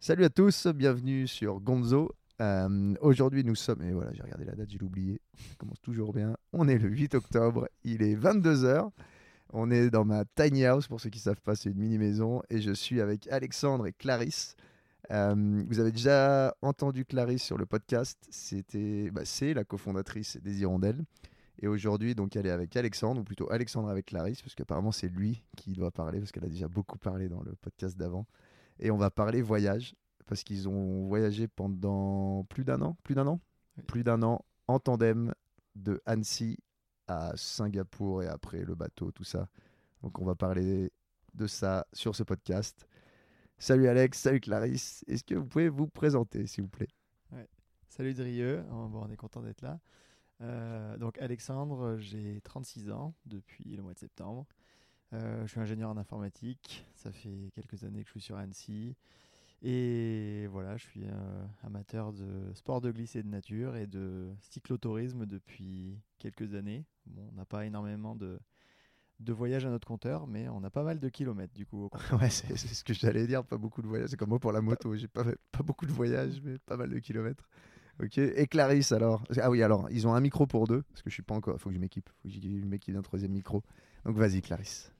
Salut à tous, bienvenue sur Gonzo. Euh, Aujourd'hui, nous sommes, et voilà, j'ai regardé la date, j'ai oublié. Ça commence toujours bien. On est le 8 octobre, il est 22h. On est dans ma tiny house, pour ceux qui ne savent pas, c'est une mini-maison. Et je suis avec Alexandre et Clarisse. Euh, vous avez déjà entendu Clarisse sur le podcast. C'était, bah, c'est la cofondatrice des Hirondelles. Et aujourd'hui, donc, elle est avec Alexandre, ou plutôt Alexandre avec Clarisse, parce qu'apparemment, c'est lui qui doit parler, parce qu'elle a déjà beaucoup parlé dans le podcast d'avant. Et on va parler voyage, parce qu'ils ont voyagé pendant plus d'un an, plus d'un an, Oui. plus d'un an en tandem de Annecy à Singapour et après le bateau, tout ça. Donc on va parler de ça sur ce podcast. Salut Alex, salut Clarisse. Est-ce que vous pouvez vous présenter, s'il vous plaît? Salut Drieux, Oh, bon, on est content d'être là. Euh, donc Alexandre, j'ai 36 ans depuis le mois de septembre. Euh, je suis ingénieur en informatique, ça fait quelques années que je suis sur Annecy. Et voilà, je suis euh, amateur de sport de glisse et de nature et de cyclotourisme depuis quelques années. Bon, on n'a pas énormément de, de voyages à notre compteur, mais on a pas mal de kilomètres du coup. Ouais, c'est ce que j'allais dire, pas beaucoup de voyages. C'est comme moi pour la moto, j'ai pas, pas beaucoup de voyages, mais pas mal de kilomètres. Ok, et Clarisse alors? Ah oui, alors, ils ont un micro pour deux, parce que je suis pas encore, faut que je m'équipe, faut que je m'équipe d'un troisième micro. Donc vas-y Clarisse.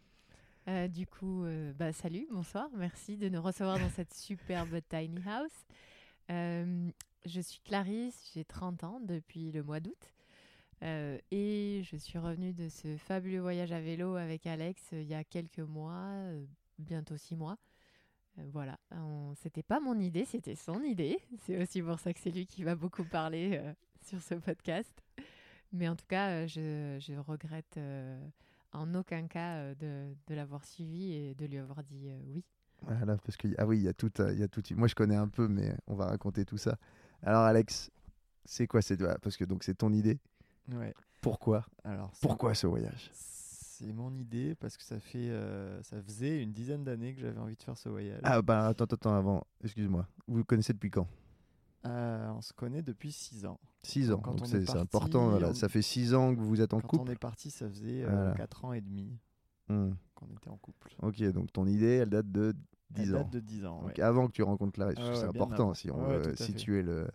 Euh, du coup, euh, bah, salut, bonsoir, merci de nous recevoir dans cette superbe tiny house. Euh, je suis Clarisse, j'ai 30 ans depuis le mois d'août et je suis revenue de ce fabuleux voyage à vélo avec Alex il y a quelques mois, bientôt six mois. Voilà, c'était pas mon idée, c'était son idée. C'est aussi pour ça que c'est lui qui va beaucoup parler sur ce podcast. Mais en tout cas, je, je regrette en aucun cas euh, de, de l'avoir suivi et de lui avoir dit euh, oui. Voilà, parce que ah oui, il y a tout, euh, il y a tout. Moi, je connais un peu, mais on va raconter tout ça. Alors, Alex, c'est quoi cette Parce que donc c'est ton idée. Ouais. Pourquoi? Alors, Pourquoi ce voyage? C'est mon idée parce que ça fait, euh, ça faisait une dizaine d'années que j'avais envie de faire ce voyage. Ah bah attends, attends, attends, avant. Excuse-moi. Vous vous connaissez depuis quand? Euh, on se connaît depuis 6 ans. 6 ans. Quand Donc on est c'est important. Voilà. on- Ça fait 6 ans que vous êtes en Quand couple. on est parti, ça faisait Voilà. 4 ans et demi Hmm. qu'on était en couple. Ok, donc ton idée, elle date de 10 Elle ans. date de 10 ans. Donc ouais. avant que tu rencontres Clarisse, Ouais, que c'est important avant. si on Ouais, veut situer le.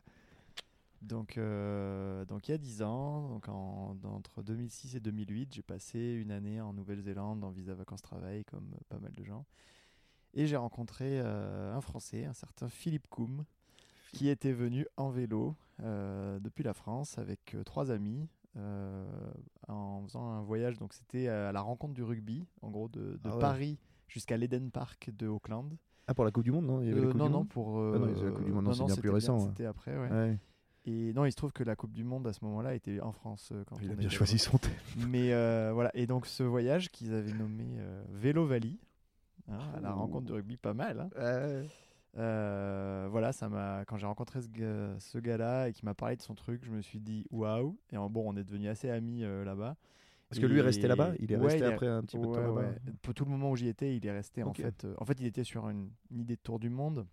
Donc, euh, donc il y a 10 ans, donc en- entre 2006 et 2008, j'ai passé une année en Nouvelle-Zélande en visa vacances-travail, comme euh, pas mal de gens. Et j'ai rencontré euh, un Français, un certain Philippe Koum, qui était venu en vélo euh, depuis la France avec euh, trois amis euh, en faisant un voyage. Donc c'était à la rencontre du rugby, en gros de, de Ah ouais. Paris jusqu'à l'Eden Park de Auckland. Ah, pour la Coupe du Monde, non? Il y avait la Coupe non, du non, Monde? pour. Ah non, la Coupe du Monde, non, c'est bien plus récent, ouais. C'était après, ouais. Ouais. Et non, il se trouve que la Coupe du Monde à ce moment-là était en France. Quand Il on a bien choisi son thème. Mais voilà, et donc ce voyage qu'ils avaient nommé Vélo Valley, hein, à la Ouh. rencontre du rugby, pas mal. hein. Euh, voilà, ça m'a quand j'ai rencontré ce, gars- ce gars-là et qu'il m'a parlé de son truc, je me suis dit waouh. Et en- bon, on est devenus assez amis euh, là-bas. Parce que lui est resté là-bas? Il est Ouais, resté il est- après un petit peu de temps là-bas? ouais. Pour tout le moment où j'y étais, il est resté en fait. euh, en fait, il était sur une, une idée de tour du monde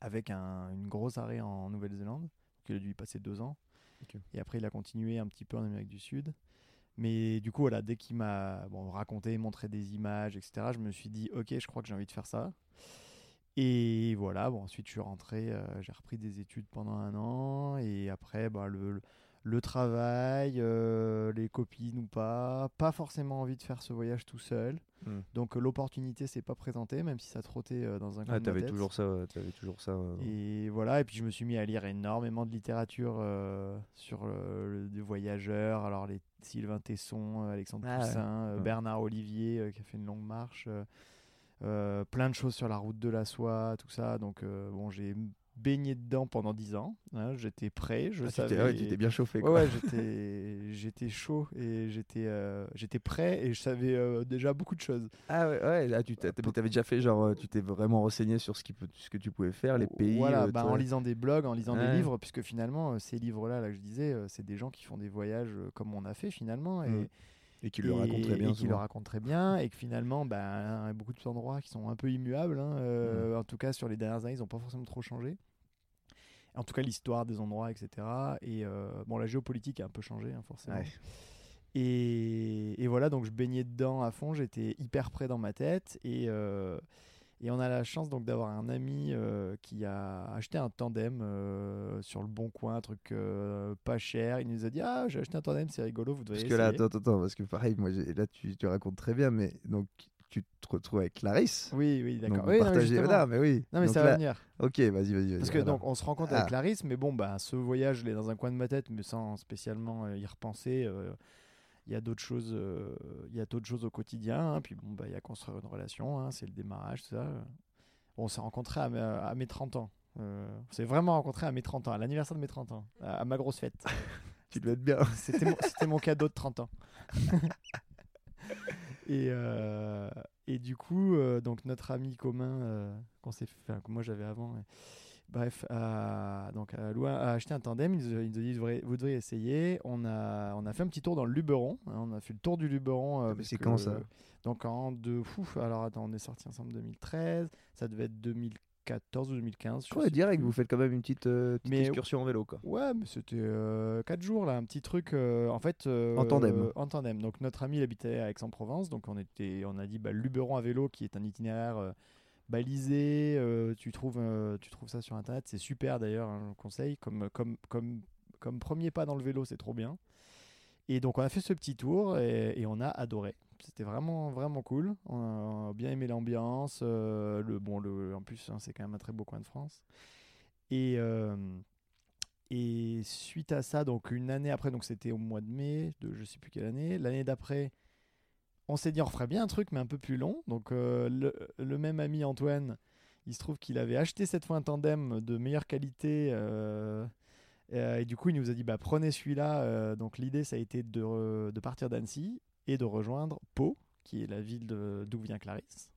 avec un, une grosse arrêt en Nouvelle-Zélande. Il a dû y passer deux ans. Et après, il a continué un petit peu en Amérique du Sud. Mais du coup, voilà, dès qu'il m'a bon, raconté, montré des images, etc., je me suis dit, ok, je crois que j'ai envie de faire ça. Et voilà, bon, ensuite je suis rentré, euh, j'ai repris des études pendant un an, et après, bah, le, le- le travail, euh, les copines ou pas, pas forcément envie de faire ce voyage tout seul. Hmm. Donc euh, l'opportunité s'est pas présentée, même si ça trottait euh, dans un coin Ah, t'avais toujours ça, ouais, t'avais toujours ça. Et voilà, et puis je me suis mis à lire énormément de littérature sur le, des voyageurs, alors les Sylvain Tesson, Alexandre Ah. Poussin, Ouais. Bernard Olivier qui a fait une longue marche, plein de choses sur la route de la soie, tout ça. Donc euh, bon, j'ai baigné dedans pendant 10 ans. hein, j'étais prêt, je ah, savais. ouais, tu t'es bien chauffé. Ouais, Quoi. ouais, j'étais, j'étais chaud et j'étais, euh, j'étais prêt et je savais euh, déjà beaucoup de choses. Ah ouais, ouais là, tu t'avais déjà fait genre, euh, tu t'es vraiment renseigné sur ce, qui peut, ce que tu pouvais faire, les pays. Voilà, euh, bah, en lisant des blogs, en lisant Ouais. des livres, puisque finalement, euh, ces livres-là, là, que je disais, euh, c'est des gens qui font des voyages euh, comme on a fait finalement. Et, Mm. Et qui le racontent très bien. et qui le racontent très bien, et que finalement, bah, il y a beaucoup d'endroits qui sont un peu immuables. hein, euh, Mm. En tout cas, sur les dernières années, ils n'ont pas forcément trop changé. En tout cas, l'histoire des endroits, etc. Et euh, bon, la géopolitique a un peu changé, hein, forcément. Ouais. Et, et voilà, donc je baignais dedans à fond, j'étais hyper près dans ma tête. Et, euh, Et on a la chance donc d'avoir un ami euh, qui a acheté un tandem euh, sur le bon coin, un truc euh, pas cher. Il nous a dit ah j'ai acheté un tandem, c'est rigolo, vous devriez Parce que là, essayer. attends, attends, parce que pareil, moi, j'ai- là, tu, tu racontes très bien, mais donc, tu te retrouves avec Clarisse. Oui oui Donc, d'accord. vous Oui, non, mais partagez. justement. Voilà, mais oui. Non mais Donc ça là- va venir. Ok, vas-y, vas-y. vas-y, Parce que alors. donc on se rencontre Ah. avec Clarisse, mais bon bah ce voyage je l'ai dans un coin de ma tête, mais sans spécialement euh, y repenser. euh, Il y a d'autres choses, euh, il y a d'autres choses au quotidien. hein. Puis bon bah il y a construire une relation, hein, c'est le démarrage, tout ça. Bon, on s'est rencontrés à, mes- à mes 30 ans. Euh, on s'est vraiment rencontrés à mes 30 ans, à l'anniversaire de mes 30 ans, à, à ma grosse fête. Tu devais être bien. C'était mon, cadeau de 30 ans. et, euh, et du coup, donc notre ami commun qu'on s'est fait, que moi j'avais avant. Bref, a, donc a, loué- a acheté un tandem. Il nous a dit vous devriez, vous devriez essayer. On a, on a fait un petit tour dans le Luberon. hein, on a fait le tour du Luberon. euh, parce c'est quand, ça? Donc en de fou. Alors attends, on est sorti ensemble en 2013. Ça devait être 2014 ou 2015. je Ouais, direct, plus. vous faites quand même une petite, euh, petite Mais- excursion en vélo, quoi. Ouais, mais c'était 4 jours là, un petit truc euh, en fait. euh, En tandem. En tandem. Donc notre ami il habitait à Aix-en-Provence, donc on était, on a dit bah, Luberon à vélo qui est un itinéraire euh, balisé. euh, tu trouves, euh, tu trouves ça sur internet, c'est super d'ailleurs, hein, je vous conseille. Comme, comme, comme, comme premier pas dans le vélo, c'est trop bien. Et donc on a fait ce petit tour et, on a adoré. C'était vraiment vraiment cool. On a bien aimé l'ambiance. euh, le bon le en plus hein, c'est quand même un très beau coin de France. Et et suite à ça, donc une année après, donc c'était au mois de mai, de je sais plus quelle année. L'année d'après, on s'est dit on referait bien un truc mais un peu plus long. Donc euh, le, le même ami Antoine, il se trouve qu'il avait acheté cette fois un tandem de meilleure qualité. euh, euh, et du coup, il nous a dit bah, prenez celui-là. Euh, donc l'idée, ça a été de, re- de partir d'Annecy et de rejoindre Pau, qui est la ville d'où vient Clarisse.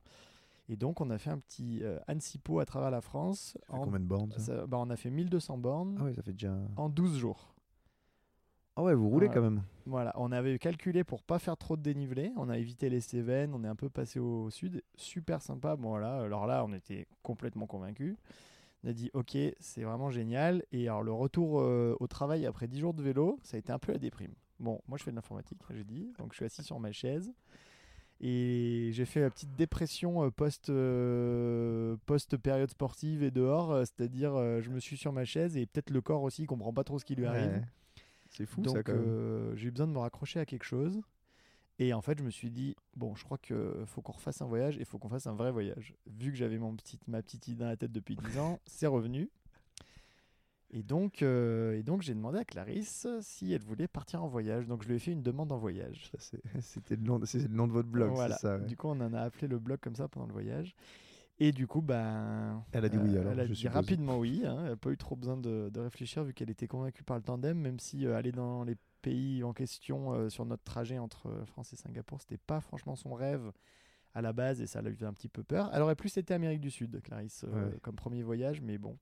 Et donc, on a fait un petit euh, Annecy-Pau à travers la France. Ça fait En- combien de bornes ça? ça- bah, on a fait 1200 bornes Ah ouais, ça fait déjà. en 12 jours. Ah ouais, vous roulez quand même. Voilà, on avait calculé pour pas faire trop de dénivelé. On a évité les Cévennes, on est un peu passé au sud. Super sympa. Bon, voilà, alors là, on était complètement convaincus. On a dit, ok, c'est vraiment génial. Et alors, le retour euh, au travail après 10 jours de vélo, ça a été un peu la déprime. Bon, moi, je fais de l'informatique, j'ai dit. Donc, je suis assis sur ma chaise. Et j'ai fait la petite dépression euh, post, euh, post-période sportive et dehors. C'est-à-dire, euh, je me suis sur ma chaise et peut-être le corps aussi, il comprend pas trop ce qui lui arrive. Ouais. C'est fou Donc ça même. euh, j'ai eu besoin de me raccrocher à quelque chose. Et en fait, je me suis dit, bon, je crois qu'il faut qu'on refasse un voyage et il faut qu'on fasse un vrai voyage. Vu que j'avais mon petit, ma petite idée dans la tête depuis 10 ans, c'est revenu. Et donc, euh, et donc j'ai demandé à Clarisse si elle voulait partir en voyage. Donc je lui ai fait une demande en voyage. C'était le, le nom de votre blog, Voilà. c'est ça. ouais. Du coup, on en a appelé le blog comme ça pendant le voyage. Et du coup, ben, Elle a dit oui, euh, alors, Elle a je dit suppose. rapidement oui. hein. Elle n'a pas eu trop besoin de, de réfléchir vu qu'elle était convaincue par le tandem, même si euh, aller dans les pays en question euh, sur notre trajet entre France et Singapour, c'était pas franchement son rêve à la base et ça lui fait un petit peu peur. Elle aurait plus été Amérique du Sud, Clarisse, euh, comme premier voyage, mais bon.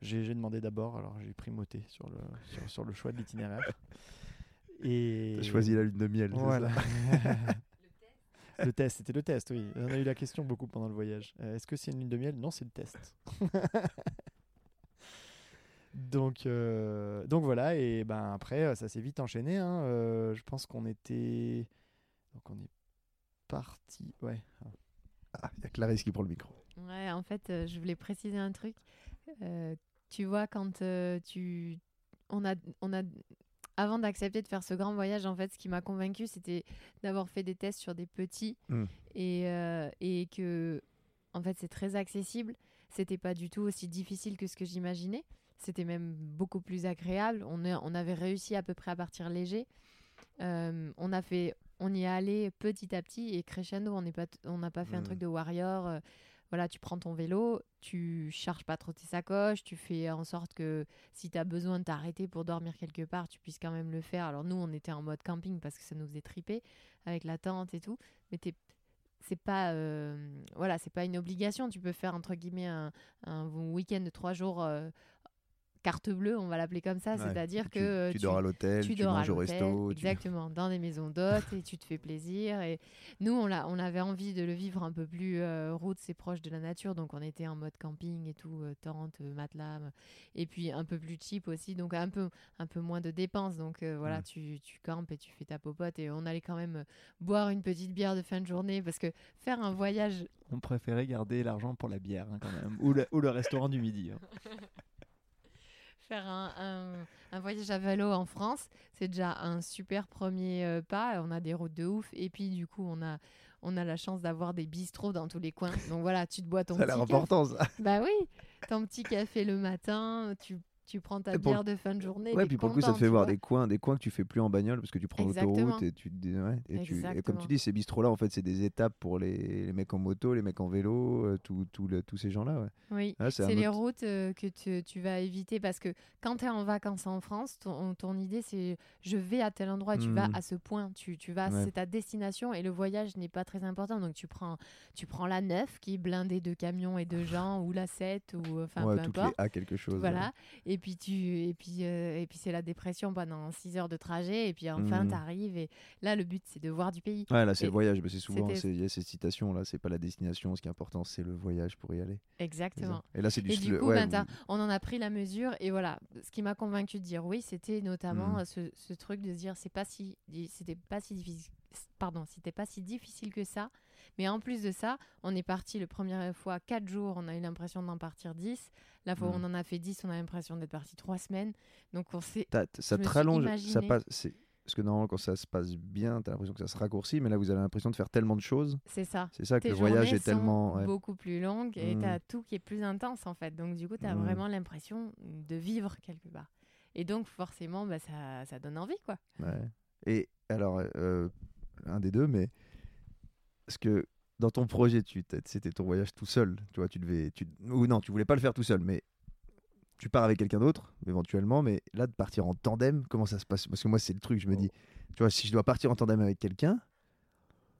J'ai demandé d'abord, alors j'ai primauté sur le, sur, sur le choix de l'itinéraire. Et T'as choisi la lune de miel. voilà. le test, c'était le test, oui. On a eu la question beaucoup pendant le voyage. Euh, Est-ce que c'est une lune de miel? Non, c'est le test. donc, euh, donc voilà, et ben après, euh, ça s'est vite enchaîné. hein. Euh, je pense qu'on était. Donc on est parti. Ouais. Ah, il y a Clarisse qui prend le micro. Ouais, en fait, euh, je voulais préciser un truc. Euh, tu vois, quand euh, tu. On a, on a... Avant d'accepter de faire ce grand voyage, en fait, ce qui m'a convaincu, c'était d'avoir fait des tests sur des petits Mm. et, euh, et que, en fait, c'est très accessible. C'était pas du tout aussi difficile que ce que j'imaginais. C'était même beaucoup plus agréable. On, est- on avait réussi à peu près à partir léger. Euh, on a fait, on y est allé petit à petit et crescendo. On n'a pas fait un Mm. truc de warrior. Tu prends ton vélo, tu charges pas trop tes sacoches, tu fais en sorte que si tu as besoin de t'arrêter pour dormir quelque part, tu puisses quand même le faire. Alors nous, on était en mode camping parce que ça nous faisait triper avec la tente et tout, mais t'es c'est pas euh, voilà c'est pas une obligation tu peux faire entre guillemets un, un week-end de trois jours euh, carte bleue, on va l'appeler comme ça, Ouais. c'est-à-dire Tu- que euh, tu, dors à l'hôtel, tu, dors à manges au resto. tu- exactement, dans des maisons d'hôtes et tu te fais plaisir. Et nous, on, l'a- on avait envie de le vivre un peu plus euh, route, c'est proche de la nature, donc on était en mode camping et tout, euh, tente, euh, matelas, et puis un peu plus cheap aussi, donc un peu, un peu moins de dépenses. Donc euh, voilà, tu, tu campes et tu fais ta popote et on allait quand même boire une petite bière de fin de journée parce que faire un voyage, On préférait garder l'argent pour la bière hein, quand même, ou le, ou le restaurant du midi. hein. faire un, un- un voyage à vélo en France, c'est déjà un super premier euh, pas. On a des routes de ouf et puis du coup on a on a la chance d'avoir des bistrots dans tous les coins. Donc voilà, tu te bois ton Ça a petit l'air café. important, ça. Bah oui, ton petit café le matin, tu, tu prends ta pour bière de fin de journée. Ouais, puis pour le coup, ça te fait voir des coins, des coins que tu fais plus en bagnole parce que tu prends l'autoroute et tu, ouais, et, tu- et comme tu dis, ces bistrots-là, en fait, c'est des étapes pour les, les mecs en moto, les mecs en vélo, euh, tout- tout le- tous ces gens-là. Ouais. Oui, Ouais, c'est les autre- routes euh, que tu, tu vas éviter parce que quand tu es en vacances en France, ton, ton idée c'est je vais à tel endroit, tu vas Mhm. à ce point, tu, tu vas, Ouais. c'est ta destination et le voyage n'est pas très important. Donc tu prends, tu prends la 9 qui est blindée de camions et de gens ou la 7 ou euh, enfin ouais, peu importe. A quelque chose. Voilà, et puis tu et puis euh, et puis c'est la dépression pendant 6 heures de trajet et puis enfin Mhm. tu arrives et là le but c'est de voir du pays. Ouais, là, c'est le voyage. mais c'est souvent, il y a ces citations là, c'est pas la destination. Ce qui est important, c'est le voyage pour y aller. Exactement. Et là, c'est du, Et du coup, ouais, ben, vous- on en a pris la mesure et voilà. Ce qui m'a convaincu de dire oui, c'était notamment Mhm. euh, ce, ce truc de se dire c'est pas si c'était pas si difficile. Pardon, c'était pas si difficile que ça. Mais en plus de ça, on est parti le première fois 4 jours, on a eu l'impression d'en partir 10. La fois où Mhm. on en a fait 10, on a l'impression d'être parti 3 semaines. Donc on s'est t'as- ça te rallonge, ça passe. Parce que normalement, quand ça se passe bien, t'as l'impression que ça se raccourcit, mais là, vous avez l'impression de faire tellement de choses. c'est ça. C'est ça que Tes le voyage est tellement. ouais. beaucoup plus longues et Mhm. tu as tout qui est plus intense en fait. Donc du coup, tu as Mhm. vraiment l'impression de vivre quelque part. Et donc forcément, bah, ça, ça donne envie quoi. Ouais. Et alors, euh, un des deux, mais parce que dans ton projet, tu c'était ton voyage tout seul. Tu vois, tu devais, tu, ou non, tu voulais pas le faire tout seul, mais tu pars avec quelqu'un d'autre éventuellement. Mais là, de partir en tandem, comment ça se passe? Parce que moi, c'est le truc. Je me dis, tu vois, si je dois partir en tandem avec quelqu'un.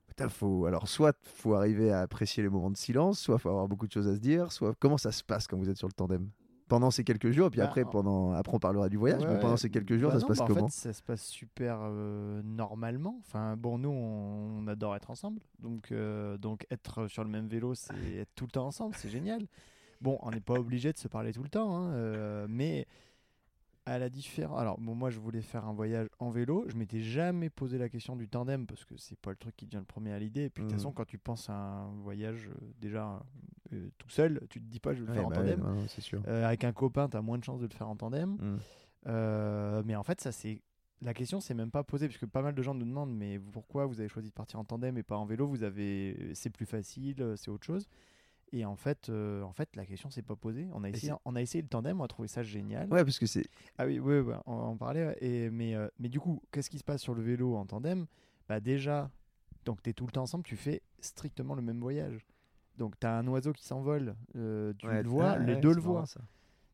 putain, Faut, alors, soit faut arriver à apprécier les moments de silence, soit faut avoir beaucoup de choses à se dire, soit comment ça se passe quand vous êtes sur le tandem? Pendant ces quelques jours, et puis Bah, après, en- pendant, après on parlera du voyage, mais Ouais, pendant ces quelques jours, bah ça se passe bah en comment fait, ça se passe super euh, normalement. Enfin, bon, nous, on, on adore être ensemble. Donc, euh, donc, être sur le même vélo, c'est être tout le temps ensemble. C'est génial. Bon, on n'est pas obligé de se parler tout le temps. hein, euh, mais à la différence. Alors, bon, moi, je voulais faire un voyage en vélo. Je m'étais jamais posé la question du tandem parce que c'est pas le truc qui te vient le premier à l'idée. Et puis, de toute Mhm. façon, quand tu penses à un voyage euh, déjà euh, tout seul, tu te dis pas, je vais le Ouais, faire en bah tandem. sûr. Euh, avec un copain, tu as moins de chances de le faire en tandem. Mm. Euh, mais en fait, ça c'est la question c'est même pas posée puisque pas mal de gens nous demandent mais pourquoi vous avez choisi de partir en tandem et pas en vélo? Vous avez c'est plus facile, euh, c'est autre chose. Et en fait, euh, en fait, la question s'est pas posée. On a essayé, on a essayé le tandem, on a trouvé ça génial. Ouais, parce que c'est. Ah oui, oui, oui, on en parlait. ouais. Et mais euh, mais du coup, qu'est-ce qui se passe sur le vélo en tandem? Bah déjà, donc tu es tout le temps ensemble, tu fais strictement le même voyage. Donc tu as un oiseau qui s'envole, euh, tu Ouais, le vois, les ouais, deux le voient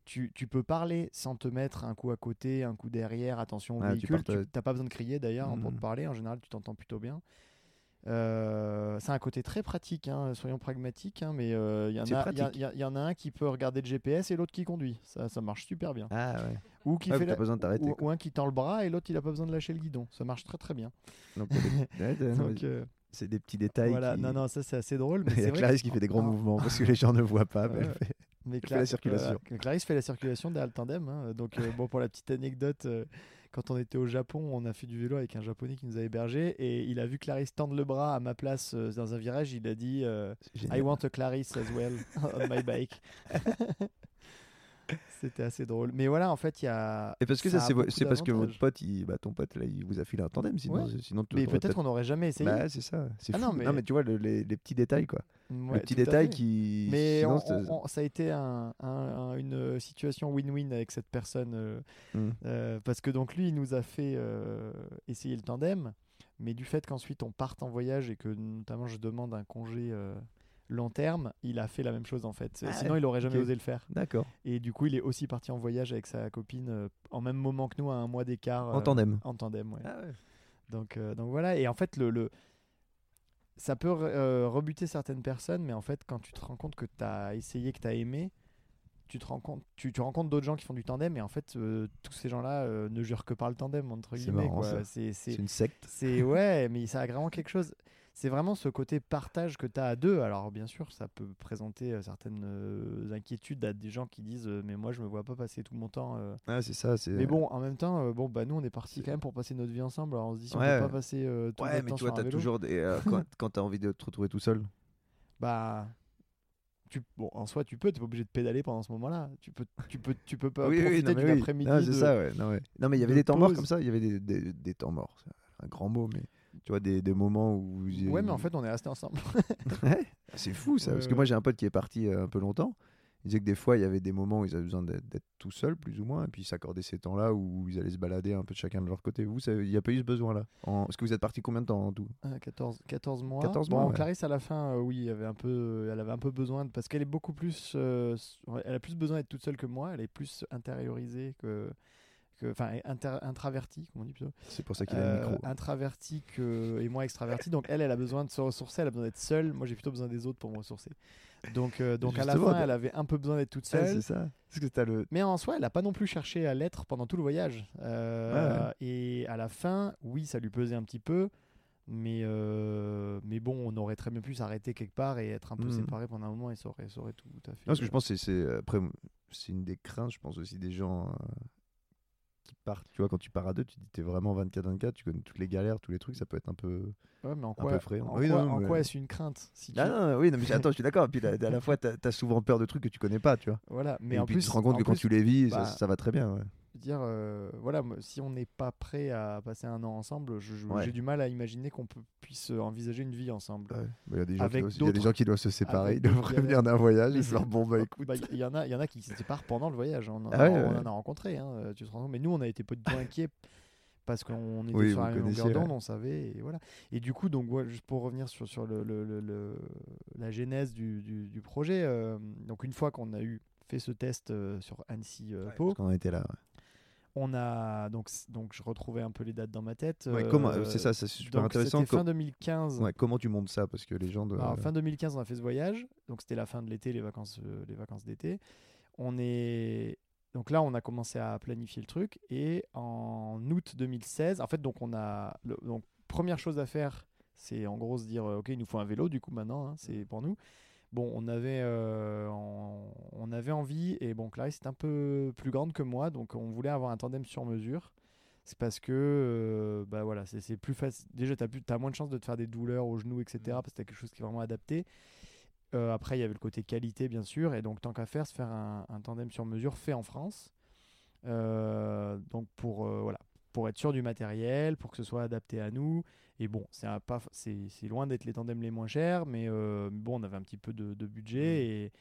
tu, tu peux parler sans te mettre un coup à côté, un coup derrière, attention au véhicule. Tu n'as pas besoin de crier d'ailleurs hein, pour te Mhm. parler. En général, tu t'entends plutôt bien. Euh, c'est un côté très pratique, hein, soyons pragmatiques, hein, mais euh, il y, en C'est a- il y, y il y en a un qui peut regarder le GPS et l'autre qui conduit. Ça, ça marche super bien. Ah ouais. Ou, qui Ouais, fait la- ou, un qui tend le bras et l'autre il a pas besoin de lâcher le guidon. Ça marche très très bien. Donc, y Donc, euh, c'est des petits détails. voilà, qui- non, non, ça c'est assez drôle. Mais Il y a Clarisse que- qui fait des grands en- mouvements parce que les gens ne voient pas. mais elle fait- Mais fait la Cla- circulation. voilà, Clarisse fait la circulation derrière le tandem. hein. Donc, euh, bon, pour la petite anecdote, euh, quand on était au Japon, on a fait du vélo avec un japonais qui nous a hébergés et il a vu Clarisse tendre le bras à ma place euh, dans un virage. Il a dit euh. I want a Clarisse as well on my bike. C'était assez drôle. Mais voilà, en fait, il y a. Et parce que ça, c'est parce que votre pote, il, bah, ton pote, là, il vous a filé un tandem, sinon, Ouais. sinon tu Mais peut-être qu'on n'aurait jamais essayé. Bah, c'est ça. C'est Ah non, non, mais- tu vois, le- les, les petits détails, quoi. Ouais, les petits détails qui. Mais sinon, on- on- ça a été un- un- un- une situation win-win avec cette personne. euh. Euh, parce que donc lui, il nous a fait euh, essayer le tandem, mais du fait qu'ensuite on parte en voyage et que notamment je demande un congé euh, long terme, il a fait la même chose en fait. Ah Sinon, il aurait jamais osé le faire. D'accord. Et du coup, il est aussi parti en voyage avec sa copine euh, en même moment que nous, à un mois d'écart. En euh, tandem. En tandem, ouais. Ah ouais. Donc, euh, donc voilà. Et en fait, le, le- ça peut rebuter certaines personnes, mais en fait, quand tu te rends compte que tu as essayé, que tu as aimé, tu te rends compte, tu, tu rencontres d'autres gens qui font du tandem, et en fait, euh, tous ces gens-là euh, ne jurent que par le tandem, entre guillemets. c'est, une secte. c'est- ouais, mais ça a vraiment quelque chose. C'est vraiment ce côté partage que tu as à deux. Alors, bien sûr, ça peut présenter euh, certaines euh, inquiétudes à des gens qui disent euh, Mais moi, je me vois pas passer tout mon temps. Ah, c'est ça. Mais bon, en même temps, bon, bah, nous, on est partis quand même pour passer notre vie ensemble. Alors, on se dit Si Ouais, on peut ouais. pas passer euh, tout Ouais, notre mais temps tu vois, sur un t'as vélo, toujours des. euh, quand quand t'as envie de te retrouver tout seul. bah. Tu, bon, en soi, tu peux, t'es pas obligé de pédaler pendant ce moment-là. Tu peux, tu peux, tu peux pas oui, oui, profiter d'une oui. après-midi. Non, c'est de- ça, ouais. Non, ouais. Non, mais il y avait de des temps morts comme ça. Il y avait des, des, des temps morts. C'est un grand mot, mais tu vois, des, des moments où. vous- Ouais, mais en fait, on est restés ensemble. Ouais, c'est fou ça. Ouais, parce que moi, j'ai un pote qui est parti euh, un peu longtemps. Il disait que des fois, il y avait des moments où ils avaient besoin d'être tout seuls, plus ou moins, et puis ils s'accordaient ces temps-là où ils allaient se balader un peu de chacun de leur côté. Vous, il n'y a pas eu ce besoin-là En- Parce que vous êtes parti combien de temps en tout? Ah, 14, 14 mois. 14 Bon, mois, ouais. Clarisse, à la fin, euh, oui, elle avait un peu, elle avait un peu besoin, de, parce qu'elle est beaucoup plus. euh, elle a plus besoin d'être toute seule que moi. Elle est plus intériorisée que. Que- Enfin, intravertie, comme on dit plutôt. C'est pour ça qu'il a le Euh, micro. intravertie que, et moi extravertie. Donc, elle, elle a besoin de se ressourcer, elle a besoin d'être seule. Moi, j'ai plutôt besoin des autres pour me ressourcer. Donc, euh, donc à la fin, elle avait un peu besoin d'être toute seule. c'est ça. Parce que t'as le. Mais en soi, elle n'a pas non plus cherché à l'être pendant tout le voyage. Euh, Ouais, Et à la fin, oui, ça lui pesait un petit peu. Mais, euh, mais bon, on aurait très bien pu s'arrêter quelque part et être un peu Mhm. séparés pendant un moment et ça aurait, ça aurait tout à fait. Non, parce que je pense que c'est- une des craintes, je pense aussi, des gens qui partent. Tu vois, quand tu pars à deux, tu dis, t'es vraiment 24-24, tu connais toutes les galères, tous les trucs, ça peut être un peu. Ouais, mais en peu quoi, effrayant. en Oui, quoi, mais- est-ce une crainte si tu- Ah non, oui, non, mais attends, je suis d'accord. Et puis à, la fois, t'as as souvent peur de trucs que tu connais pas, tu vois. Voilà, mais et en puis plus, tu te rends compte que quand tu les vis, ça, bah, ça va très bien. ouais. Veux dire, euh, voilà, si on n'est pas prêt à passer un an ensemble, j'ai Ouais. du mal à imaginer qu'on puisse envisager une vie ensemble. Ouais. Il y a des gens qui doivent- il y a des d'autres- gens qui doivent se séparer, ils doivent revenir d'un voyage faire c'est- bon bah écoute. Bah, Il y, en a, y en a qui se séparent pendant le voyage. On en, Ah ouais, a, on ouais. en a rencontré, hein, euh, tu te rends compte. Mais nous, on a été pas du tout inquiets parce qu'on était Oui, sur la longueur d'onde, ouais. on savait. Et, voilà. et du coup, donc, ouais, juste pour revenir sur, sur le, le- le- le- la genèse du, du- du projet, euh, donc une fois qu'on a eu fait ce test euh, sur Annecy euh, Pau, Parce qu'on était là. On a donc, donc je retrouvais un peu les dates dans ma tête. Ouais, euh, comment- c'est ça, c'est super intéressant. Fin Com- 2015. ouais, comment tu montes ça Parce que les gens doivent. Alors, fin 2015, on a fait ce voyage. Donc, c'était la fin de l'été, les vacances, euh, les vacances d'été. On est. Donc là, on a commencé à planifier le truc. Et en août 2016, en fait, donc on a. le- donc, première chose à faire, c'est en gros se dire euh, Ok, il nous faut un vélo, du coup, maintenant, hein, c'est pour nous. Bon, on avait, euh, on, on avait envie, et bon, Clarisse est un peu plus grande que moi, donc on voulait avoir un tandem sur mesure. C'est parce que, euh, bah voilà, c'est plus facile. Déjà, tu as, as moins de chances de te faire des douleurs aux genoux, etc. Parce que tu quelque chose qui est vraiment adapté. Euh, après, il y avait le côté qualité, bien sûr. Et donc, tant qu'à faire, se faire un, un tandem sur mesure fait en France. Donc, pour, voilà, pour être sûr du matériel, pour que ce soit adapté à nous. Et bon, c'est pas- c'est loin d'être les tandems les moins chers, mais euh, bon, on avait un petit peu de, de budget et,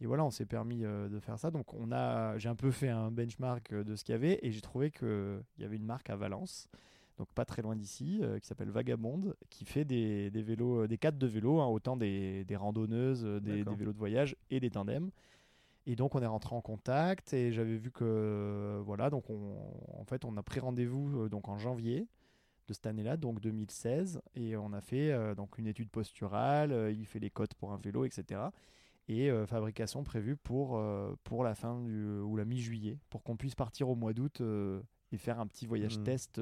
et voilà, on s'est permis euh, de faire ça. Donc, on a, j'ai un peu fait un benchmark euh, de ce qu'il y avait et j'ai trouvé qu'il y avait une marque à Valence, donc pas très loin d'ici, euh, qui s'appelle Vagabond, qui fait des, des vélos, des cadres de vélos, hein, autant des, des randonneuses, des, des vélos de voyage et des tandems. Et donc on est rentré en contact et j'avais vu que euh, voilà donc on, en fait on a pris rendez-vous euh, donc en janvier de cette année-là donc 2016 et on a fait euh, donc une étude posturale, il fait les cotes pour un vélo etc et euh, fabrication prévue pour euh, pour la fin du ou la mi-juillet pour qu'on puisse partir au mois d'août euh, et faire un petit voyage Mhm. test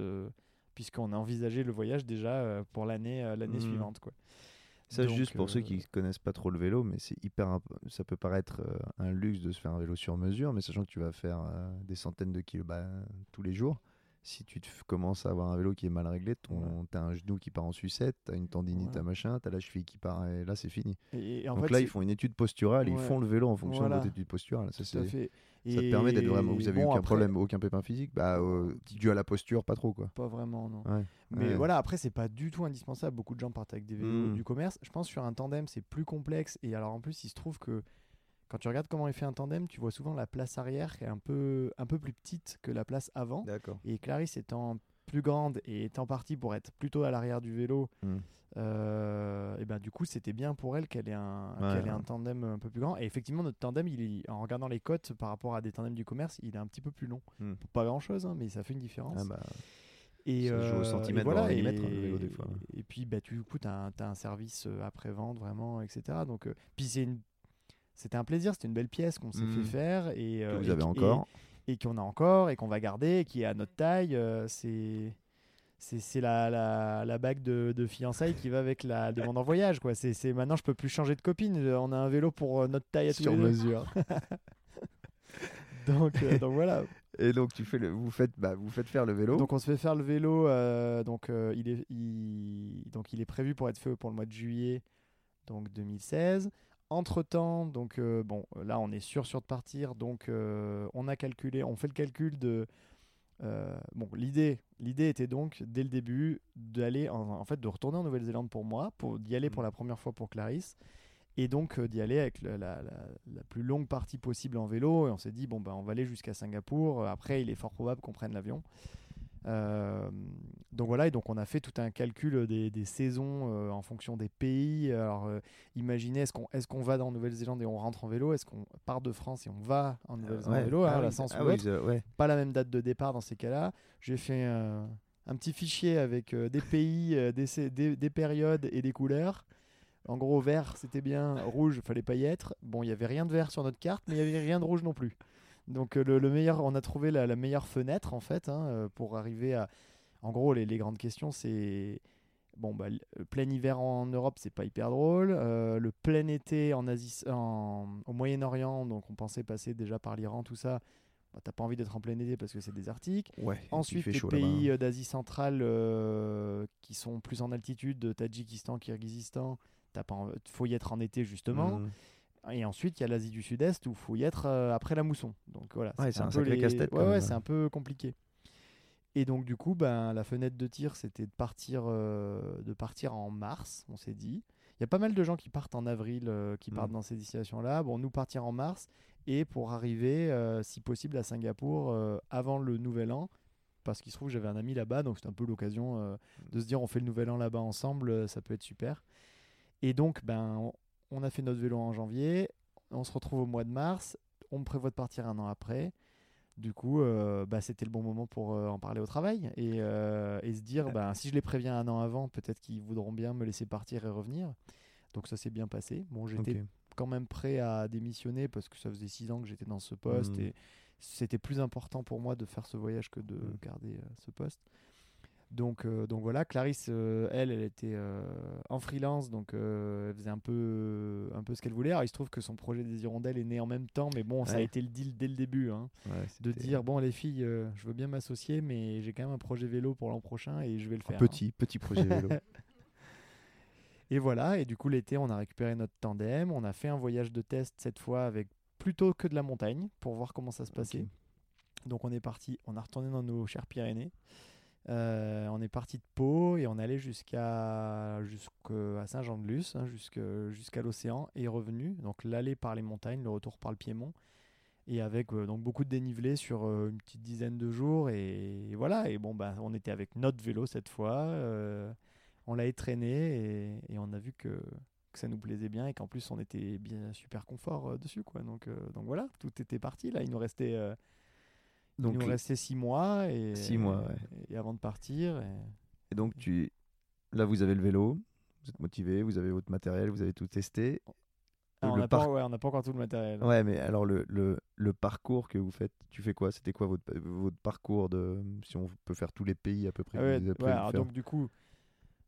puisqu'on a envisagé le voyage déjà pour l'année l'année Mhm. suivante quoi. Ça, Donc, juste pour ceux euh, qui connaissent pas trop le vélo, mais c'est hyper. imp- Ça peut paraître euh, un luxe de se faire un vélo sur mesure, mais sachant que tu vas faire euh, des centaines de kilomètres tous les jours, si tu te commences à avoir un vélo qui est mal réglé, ton, t'as un genou qui part en sucette, t'as une tendinite, Voilà. t'as machin, t'as la cheville qui part, et là c'est fini. Et, et en Donc fait, là, ils font une étude posturale, ils font le vélo en fonction Voilà. de votre étude posturale. Ça, c'est- fait. ça te permet d'être vraiment. Vous avez bon, aucun après, problème, aucun pépin physique bah, euh, Dû à la posture, pas trop quoi. Pas vraiment non. Ouais. Mais Ouais. voilà, après, c'est pas du tout indispensable. Beaucoup de gens partent avec des vélos Mm. du commerce. Je pense sur un tandem, c'est plus complexe. Et alors, en plus, il se trouve que quand tu regardes comment est fait un tandem, tu vois souvent la place arrière qui est un peu, un peu plus petite que la place avant. D'accord. Et Clarisse étant plus grande et étant partie pour être plutôt à l'arrière du vélo, Mm. euh, et ben du coup, c'était bien pour elle qu'elle ait, un, Ouais, qu'elle ait ouais. un tandem un peu plus grand. Et effectivement, notre tandem, il est, en regardant les cotes par rapport à des tandems du commerce, il est un petit peu plus long. Mm. Pour pas grand chose, mais ça fait une différence. Ah bah, Et, euh, et voilà, et, hein, le vélo, des fois. et puis, bah, tu, du coup, tu as, un service euh, après-vente, vraiment, etc. Donc, euh, puis c'est une... c'était un plaisir, c'était une belle pièce qu'on s'est fait faire et Que euh, vous et avez encore. et, et qu'on a encore et qu'on va garder et qui est à notre taille. euh, c'est c'est la, la, la bague de, de fiançailles qui va avec la demande en voyage quoi. C'est maintenant je peux plus changer de copine. On a un vélo pour euh, notre taille à tous Sur les mesure. Donc euh, donc voilà. Et donc tu fais le, vous faites, bah, vous faites faire le vélo. Donc on se fait faire le vélo. euh, donc euh, il est il, donc il est prévu pour être fait pour le mois de juillet donc 2016. Entre temps donc euh, bon là on est sûr sûr de partir. Donc euh, on a calculé on fait le calcul de euh, bon l'idée l'idée était donc dès le début d'aller en, en fait de retourner en Nouvelle-Zélande pour moi pour d'y aller pour Mhm. la première fois pour Clarisse et donc euh, d'y aller avec le- la, la- la plus longue partie possible en vélo. Et on s'est dit bon ben on va aller jusqu'à Singapour. Après il est fort probable qu'on prenne l'avion Euh, donc voilà et donc on a fait tout un calcul des, des saisons euh, en fonction des pays alors euh, imaginez est-ce qu'on est-ce qu'on va dans Nouvelle-Zélande et on rentre en vélo? Est-ce qu'on part de France et on va en Nouvelle-Zélande en Ouais. vélo hein, Ah la sens ah ou oui, l'autre. je- ouais. pas la même date de départ dans ces cas-là j'ai fait un petit fichier avec des pays des, sé- des, des périodes et des couleurs en gros, vert, c'était bien. Rouge, fallait pas y être. Bon, il y avait rien de vert sur notre carte, mais il y avait rien de rouge non plus. Donc euh, le, le meilleur, on a trouvé la, la meilleure fenêtre en fait hein, euh, pour arriver à. En gros, les, les grandes questions, c'est bon, bah, le plein hiver en Europe, c'est pas hyper drôle. Euh, le plein été en Asie, en, au Moyen-Orient, donc on pensait passer déjà par l'Iran, tout ça. Bah, T'as pas envie d'être en plein été parce que c'est désertique. Ouais, Ensuite, les pays hein. euh, d'Asie centrale euh, qui sont plus en altitude, de Tadjikistan, Kirghizistan, t'as pas, faut y être en été justement. Mhm. Et ensuite, il y a l'Asie du Sud-Est où faut y être euh, après la mousson. Donc voilà, Ouais, c'est un peu sacré les- casse-tête, Ouais, c'est un peu compliqué. Et donc du coup, ben, la fenêtre de tir, c'était de partir, euh, de partir en mars, on s'est dit. Il y a pas mal de gens qui partent en avril, euh, qui partent Mhm. dans ces destinations-là. Bon, nous partir en mars et pour arriver, si possible, à Singapour avant le Nouvel An, parce qu'il se trouve que j'avais un ami là-bas, donc c'était un peu l'occasion euh, de se dire on fait le Nouvel An là-bas ensemble, ça peut être super. Et donc, ben, on, a fait notre vélo en janvier, on se retrouve au mois de mars, on prévoit de partir un an après. Du coup, euh, bah, c'était le bon moment pour euh, en parler au travail et, euh, et se dire, ben, si je les préviens un an avant, peut-être qu'ils voudront bien me laisser partir et revenir. Donc ça s'est bien passé. Bon, j'étais quand même prêt à démissionner parce que ça faisait six ans que j'étais dans ce poste Mhm. et c'était plus important pour moi de faire ce voyage que de Mhm. garder ce poste. Donc, euh, donc voilà, Clarisse, euh, elle, elle était euh, en freelance, donc elle faisait un peu, un peu ce qu'elle voulait. Alors, il se trouve que son projet des hirondelles est né en même temps, mais bon, ça a été le deal dès le début. hein, Ouais, de dire, bon, les filles, je veux bien m'associer, mais j'ai quand même un projet vélo pour l'an prochain et je vais le un faire. hein. petit, petit projet vélo. Et voilà, et du coup l'été on a récupéré notre tandem, on a fait un voyage de test cette fois avec plutôt que de la montagne pour voir comment ça se passait. Donc on est parti, on a retourné dans nos chères Pyrénées. Euh, on est parti de Pau et on allait jusqu'à jusqu'à Saint-Jean-de-Luz, hein, jusqu'à l'océan et revenu. Donc l'aller par les montagnes, le retour par le Piémont. Et avec euh, donc beaucoup de dénivelé sur euh, une petite dizaine de jours. Et, voilà, et bon, bah, on était avec notre vélo cette fois. on l'a étraîné et, on a vu que, ça nous plaisait bien et qu'en plus on était bien super confort dessus. Quoi. Donc, voilà, tout était parti. Là, il nous restait, Donc, il nous restait six mois. Et, Six mois, ouais. et avant de partir. et- et donc tu, là vous avez le vélo, vous êtes motivé, vous avez votre matériel, vous avez tout testé. Ah, on n'a pas, ouais, encore tout le matériel. Ouais, mais alors le, le, le parcours que vous faites, tu fais quoi? C'était quoi votre, votre parcours de si on peut faire tous les pays à peu près Ah ouais, ouais, alors donc du coup,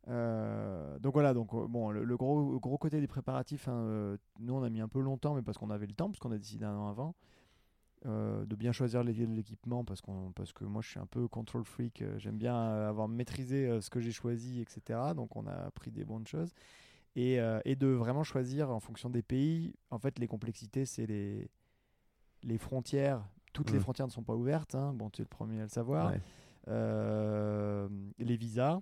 euh, donc voilà, donc euh, bon, le, le gros gros côté des préparatifs, hein, euh, nous on a mis un peu longtemps, mais parce qu'on avait le temps, parce qu'on a décidé un an avant, euh, de bien choisir les- l'équipement, parce qu'on parce que moi je suis un peu control freak, euh, j'aime bien euh, avoir maîtrisé ce que j'ai choisi, etc. Donc on a pris des bonnes choses. Et, euh, et de vraiment choisir en fonction des pays. En fait, les complexités, c'est les, les frontières. Toutes les Mm. frontières ne sont pas ouvertes. hein. Bon, tu es le premier à le savoir. Ouais. Euh, les visas.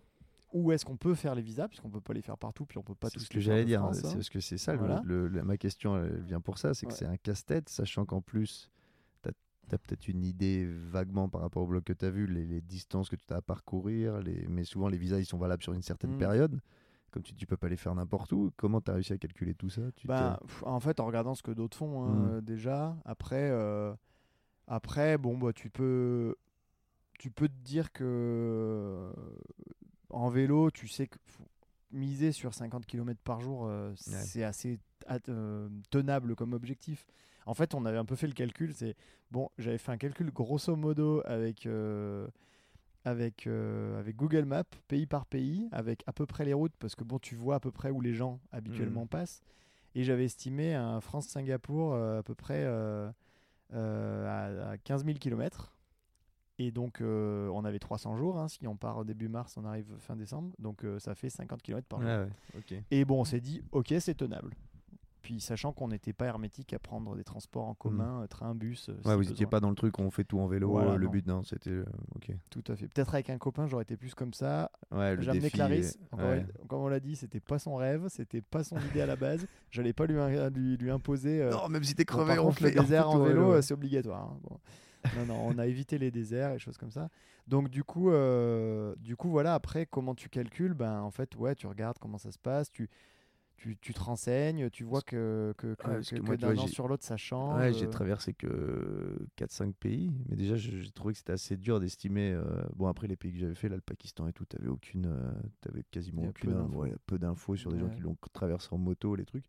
Où est-ce qu'on peut faire les visas? Puisqu'on peut pas les faire partout, puis on peut pas C'est tous ce que j'allais dire, c'est hein. parce que c'est ça, le- Voilà. le- le- ma question elle vient pour ça, c'est que Ouais. c'est un casse-tête, sachant qu'en plus, tu as, peut-être une idée vaguement par rapport au blog que tu as vu, les, les distances que tu as à parcourir, les, mais souvent les visas ils sont valables sur une certaine Mm. période. Comme tu dis, tu peux pas les faire n'importe où. Comment tu as réussi à calculer tout ça? Tu Ben, pff, en fait, en regardant ce que d'autres font hein, Mm. euh, déjà, après, euh, après, bon, bah, tu peux, tu peux te dire que euh, en vélo, tu sais que miser sur 50 km par jour, euh, c'est assez, euh, tenable comme objectif. En fait, on avait un peu fait le calcul. C'est bon, j'avais fait un calcul grosso modo avec euh, avec euh, avec Google Maps, pays par pays, avec à peu près les routes, parce que bon, tu vois à peu près où les gens habituellement passent. Et j'avais estimé un France-Singapour euh, à peu près euh, à, à 15 000 km. Et donc, on avait 300 jours. hein. Si on part au début mars, on arrive fin décembre. Donc, ça fait 50 km par jour. Ouais, ok. Et bon, on s'est dit, ok, c'est tenable. Puis, sachant qu'on n'était pas hermétique à prendre des transports en commun, euh, train, bus. euh, Ouais, vous besoin. étiez pas dans le truc où on fait tout en vélo. Voilà, euh, le non. but, non, c'était. ok. Tout à fait. Peut-être avec un copain, j'aurais été plus comme ça. Ouais, le J'ai amené défi Clarisse. Encore ouais. Comme on l'a dit, c'était pas son rêve, c'était pas son idée à la base. J'allais pas lui, lui, lui imposer. euh, Non, même si t'es Bon, crevé, par on le fait on désert en vélo, ouais. c'est obligatoire. hein. Bon. Non, non, on a évité les déserts et choses comme ça. Donc du coup, euh, du coup, voilà. Après, comment tu calcules? Ben, en fait, ouais, tu regardes comment ça se passe, tu, tu, tu te renseignes, tu vois que, que, d'un an sur l'autre, ça change. Ouais, j'ai euh, traversé que 4-5 pays, mais déjà j'ai trouvé que c'était assez dur d'estimer. euh, Bon, après les pays que j'avais fait, là, le Pakistan et tout, t'avais aucune, euh, t'avais quasiment aucune, peu in- d'infos. ouais, sur des gens qui l'ont traversé en moto, les trucs.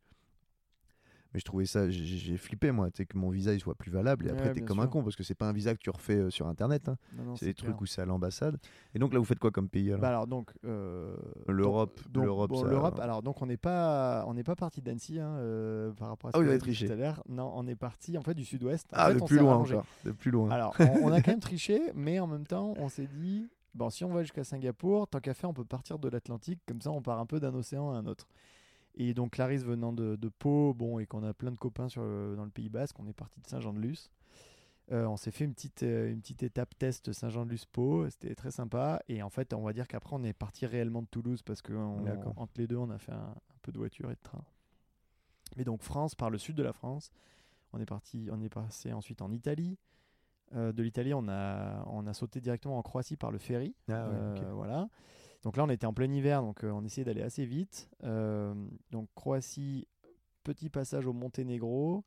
Mais je trouvais ça, j'ai- flippé moi, tu sais, que mon visa il soit plus valable. Et après, Ouais, t'es comme un con parce que c'est pas un visa que tu refais euh, sur internet. hein. C'est des clair. trucs où c'est à l'ambassade. Et donc là, vous faites quoi comme pays alors? Bah alors donc euh, L'Europe, donc- l'Europe, bon, ça- l'Europe. Alors donc on n'est pas on n'est pas parti d'Annecy hein, euh, par rapport à ce a dit triché. tout à l'heure. Non, on est parti en fait du sud-ouest. Ah, fait, de plus loin encore. De plus loin. Alors, on, on a quand même triché, mais en même temps, on s'est dit, bon, si on va jusqu'à Singapour, tant qu'à faire, on peut partir de l'Atlantique, comme ça, on part un peu d'un océan à un autre. Et donc, Clarisse venant de, de Pau, bon, et qu'on a plein de copains sur le- dans le Pays Basque, on est parti de Saint-Jean-de-Luz. Euh, on s'est fait une petite, euh, une petite étape test Saint-Jean-de-Luz-Pau, c'était très sympa. Et en fait, on va dire qu'après, on est parti réellement de Toulouse parce que on- D'accord. entre les deux, on a fait un, un peu de voiture et de train. Mais donc, France, par le sud de la France, on est parti, on est passé ensuite en Italie. Euh, de l'Italie, on a, on a sauté directement en Croatie par le ferry. Ah ouais. Voilà. Donc là, on était en plein hiver, donc euh, on essayait d'aller assez vite. Euh, donc Croatie, petit passage au Monténégro.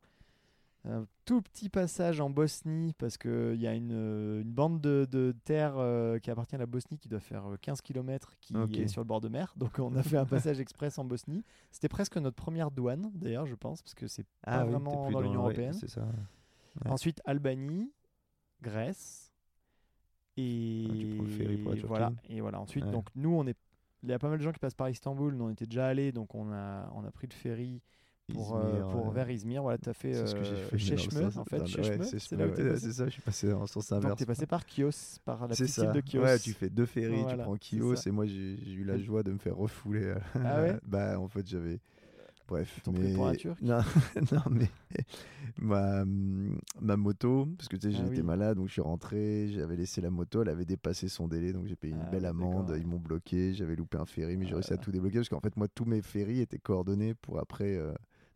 Un tout petit passage en Bosnie parce qu'il y a une, euh, une bande de, de terre euh, qui appartient à la Bosnie qui doit faire euh, 15 km qui est sur le bord de mer. Donc on a fait un passage express en Bosnie. C'était presque notre première douane d'ailleurs, je pense, parce que c'est Ah pas oui, vraiment dans l'Union ouais, européenne. C'est ça. Ouais. Ensuite, Albanie, Grèce. Et Ah, tu prends le ferry pour la Turquie. voilà. Et voilà. Ensuite, Ouais. donc nous, on est. Il y a pas mal de gens qui passent par Istanbul. Nous, on était déjà allés, donc on a, on a pris le ferry pour, euh, Izmir, pour vers Izmir. Voilà, tu as fait ce que euh, fait. Cheshme, en fait. ouais, c'est ouais, ça, je suis passé en sens Donc, inverse. tu es passé par Chios, par la petite ça. île de Chios. Ouais, tu fais deux ferries, Voilà, tu prends ça. et moi j'ai eu la joie de me faire refouler. Ah Bah en fait j'avais. Bref. Mais... pour non, non, mais ma, ma moto, parce que tu sais, Ah j'étais oui. malade, donc je suis rentré, j'avais laissé la moto, elle avait dépassé son délai, donc j'ai payé une Ah belle amende, ils m'ont bloqué, j'avais loupé un ferry, mais j'ai Ah réussi à là. tout débloquer, parce qu'en fait, moi, tous mes ferries étaient coordonnés pour après, euh,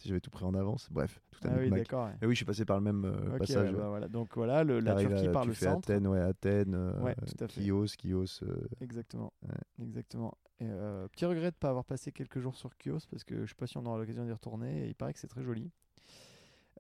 j'avais tout pris en avance. Bref, tout un Ah oui, d'accord. ouais. Et oui, je suis passé par le même euh, passage. ouais, bah voilà. Donc voilà, le- la Turquie à- par tu le fais centre. Athènes, ouais, Athènes, euh, Ouais, tout à fait. Chios, Chios. euh, Exactement. Exactement. Et, euh, petit regret de ne pas avoir passé quelques jours sur Chios parce que je sais pas si on aura l'occasion d'y retourner. Et il paraît que c'est très joli.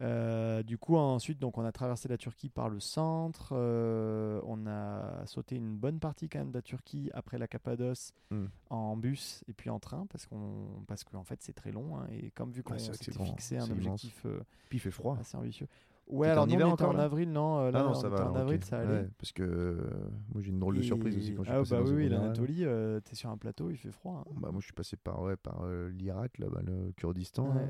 Euh, du coup, ensuite, donc, on a traversé la Turquie par le centre. euh, on a sauté une bonne partie quand même de la Turquie après la Cappadoce Hmm. en bus et puis en train parce qu'on parce qu'en fait c'est très long hein, et comme vu qu'on Ouais, s'était fixé un c'est immense. objectif euh, Puis il fait froid. assez ambitieux. Ouais, alors en nous, hiver on était encore, en avril, non, euh, là, ah non, on ça va. en avril, ça allait. Ouais, parce que moi j'ai une drôle de surprise aussi quand je suis ah passé bah dans oui, l'Anatolie, t'es sur un plateau, il fait froid. hein. Bah, moi je suis passé par, ouais, par l'Irak, là, bah, le Kurdistan. Ouais.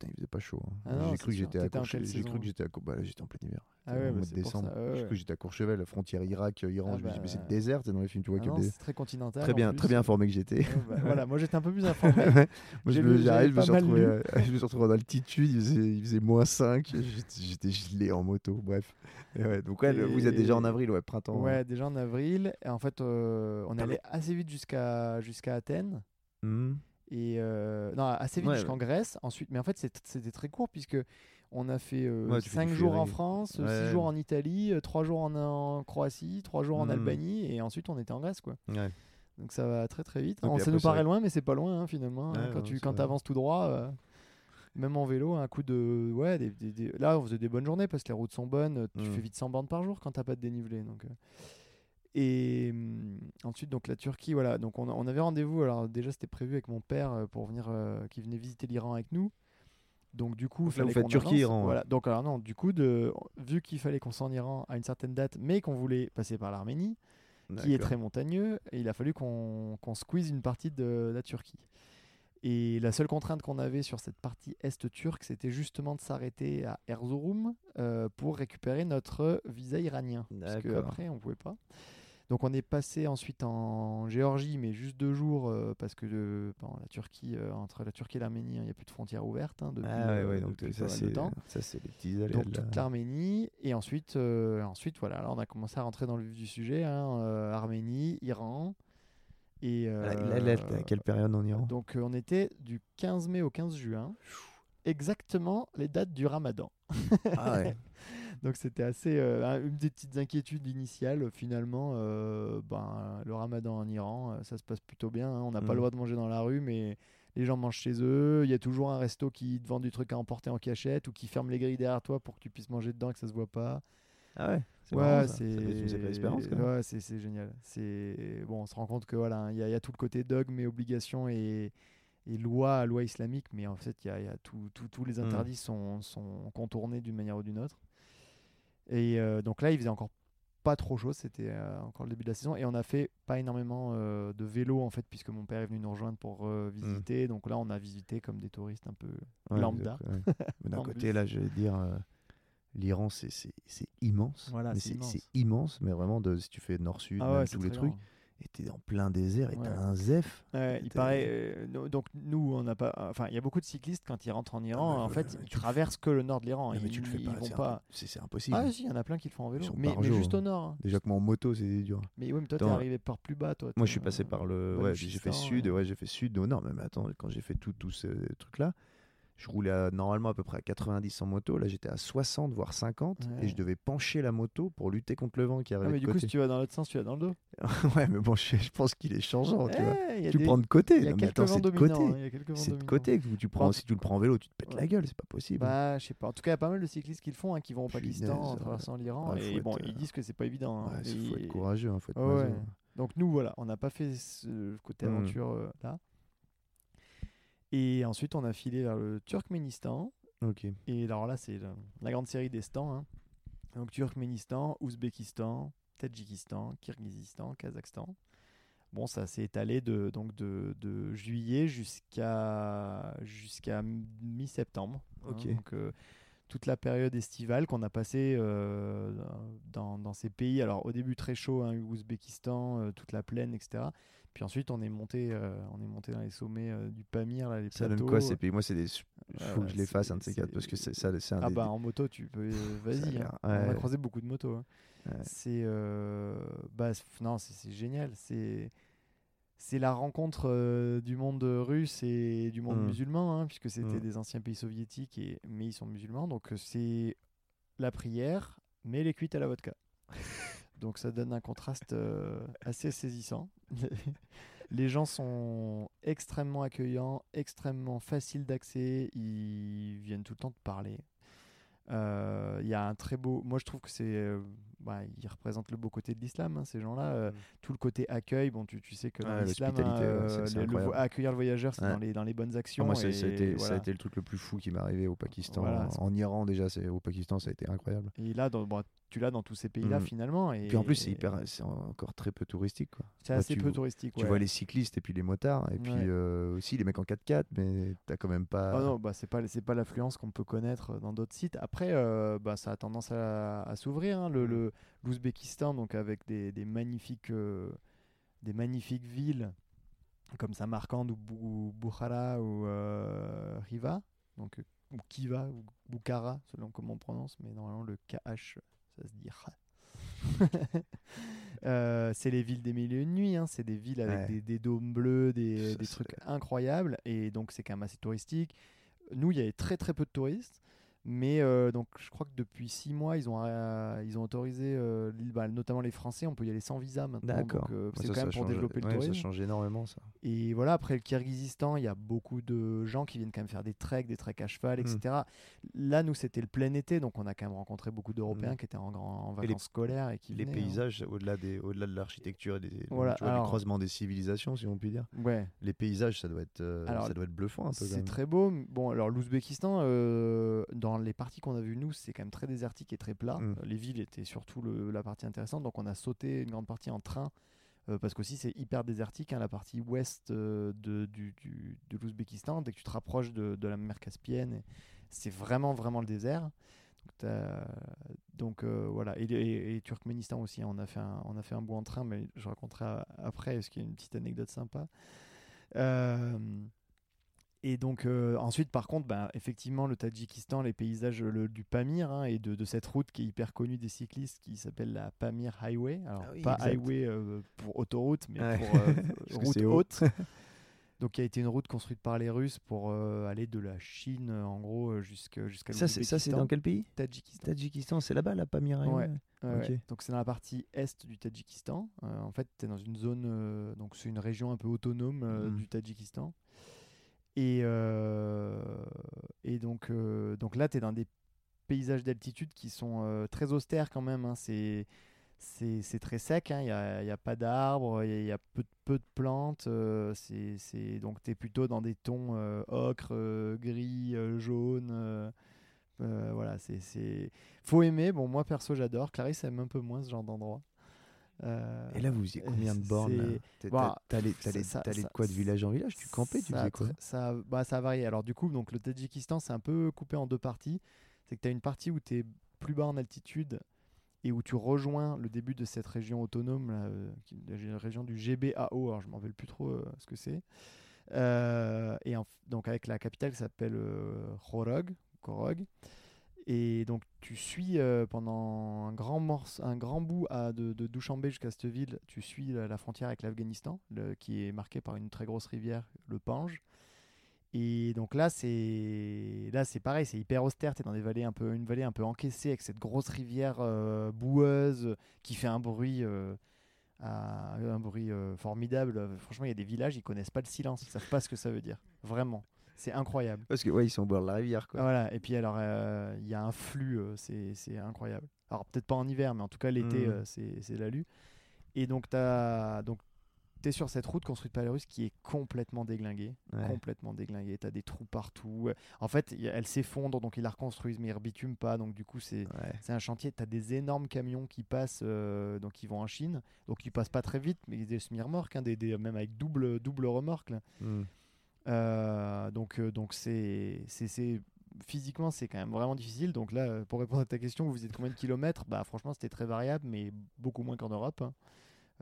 Putain, il faisait pas chaud. hein. Ah j'ai cru que j'étais à Courchevel. J'ai cru que j'étais à bah, là, j'étais en plein hiver. Ah ouais, bah mois de c'est pour ça, décembre. ouais, J'ai ouais. cru que j'étais à Courchevel, la frontière Irak, euh, Iran. Ah je me suis dit, mais c'est bah. désert, c'est dans les films, tu vois Ah que non, dé- c'est très continental. Très en bien, très bien informé que j'étais. Ouais, bah, voilà, moi j'étais un peu plus informé. Ouais. Moi, j'arrive, je me suis retrouvé, euh, je me suis retrouvé en altitude, il faisait, il faisait moins 5, j'étais, gelé en moto, bref. Et ouais, donc ouais, vous êtes déjà en avril, ouais, printemps. Ouais, déjà en avril. Et en fait, euh, on allait assez vite jusqu'à jusqu'à Athènes. Et euh, non, assez vite Ouais, jusqu'en Grèce. Ensuite, mais en fait, c'était très court puisque on a fait fais 5 du jours en. France, 6 Ouais. jours en Italie, 3 jours en, en Croatie, 3 jours en Mhm. Albanie, et ensuite on était en Grèce, quoi. Donc ça va très très vite. On- ça après, nous paraît loin, mais c'est pas loin hein, finalement. hein. Quand tu quand avances tout droit, euh, même en vélo, un coup de ouais, des- des- des- là on faisait des bonnes journées parce que les routes sont bonnes. Tu Mhm. fais vite 100 bornes par jour quand t'as pas de dénivelé. Donc euh. Et hum, ensuite donc la Turquie, voilà. Donc on, avait rendez-vous. Alors déjà c'était prévu avec mon père euh, pour venir, euh, qui venait visiter l'Iran avec nous. Donc du coup, Donc là, vous faites Turquie, avance. Iran. Voilà. Donc alors non, du coup, de, vu qu'il fallait qu'on soit en Iran à une certaine date, mais qu'on voulait passer par l'Arménie, qui est très montagneux, et il a fallu qu'on squeeze une partie de la Turquie. Et la seule contrainte qu'on avait sur cette partie est turque, c'était justement de s'arrêter à Erzurum euh, pour récupérer notre visa iranien. Parce qu'après, on pouvait pas. Donc on est passé ensuite en Géorgie, mais juste deux jours, euh, parce que euh, bon, la Turquie, euh, entre la Turquie et l'Arménie, il n'y a plus de frontières ouvertes hein, depuis, Ah ouais, ouais, donc depuis ça c'est temps. ça c'est les petits aléas Donc toute l'Arménie et ensuite, ensuite voilà, là on a commencé à rentrer dans le vif du sujet, hein, Arménie, Iran et Ah, Là, là, là, à quelle période en Iran? donc on était du 15 mai au 15 juin, exactement les dates du Ramadan. Ah ouais. Donc c'était assez euh, un- une des petites inquiétudes initiales finalement. euh, ben le Ramadan en Iran, euh, ça se passe plutôt bien. hein. On n'a pas Mm. le droit de manger dans la rue, mais les gens mangent chez eux. Il y a toujours un resto qui te vend du truc à emporter en cachette ou qui ferme les grilles derrière toi pour que tu puisses manger dedans et que ça se voit pas. Ah ouais. C'est Ouais, c'est ouais, génial. C'est bon, on se rend compte que voilà, il y, a- il y a tout le côté dogme et obligations et, et loi, loi islamique, mais en fait, il y a, il y a tout- tout- tous les Mm. interdits sont, sont contournés d'une manière ou d'une autre. Et euh, donc là, il faisait encore pas trop chaud, c'était euh, encore le début de la saison, et on a fait pas énormément euh, de vélo en fait, puisque mon père est venu nous rejoindre pour euh, Mm. visiter. Donc là, on a visité comme des touristes un peu Ouais, lambda. ouais. D'un côté, là, je vais dire, euh, l'Iran, c'est- immense. Voilà, c'est immense. immense, mais vraiment, de, si tu fais nord-sud, Ah ouais, tous les trucs. Et t'es en plein désert, et Ouais. t'as un zef. Ouais, il paraît. euh, donc nous, on n'a pas. Enfin, il y a beaucoup de cyclistes quand ils rentrent en Iran. mais en fait, ils traversent que le nord de l'Iran. Non, mais tu le fais pas, c'est pas. impossible. Ah si, il y en a plein qui le font en vélo. Mais, juste au nord. hein. Déjà que moi, en moto, c'est dur. Mais oui, mais toi, t'es arrivé par plus bas, toi. Moi, je suis passé par le. Ouais, j'ai fait Balochistan, sud, ouais, j'ai fait sud au nord. Mais attends, quand j'ai fait tout, tout ce truc-là, je roulais à- normalement à peu près à 90 en moto. Là, j'étais à 60, voire 50. Ouais. Et je devais pencher la moto pour lutter contre le vent qui Ah, arrivait mais de du coup, si tu vas dans l'autre sens, tu vas dans le dos. ouais, mais bon, je, je pense qu'il est changeant, tu vois. Eh, Tu des- prends de côté. Il y a Non, mais quelques attends, vents c'est de dominants. hein, C'est de côté que tu prends. Si tu le prends en vélo, tu te pètes la gueule, c'est pas possible. Bah, je sais pas. En tout cas, il y a pas mal de cyclistes qui le font, hein, qui vont au Pakistan en traversant l'Iran. Ouais, faut et bon, être, ils euh, disent que c'est pas évident. hein. Il faut Et- être courageux, il faut être maso. ouais. Donc nous, voilà, on n'a pas fait ce côté Mm. aventure euh, là. Et ensuite, on a filé vers le Turkménistan. Ok. Et alors là, c'est la, grande série des stands. hein. Donc Turkménistan, Ouzbékistan, Tadjikistan, Kirghizistan, Kazakhstan. Bon, ça s'est étalé de, donc de, de juillet jusqu'à jusqu'à mi-septembre. hein. Ok. donc euh, toute la période estivale qu'on a passée euh, dans, dans ces pays. Alors au début très chaud, hein, Ouzbékistan, euh, toute la plaine, etc. Puis ensuite on est monté, euh, on est monté dans les sommets euh, du Pamir, là, les Ça plateaux. donne quoi ces pays? Moi, c'est des. Il Ouais, faut que je les fasse, un de ces quatre, parce que c'est ça, c'est un Ah des- bah en moto tu peux euh, vas-y hein. on a croisé beaucoup de motos hein. Ouais. c'est euh, bah non c'est génial c'est c'est la rencontre euh, du monde russe et du monde Mm. musulman hein, puisque c'était Mm. des anciens pays soviétiques et mais ils sont musulmans donc euh, c'est la prière mais les cuites à la vodka donc ça donne un contraste euh, assez saisissant les gens sont extrêmement accueillants, extrêmement faciles d'accès. Ils viennent tout le temps te parler. Euh, Il y a un très beau. Moi, je trouve que c'est. euh, bah, ils représentent le beau côté de l'islam, hein, ces gens-là. Mm. Tout le côté accueil. Bon, tu, tu sais que dans l'islam, hein, ouais, accueillir le voyageur, c'est Ouais. dans, les, dans les bonnes actions. Ah, moi, ça, ça a et été, ça a été le truc le plus fou qui m'est arrivé au Pakistan. Voilà, en, Iran, déjà, au Pakistan, ça a été incroyable. Et là, dans- bon, tu l'as dans tous ces pays-là, Mm. finalement. Et, Puis en plus, c'est hyper, c'est encore très peu touristique. Quoi. C'est assez tu peu touristique. Tu ouais. vois les cyclistes et puis les motards, et puis Ouais. euh, aussi les mecs en 4x4, mais t'as quand même pas. Ah non, bah c'est pas c'est pas l'affluence qu'on peut connaître dans d'autres sites. Après, euh, bah ça a tendance à, à s'ouvrir. hein. Le Mm. le- l'Ouzbékistan, donc avec des, des magnifiques euh, des magnifiques villes comme Samarkand ou Bou- Bukhara ou Riva, donc ou Kiva ou Bukhara selon comment on prononce, mais normalement le KH ça se dit. Euh, c'est les villes des mille et une nuits, hein. c'est des villes avec Ouais. des, des dômes bleus, des, Ça, des trucs incroyables, et donc c'est quand même assez touristique. Nous, il y avait très très peu de touristes. Mais euh, donc, je crois que depuis six mois, ils ont, euh, ils ont autorisé, euh, bah, notamment les Français, on peut y aller sans visa maintenant. D'accord. Ouais, c'est quand ça même pour change- développer le ouais, tourisme. Ça change énormément ça. Et voilà, après le Kyrgyzstan, il y a beaucoup de gens qui viennent quand même faire des treks, des treks à cheval, Mm. etc. Là, nous, c'était le plein été, donc on a quand même rencontré beaucoup d'Européens Mm. qui étaient en, grand, en Et les- vacances scolaires et qui Les venaient, hein. paysages, au-delà des, au-delà de l'architecture et des, Voilà, tu vois, alors- du croisement des civilisations, si on peut dire. Ouais, Les paysages, ça doit être, Alors, ça doit être bluffant un peu. c'est très beau. Bon, alors l'Ouzbékistan, euh, dans les parties qu'on a vues, nous, c'est quand même très désertique et très plat. Mm. Euh, Les villes étaient surtout le- la partie intéressante, donc on a sauté une grande partie en train. euh, parce qu'aussi c'est hyper désertique, hein, la partie ouest euh, de, du, du- de l'Ouzbékistan, dès que tu te rapproches de, de la mer Caspienne, c'est vraiment vraiment le désert. Donc, euh, voilà, et, et- et Turkménistan aussi, hein, on, a fait un, on a fait un bout en train, mais je raconterai après, parce qu'il y a une petite anecdote sympa. Euh, et donc euh, ensuite, par contre, bah, effectivement, le Tadjikistan, les paysages le- du Pamir hein, et de, de cette route qui est hyper connue des cyclistes qui s'appelle la Pamir Highway. Alors Ah oui, pas exact. highway euh, pour autoroute, mais Ouais. pour euh, route haute. Donc qui a été une route construite par les Russes pour aller de la Chine en gros jusqu'à jusqu'à Ça, c'est, ça, c'est dans quel pays? Tadjikistan. Tadjikistan, c'est là-bas, la Pamir Ouais. Ouais, Ok. ouais. Donc c'est dans la partie est du Tadjikistan. En fait, tu es dans une zone, donc c'est une région un peu autonome Mhm. du Tadjikistan. Et, euh, et donc, euh, là, tu es dans des paysages d'altitude qui sont euh, très austères quand même. hein. C'est, très sec, hein. il n'y a, pas d'arbres, il y a, peu, de- plantes. donc tu es plutôt dans des tons euh, ocre, gris, jaune. voilà, c'est. Faut aimer. Moi perso, j'adore. Clarisse aime un peu moins ce genre d'endroit. Euh, Et là, vous faisiez combien de bornes Bah, T'allais t'allais de quoi de village en village? Tu campais Tu ça, a faisais quoi? tr- ça, bah, ça a varié. Alors, du coup, donc, le Tadjikistan, c'est un peu coupé en deux parties. C'est que tu as une partie où tu es plus bas en altitude et où tu rejoins le début de cette région autonome, là, euh, la région du GBAO. Alors, je m'en rappelle plus trop euh, ce que c'est. Euh, et en donc, avec la capitale qui s'appelle Khorog, Korog. Et donc, tu suis euh, pendant un grand, morce- un grand bout de, de Dushanbe jusqu'à cette ville, tu suis la, frontière avec l'Afghanistan, qui est marquée par une très grosse rivière, le Pange. Et donc là, c'est là, c'est pareil, c'est hyper austère. T'es dans des vallées un peu, une vallée un peu encaissée avec cette grosse rivière euh, boueuse qui fait un bruit, euh, un bruit formidable. Franchement, il y a des villages, ils connaissent pas le silence, ils savent pas ce que ça veut dire. Vraiment, c'est incroyable. Parce que ouais, ils sont au bord de la rivière quoi. Voilà, et puis alors, euh, il y a un flux, euh, c'est c'est incroyable. Alors, peut-être pas en hiver, mais en tout cas, l'été, Mhm. euh, c'est c'est l'alu. Et donc, tu es sur cette route construite par les Russes qui est complètement déglinguée. Ouais. Complètement déglinguée. Tu as des trous partout. En fait, a- elle s'effondre, donc ils la reconstruisent, mais ils rebitument pas. Donc, du coup, c'est. Ouais. C'est un chantier, tu as des énormes camions qui passent, euh, donc ils vont en Chine, donc ils passent pas très vite, mais des semi-remorques, hein, des, des- même avec double, double remorque. là. Hmm. Euh, donc euh, donc c'est c'est- physiquement c'est quand même vraiment difficile. Donc là, euh, pour répondre à ta question, vous êtes combien de kilomètres? Bah franchement c'était très variable, mais beaucoup moins qu'en Europe. hein.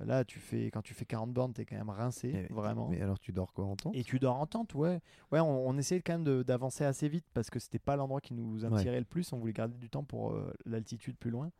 Là, tu fais quand tu fais 40 bornes, t'es quand même rincé, Mais- vraiment. Mais alors, tu dors quoi en tente? Et tu dors en tente, ouais. Ouais, on, on essayait quand même d'avancer assez vite parce que c'était pas l'endroit qui nous attirait le plus. On voulait garder du temps pour euh, l'altitude plus loin.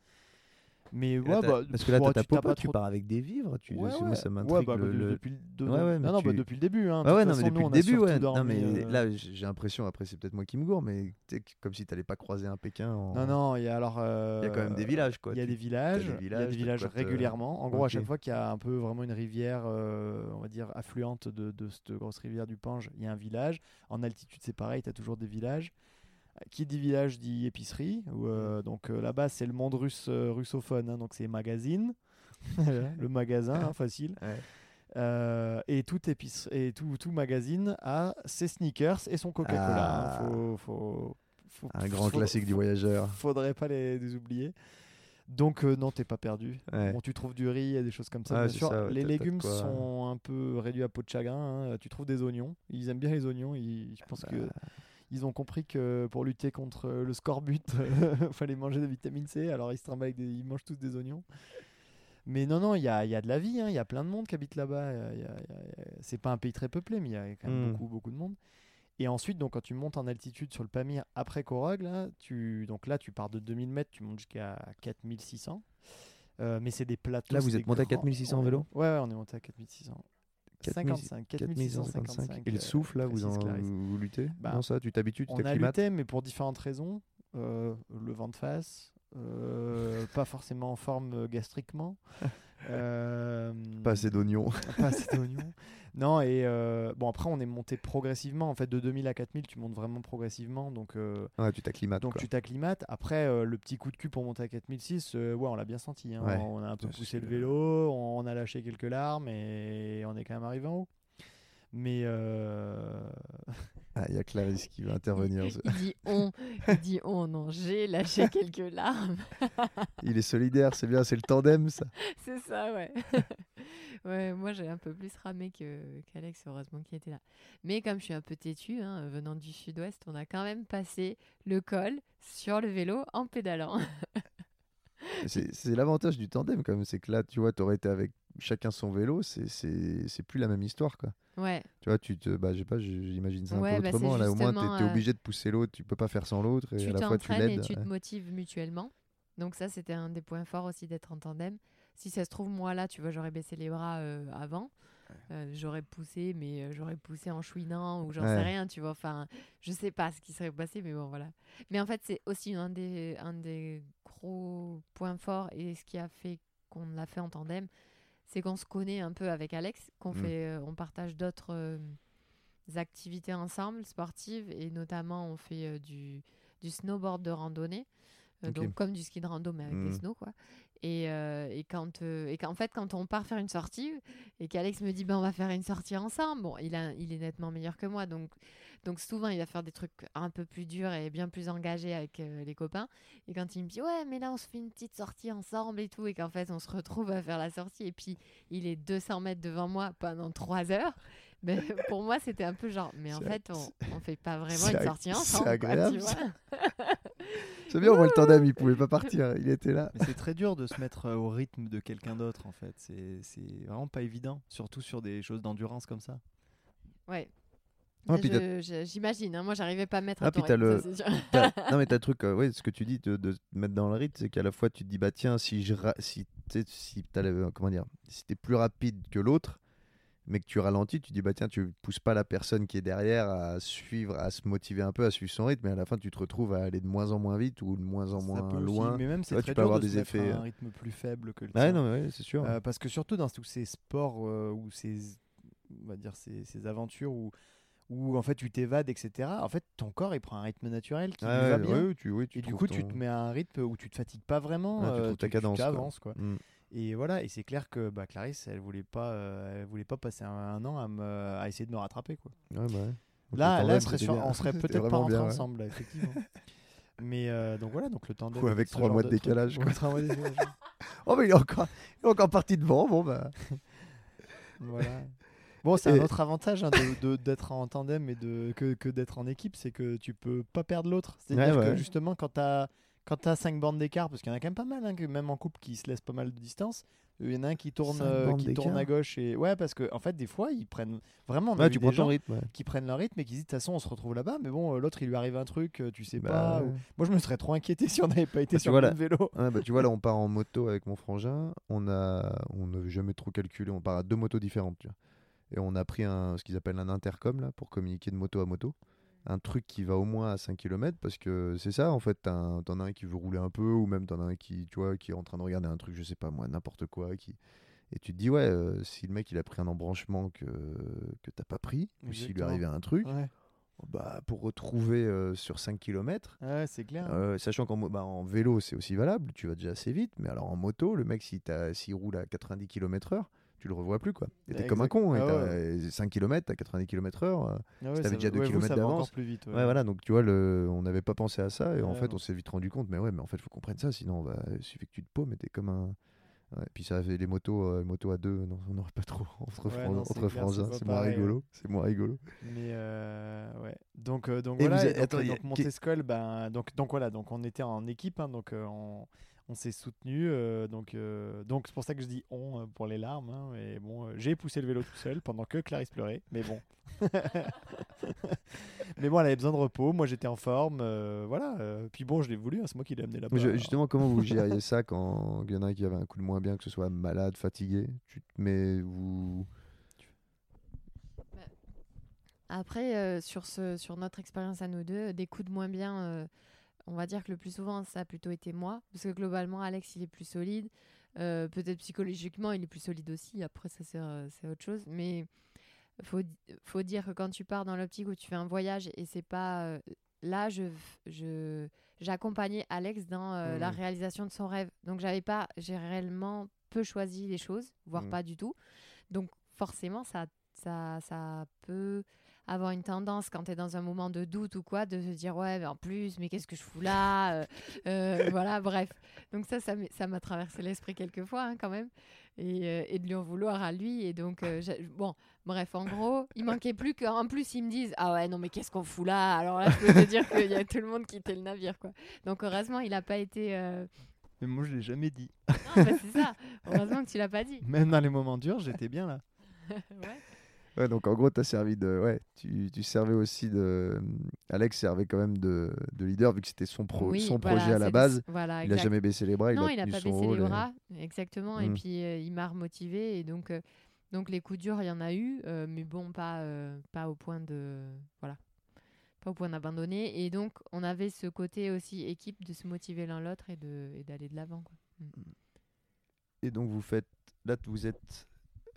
Mais ouais, t'as- bah, Parce que là, t'as ta t'as pas tu pars avec des vivres. Tu... Ouais, ouais. Ça Ouais, m'intrigue. bah, le- de- le- depuis de- Ouais, non, non, bah, depuis le début. Hein. Ouais, non, mais depuis nous, le début, ouais. Non, dormi, mais euh, là, j'ai l'impression, après, c'est peut-être moi qui me gourre, mais comme si t'allais pas croiser un Pékin. En... Non, non, il y a alors. Il y a quand même des villages, quoi. Il y a des villages, il y a des t'as villages régulièrement. En gros, à chaque fois qu'il y a un peu vraiment une rivière, euh, on va dire affluente de, de cette grosse rivière du Pange, il y a un village. En altitude, c'est pareil, tu as toujours des villages. Qui dit village dit épicerie. Où, euh, donc euh, là-bas, c'est le monde russe euh, russophone, hein, donc c'est magazine. Le magasin, hein, facile. Ouais. Et tout épice et tout, tout magazine a ses sneakers et son Coca-Cola. Ah. hein. Faut, faut, faut- Un grand classique du voyageur. faudrait pas les, les oublier. Donc euh, non, t'es pas perdu. Ouais. Bon, tu trouves du riz et des choses comme ça. Ouais, bien sûr, ça, ouais, les légumes sont un peu réduits à peau de chagrin. hein. Tu trouves des oignons. Ils aiment bien les oignons. Ils, je pense Bah. que ils ont compris que pour lutter contre le scorbut, il fallait manger de la vitamine C. Alors ils se avec des- ils mangent tous des oignons. Mais non, non, il y a, il y a de la vie. hein. Il y a plein de monde qui habite là-bas. C'est pas un pays très peuplé, mais il y a quand même Mm. beaucoup, beaucoup de monde. Et ensuite, donc, quand tu montes en altitude sur le Pamir après Korog, là, tu, donc là, tu pars de 2000 mètres, tu montes jusqu'à 4600. Euh, mais c'est des plateaux. Là, vous êtes monté à grand. 4600 en vélo? Ouais, ouais, on est monté à 4600. 4000 55, 4655. Et le souffle, là, vous, en, vous, luttez Bah, Non, ça, tu t'habitues, tu On a t'acclimates lutté, mais pour différentes raisons. euh, le vent de face, euh, pas forcément en forme euh, gastriquement. euh, Pas assez d'oignons. pas assez d'oignons. Non, et euh, bon, après, on est monté progressivement. En fait, de 2000 à 4000, tu montes vraiment progressivement. Donc, euh, Ouais, tu t'acclimates. donc quoi. tu t'acclimates. Après, le petit coup de cul pour monter à 4006, euh, ouais, on l'a bien senti. hein. Ouais. On a un peu poussé le vélo, on a lâché quelques larmes et on est quand même arrivé en haut. Mais euh, Ah, il y a Clarisse qui va intervenir. Il dit on, il dit on, non, j'ai lâché quelques larmes. Il est solidaire, c'est bien, c'est le tandem ça. C'est ça, ouais. ouais, moi j'ai un peu plus ramé que qu'Alex, heureusement qu'il était là. Mais comme je suis un peu têtu, hein, venant du sud-ouest, on a quand même passé le col sur le vélo en pédalant. C'est l'avantage du tandem quand même, c'est que là, tu vois, t'aurais été avec chacun son vélo, c'est- plus la même histoire quoi. ouais, Tu vois, tu te, bah, je sais pas, j'imagine ça un Ouais, peu bah, autrement. Là, au moins, t'es euh, obligé de pousser l'autre, tu peux pas faire sans l'autre, et tu à la fois tu et l'aides. tu te motives mutuellement. Donc ça, c'était un des points forts aussi d'être en tandem. Si ça se trouve, moi là, tu vois, j'aurais baissé les bras euh, avant. Euh, j'aurais poussé, mais euh, j'aurais poussé en chouinant ou j'en sais rien, tu vois. Enfin, je sais pas ce qui serait passé, mais bon, voilà. Mais en fait, c'est aussi un des, un des gros points forts et ce qui a fait qu'on l'a fait en tandem, c'est qu'on se connaît un peu avec Alex, qu'on Mm. fait, euh, on partage d'autres euh, activités ensemble, sportives, et notamment on fait du, du snowboard de randonnée. Donc comme du ski de rando mais avec Mm. des snows quoi. Et, euh, et quand euh, et qu'en fait quand on part faire une sortie et qu'Alex me dit ben on va faire une sortie ensemble. Bon, il a il est nettement meilleur que moi donc donc souvent il va faire des trucs un peu plus durs et bien plus engagés avec euh, les copains. Et quand il me dit ouais mais là on se fait une petite sortie ensemble et tout et qu'en fait on se retrouve à faire la sortie et puis il est 200 mètres devant moi pendant 3 heures. Ben, pour moi c'était un peu genre mais en C'est- fait on, on fait pas vraiment c'est une sortie c'est ensemble. quoi, tu agréable, vois. C'est bien, on voit le tandem, il pouvait pas partir, il était là. Mais c'est très dur de se mettre euh, au rythme de quelqu'un d'autre en fait. C'est c'est vraiment pas évident, surtout sur des choses d'endurance comme ça. Ouais. Ah, J'imagine, hein, moi j'arrivais pas à me mettre Ah, à ton rythme, le- ça, c'est sûr. T'as- non mais t'as le truc, euh, ouais, ce que tu dis de, de te mettre dans le rythme, c'est qu'à la fois tu te dis bah tiens si je ra- si t'es- si comment dire, si t'es plus rapide que l'autre, mais que tu ralentis, tu dis bah tiens tu pousses pas la personne qui est derrière à suivre, à se motiver un peu, à suivre son rythme, et à la fin tu te retrouves à aller de moins en moins vite ou de moins en Ça moins peut aussi- loin. mais même c'est Ouais, très tu peux dur avoir de des se effets, à un euh. rythme plus faible que le Ouais tien. non mais ouais, c'est sûr. Euh, parce que surtout dans tous ces sports euh, ou ces, on va dire ces, ces aventures où, où en fait tu t'évades, etc. En fait, ton corps il prend un rythme naturel qui lui Ouais, va bien. tu, oui, tu et du coup, tu ton- te mets à un rythme où tu te fatigues pas vraiment. Ouais, tu euh, trouves ta cadence, quoi. avances, quoi. Mm. Et voilà, et c'est clair que bah, Clarisse, elle voulait pas, euh, elle voulait pas passer un, un an à, me, à essayer de me rattraper, quoi. Ouais, bah ouais. Là, là, on serait, sur- on serait peut-être pas rentrés bien, ouais. ensemble, là, effectivement. Mais euh, donc voilà, donc le tandem. Ou avec trois mois de truc. décalage, quoi. trois mois de décalage. Oh mais il est encore, il est encore parti devant, bon bah. Voilà. Bon, c'est Et- un autre avantage hein, de- de- d'être en tandem et de, que, que d'être en équipe, c'est que tu peux pas perdre l'autre. C'est-à-dire que justement, quand tu as, quand as 5 bandes d'écart, parce qu'il y en a quand même pas mal, hein, que même en couple qui se laissent pas mal de distance, il y en a un qui tourne, euh, qui tourne à gauche. Et... Ouais, parce que en fait, des fois, ils prennent vraiment. On a Ouais, vu tu des prends ton rythme. ouais. qui prennent leur rythme et qui disent de toute façon, on se retrouve là-bas, mais bon, euh, l'autre, il lui arrive un truc, euh, tu sais Bah, pas. ou- Moi, je me serais trop inquiété si on n'avait pas été Bah, sur le là- vélo. Bah, tu vois, là, on part en moto avec mon frangin. On a, on n'avait jamais trop calculé. On part à deux motos différentes. Tu vois. Et on a pris un, ce qu'ils appellent un intercom là, pour communiquer de moto à moto. Un truc qui va au moins à 5 km parce que c'est ça en fait. T'en as un qui veut rouler un peu ou même t'en as un qui, tu vois, qui est en train de regarder un truc, je sais pas moi, n'importe quoi. Qui... Et tu te dis, ouais, euh, si le mec il a pris un embranchement que, que t'as pas pris, ou s'il lui arrivait un truc, Ouais, bah, pour retrouver euh, sur 5 km, ouais c'est clair. euh, sachant qu'en bah, en vélo, c'est aussi valable, tu vas déjà assez vite, mais alors en moto, le mec, s'il roule à 90 km/h, tu le revois plus. quoi. T'es Ouais, comme un con, Ah t'as 5 km à 90 km/h. Ah ouais, t'avais ça- déjà deux ouais, encore d'avance. plus vite. ouais. Ouais, voilà, donc tu vois, le... on n'avait pas pensé à ça, et en Ouais, fait, on s'est vite rendu compte, mais ouais, mais en fait, faut qu'on prenne ça, sinon, on va... il suffit que tu te paumes, et t'es comme un. Ouais, puis ça fait les motos, euh, les motos à deux, non, on n'aurait pas trop entre, Ouais, fran- non, c'est entre frangins, c'est c'est moins rigolo, c'est moins rigolo. Mais euh, ouais. Donc, euh, donc Et voilà. êtes- donc, attends, euh, y a- donc Montescol, ben, donc, donc voilà. Donc on était en équipe, hein, donc euh, on, on s'est soutenu. donc euh, donc c'est pour ça que je dis on euh, pour les larmes. hein, mais bon, euh, j'ai poussé le vélo tout seul pendant que Clarisse pleurait. Mais bon. mais bon, elle avait besoin de repos. Moi, j'étais en forme. euh, voilà. euh, puis bon, je l'ai voulu. hein, c'est moi qui l'ai amené là-bas. Mais je- justement, comment vous gériez ça quand il y en a qui avait un coup de moins bien, que ce soit malade, fatigué? Tu te mets, vous... Après, euh, sur, ce, sur notre expérience à nous deux, des coups de moins bien, euh, on va dire que le plus souvent, ça a plutôt été moi. Parce que globalement, Alex, il est plus solide. Euh, peut-être psychologiquement, il est plus solide aussi. Après, ça, c'est euh, autre chose. Mais faut, faut dire que quand tu pars dans l'optique où tu fais un voyage et c'est pas. euh, là, je. je J'accompagnais Alex dans euh, la Mhm. réalisation de son rêve. Donc, j'avais pas. J'ai réellement peu choisi les choses, voire Mhm. pas du tout. Donc, forcément, ça, ça, ça peut avoir une tendance quand tu es dans un moment de doute ou quoi de se dire ouais mais en plus mais qu'est-ce que je fous là Euh, euh, voilà bref. Donc ça ça m'a traversé l'esprit quelques fois hein, quand même. Et, euh, et de lui en vouloir à lui. Et donc bon bref en gros il manquait plus qu'en plus ils me disent ah ouais non mais qu'est-ce qu'on fout là? Alors là je peux te dire qu'il y a tout le monde qui quittait le navire quoi. Donc heureusement il a pas été Mais moi, je l'ai jamais dit. non, bah, c'est ça. Heureusement que tu l'as pas dit. Même dans les moments durs, j'étais bien là. ouais. Ouais, donc en gros, tu as servi de. Ouais, tu, tu servais aussi de. Alex servait quand même de, de leader vu que c'était son, pro... Oui, son voilà, projet à la base. voilà Il a exact. jamais baissé les bras. non, il n'a pas baissé les et- bras, exactement. Et Mm. puis euh, il m'a remotivé. Et donc, euh, donc les coups durs, il y en a eu, euh, mais bon, pas, pas au point de. Voilà. Pas au point d'abandonner. Et donc, on avait ce côté aussi équipe de se motiver l'un l'autre et d'aller de l'avant. quoi. Et donc vous faites. Là, vous êtes.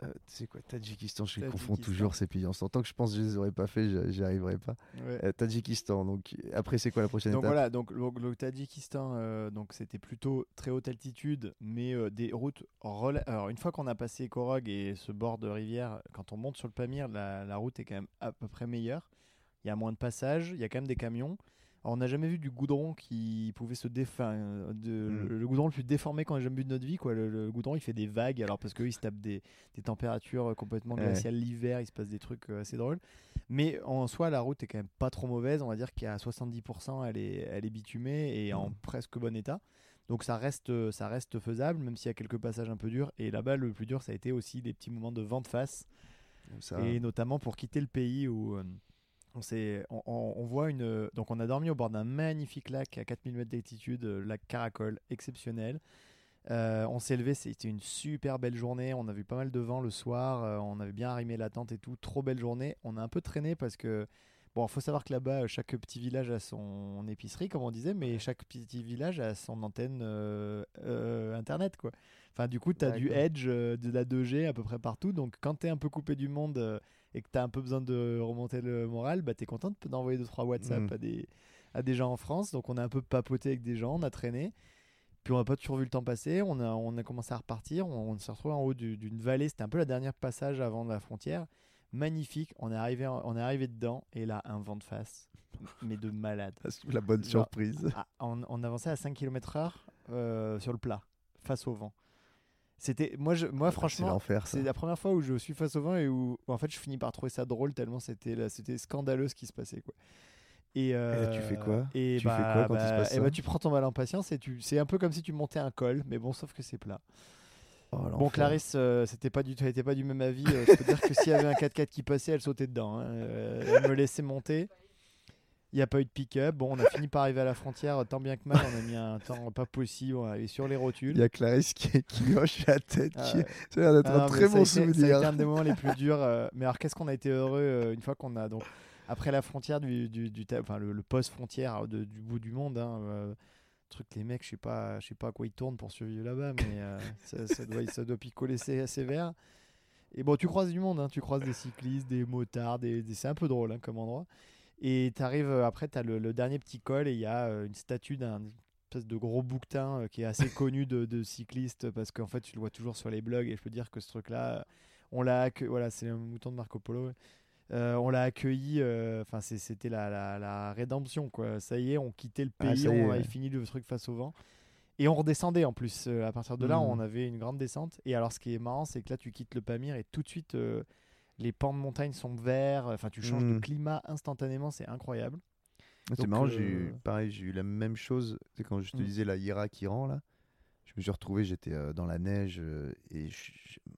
Euh, c'est quoi Tadjikistan, je les confonds toujours ces pays. En tant que je pense que je les aurais pas fait, j'y- arriverais pas. Ouais. Euh, Tadjikistan, donc après, c'est quoi la prochaine Donc étape? voilà, donc le, le Tadjikistan, euh, donc c'était plutôt très haute altitude, mais euh, des routes. rela- Alors une fois qu'on a passé Korog et ce bord de rivière, quand on monte sur le Pamir, la, la route est quand même à peu près meilleure. Il y a moins de passages, il y a quand même des camions. Alors, on n'a jamais vu du goudron qui pouvait se défaire. Mm. le, goudron le plus déformé qu'on ait jamais vu de notre vie. Quoi. Le, le goudron, il fait des vagues, alors parce qu'il se tape des, des températures euh, complètement Ouais. glaciales l'hiver, il se passe des trucs euh, assez drôles. Mais en soi, la route est quand même pas trop mauvaise. On va dire qu'à 70%, elle est, elle est bitumée et en Mm. presque bon état. Donc ça reste, ça reste faisable, même s'il y a quelques passages un peu durs. Et là-bas, le plus dur, ça a été aussi des petits moments de vent de face. Ça- Et notamment pour quitter le pays où euh, on, voit une. Donc on a dormi au bord d'un magnifique lac à 4000 mètres d'altitude, euh, lac Caracol, exceptionnel. Euh, on s'est levé, c'était une super belle journée. On a vu pas mal de vent le soir. euh, on avait bien arrimé la tente et tout. Trop belle journée. On a un peu traîné parce que. Bon, faut savoir que là-bas, chaque petit village a son épicerie, comme on disait, mais chaque petit village a son antenne euh, euh, internet, quoi. Enfin, du coup, tu as du. Edge, euh, de la 2G à peu près partout. Donc, quand tu es un peu coupé du monde et que tu as un peu besoin de remonter le moral, bah, tu es content de- d'envoyer 2-3 WhatsApp Mhm. à, des, à des gens en France. Donc, on a un peu papoté avec des gens, on a traîné. Puis, on n'a pas toujours vu le temps passer. On a, on a commencé à repartir. On, on s'est retrouvé en haut du- d'une vallée. C'était un peu la dernière passage avant la frontière. Magnifique. On est arrivé, on est arrivé dedans. Et là, un vent de face. Mais de malade. La bonne surprise. Ah, on, on avançait à 5 km/h euh, sur le plat, face au vent. C'était moi, je, moi C'est franchement, l'enfer, ça. c'est la première fois où je suis face au vent et où, où, en fait je finis par trouver ça drôle tellement c'était là- c'était scandaleux ce qui se passait quoi. Et, là, tu fais quoi? et Tu fais bah, quoi quand il se bah, passe et ça? bah, tu prends ton mal en patience et tu c'est un peu comme si tu montais un col mais bon sauf que c'est plat. Oh, Bon. Clarisse euh, c'était pas du tout elle était pas du même avis euh, je peux dire que s'il y avait un 4x4 qui passait elle sautait dedans hein. Euh, elle me laissait monter. Il n'y a pas eu de pick-up. Bon, on a fini par arriver à la frontière, tant bien que mal. On a mis un temps pas possible. On est sur les rotules. Il y a Clarisse qui, qui hoche la tête. Ah qui... Ça a l'air d'être Ah un très bon souvenir. été un des moments les plus durs. euh, mais alors, qu'est-ce qu'on a été heureux euh, une fois qu'on a donc après la frontière du, du, enfin le, le post frontière de- du bout du monde. Hein, euh, truc les mecs, je sais pas, je sais pas à quoi ils tournent pour survivre là-bas, mais euh, ça, ça doit ça doit picoler sé- sévère. Et bon, tu croises du monde, hein, tu croises des cyclistes, des motards, des, des- c'est un peu drôle hein, comme endroit. Et tu arrives après, tu as le, le dernier petit col et il y a euh, une statue d'un espèce de gros bouquetin euh, qui est assez connu de, de cyclistes parce qu'en fait tu le vois toujours sur les blogs et je peux dire que ce truc là on l'a accue- voilà c'est le mouton de Marco Polo ouais. Euh, on l'a accueilli euh, enfin c'était la, la, la rédemption quoi ça y est on quittait le Ah, pays est, on avait ouais. fini le truc face au vent et on redescendait en plus Euh, à partir de là on avait une grande descente et alors ce qui est marrant c'est que là tu quittes le Pamir et tout de suite euh, les pans de montagne sont verts enfin tu changes de Mhm. climat instantanément c'est incroyable C'est Donc, marrant, j'ai eu, euh, pareil, j'ai eu la même chose. C'est quand je te Mm. disais la Irak-Iran, là. Je me suis retrouvé, j'étais euh, dans la neige euh, et je-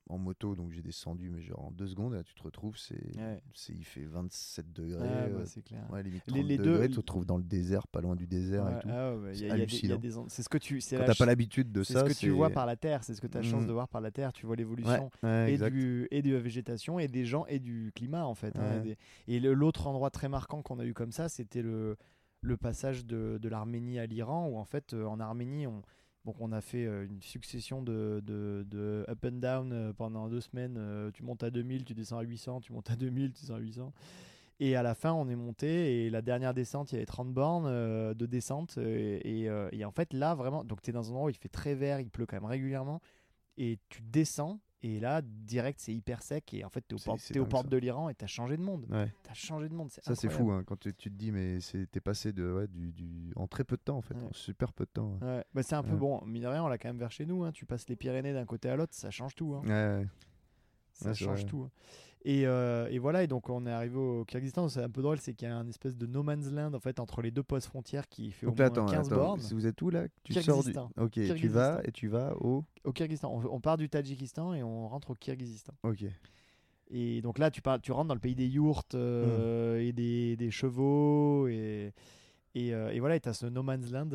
en moto, donc j'ai descendu, mais genre en deux secondes, là, tu te retrouves, c'est, Ouais. c'est, il fait 27 degrés. Ouais, bah, c'est clair ouais, limite Les- 30 les deux, degrés, tu te retrouves dans le désert, pas loin du désert et tout. ah ouais, il y a- C'est hallucinant. c'est ce que tu c'est Quand t'as pas l'habitude de c'est ça, ce que tu vois par la terre c'est ce que tu as chance Mhm. de voir par la terre tu vois l'évolution et, du, et de la végétation et des gens et du climat en fait. hein, et l'autre endroit très marquant qu'on a eu comme ça, c'était le le passage de, de l'Arménie à l'Iran, où en fait, euh, en Arménie, on, donc on a fait euh, une succession de, de, up and down euh, pendant deux semaines. Euh, tu montes à 2000, tu descends à 800, tu montes à 2000, tu descends à 800. Et à la fin, on est monté et la dernière descente, il y avait 30 bornes de descente. Et, et en fait, là, vraiment, donc tu es dans un endroit où il fait très vert, il pleut quand même régulièrement. Et tu descends et là, direct, c'est hyper sec. Et en fait, tu es, C'est- aux portes- t'es aux portes de l'Iran et tu as changé de monde. Ouais. Tu as changé de monde. Ça, c'est fou hein, quand tu, tu te dis, mais t'es passé de, ouais, du, du- en très peu de temps, en fait, Ouais. en super peu de temps. Ouais, bah, c'est un peu bon. Mine de rien, on l'a quand même vers chez nous. hein. Tu passes les Pyrénées d'un côté à l'autre, ça change tout. hein. Ça change vrai. tout. Et, euh, et voilà, et donc on est arrivé au Kyrgyzstan. C'est un peu drôle, c'est qu'il y a un espèce de no man's land en fait entre les deux postes frontières qui fait Donc au là, moins attends, 15 attends, bornes. si vous êtes où là? Tu sors du. Kyrgyzstan. Ok, tu vas et tu vas au. Au Kyrgyzstan, on, on part du Tadjikistan et on rentre au Kyrgyzstan. Ok. Et donc là, tu, parles, tu rentres dans le pays des yourtes euh, et des, des chevaux. Et, et, euh, et voilà, tu as ce no man's land,